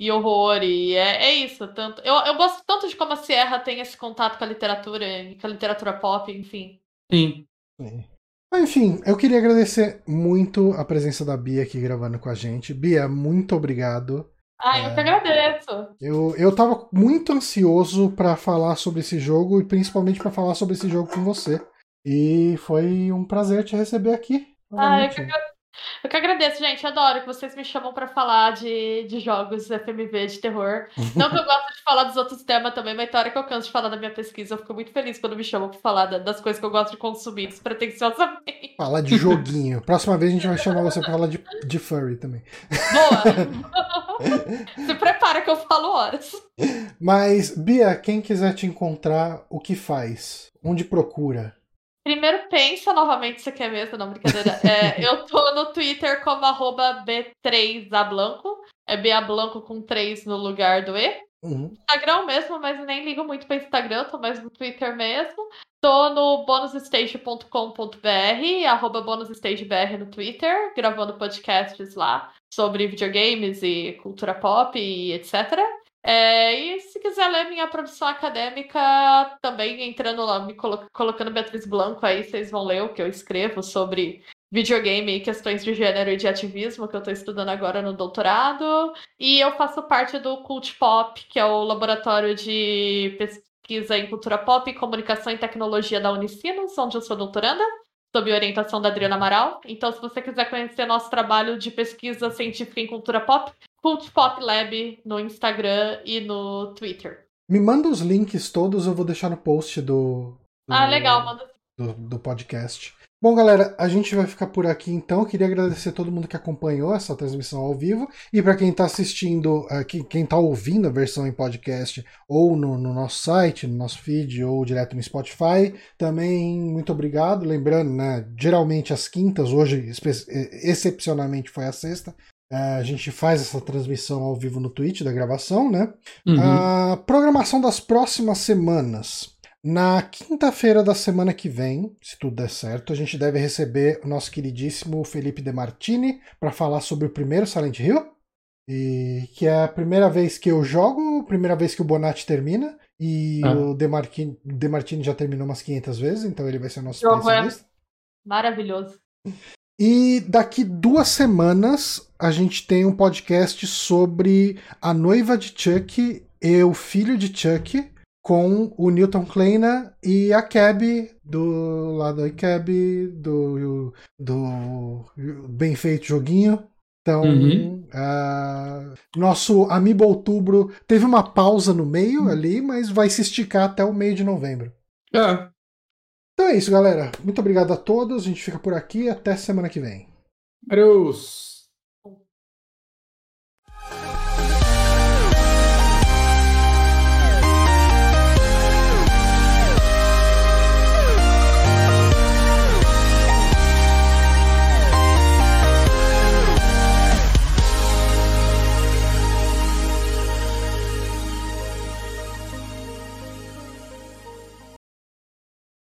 e horror. E é, é isso. Tanto, eu, eu gosto tanto de como a Sierra tem esse contato com a literatura, e com a literatura pop, enfim. Sim. Sim. Mas, Enfim, eu queria agradecer muito a presença da Bia aqui gravando com a gente. Bia, muito obrigado. Ah, eu É. que agradeço. Eu, eu tava muito ansioso pra falar sobre esse jogo e principalmente pra falar sobre esse jogo com você. E foi um prazer te receber aqui. Ah, eu que, agra- eu que agradeço, gente. Adoro que vocês me chamam pra falar de, de jogos FMV de terror. Não que eu (laughs) gosto de falar dos outros temas também, mas tem hora que eu canso de falar da minha pesquisa. Eu fico muito feliz quando me chamam pra falar da- das coisas que eu gosto de consumir despretensiosamente. Falar de joguinho. Próxima vez a gente vai chamar você pra falar de, de furry também. Boa! (laughs) Se prepara que eu falo horas. Mas, Bia, quem quiser te encontrar, o que faz? Onde procura? Primeiro pensa novamente se quer mesmo, não, brincadeira. É, (laughs) eu tô no Twitter como arroba B3ablanco. É Blanco com 3 no lugar do E. Uhum. Instagram mesmo, mas nem ligo muito pra Instagram, tô mais no Twitter mesmo. Tô no bonusstage.com.br, arroba bonusstagebr no Twitter, gravando podcasts lá sobre videogames e cultura pop e etc. É, e se quiser ler minha produção acadêmica, também entrando lá, me colo- colocando Beatriz Blanco aí, vocês vão ler o que eu escrevo sobre videogame e questões de gênero e de ativismo que eu tô estudando agora no doutorado. E eu faço parte do Cult Pop, que é o laboratório de pesquisa em cultura pop, comunicação e tecnologia da Unicinos, onde eu sou doutoranda, sob orientação da Adriana Amaral. Então, se você quiser conhecer nosso trabalho de pesquisa científica em cultura pop, Cult Pop Lab no Instagram e no Twitter. Me manda os links todos, eu vou deixar no post do, do, Ah, legal, manda. do, do podcast. Bom, galera, a gente vai ficar por aqui então. Queria agradecer a todo mundo que acompanhou essa transmissão ao vivo. E para quem está assistindo, que- quem está ouvindo a versão em podcast, ou no, no nosso site, no nosso feed, ou direto no Spotify, também muito obrigado. Lembrando, né? Geralmente às quintas, hoje eh, excepcionalmente foi a sexta. Eh, a gente faz essa transmissão ao vivo no Twitch da gravação, né? Uhum. A programação das próximas semanas. Na quinta-feira da semana que vem, se tudo der certo, a gente deve receber o nosso queridíssimo Felipe De Martini para falar sobre o primeiro Silent Hill. E que é a primeira vez que eu jogo, primeira vez que o Bonatti termina. E Ah. o De, Marqui- De Martini já terminou umas 500 vezes, então ele vai ser o nosso Jogo é- especialista. Maravilhoso. E daqui duas semanas a gente tem um podcast sobre a noiva de Chuck e o filho de Chuck com o Newton Kleina e a Cab do lado da Cab do, do Bem Feito Joguinho. Então, Uhum. ah, nosso Amiibo Outubro teve uma pausa no meio ali, mas vai se esticar até o meio de novembro. É. Então é isso, galera. Muito obrigado a todos. A gente fica por aqui. Até semana que vem. Adeus.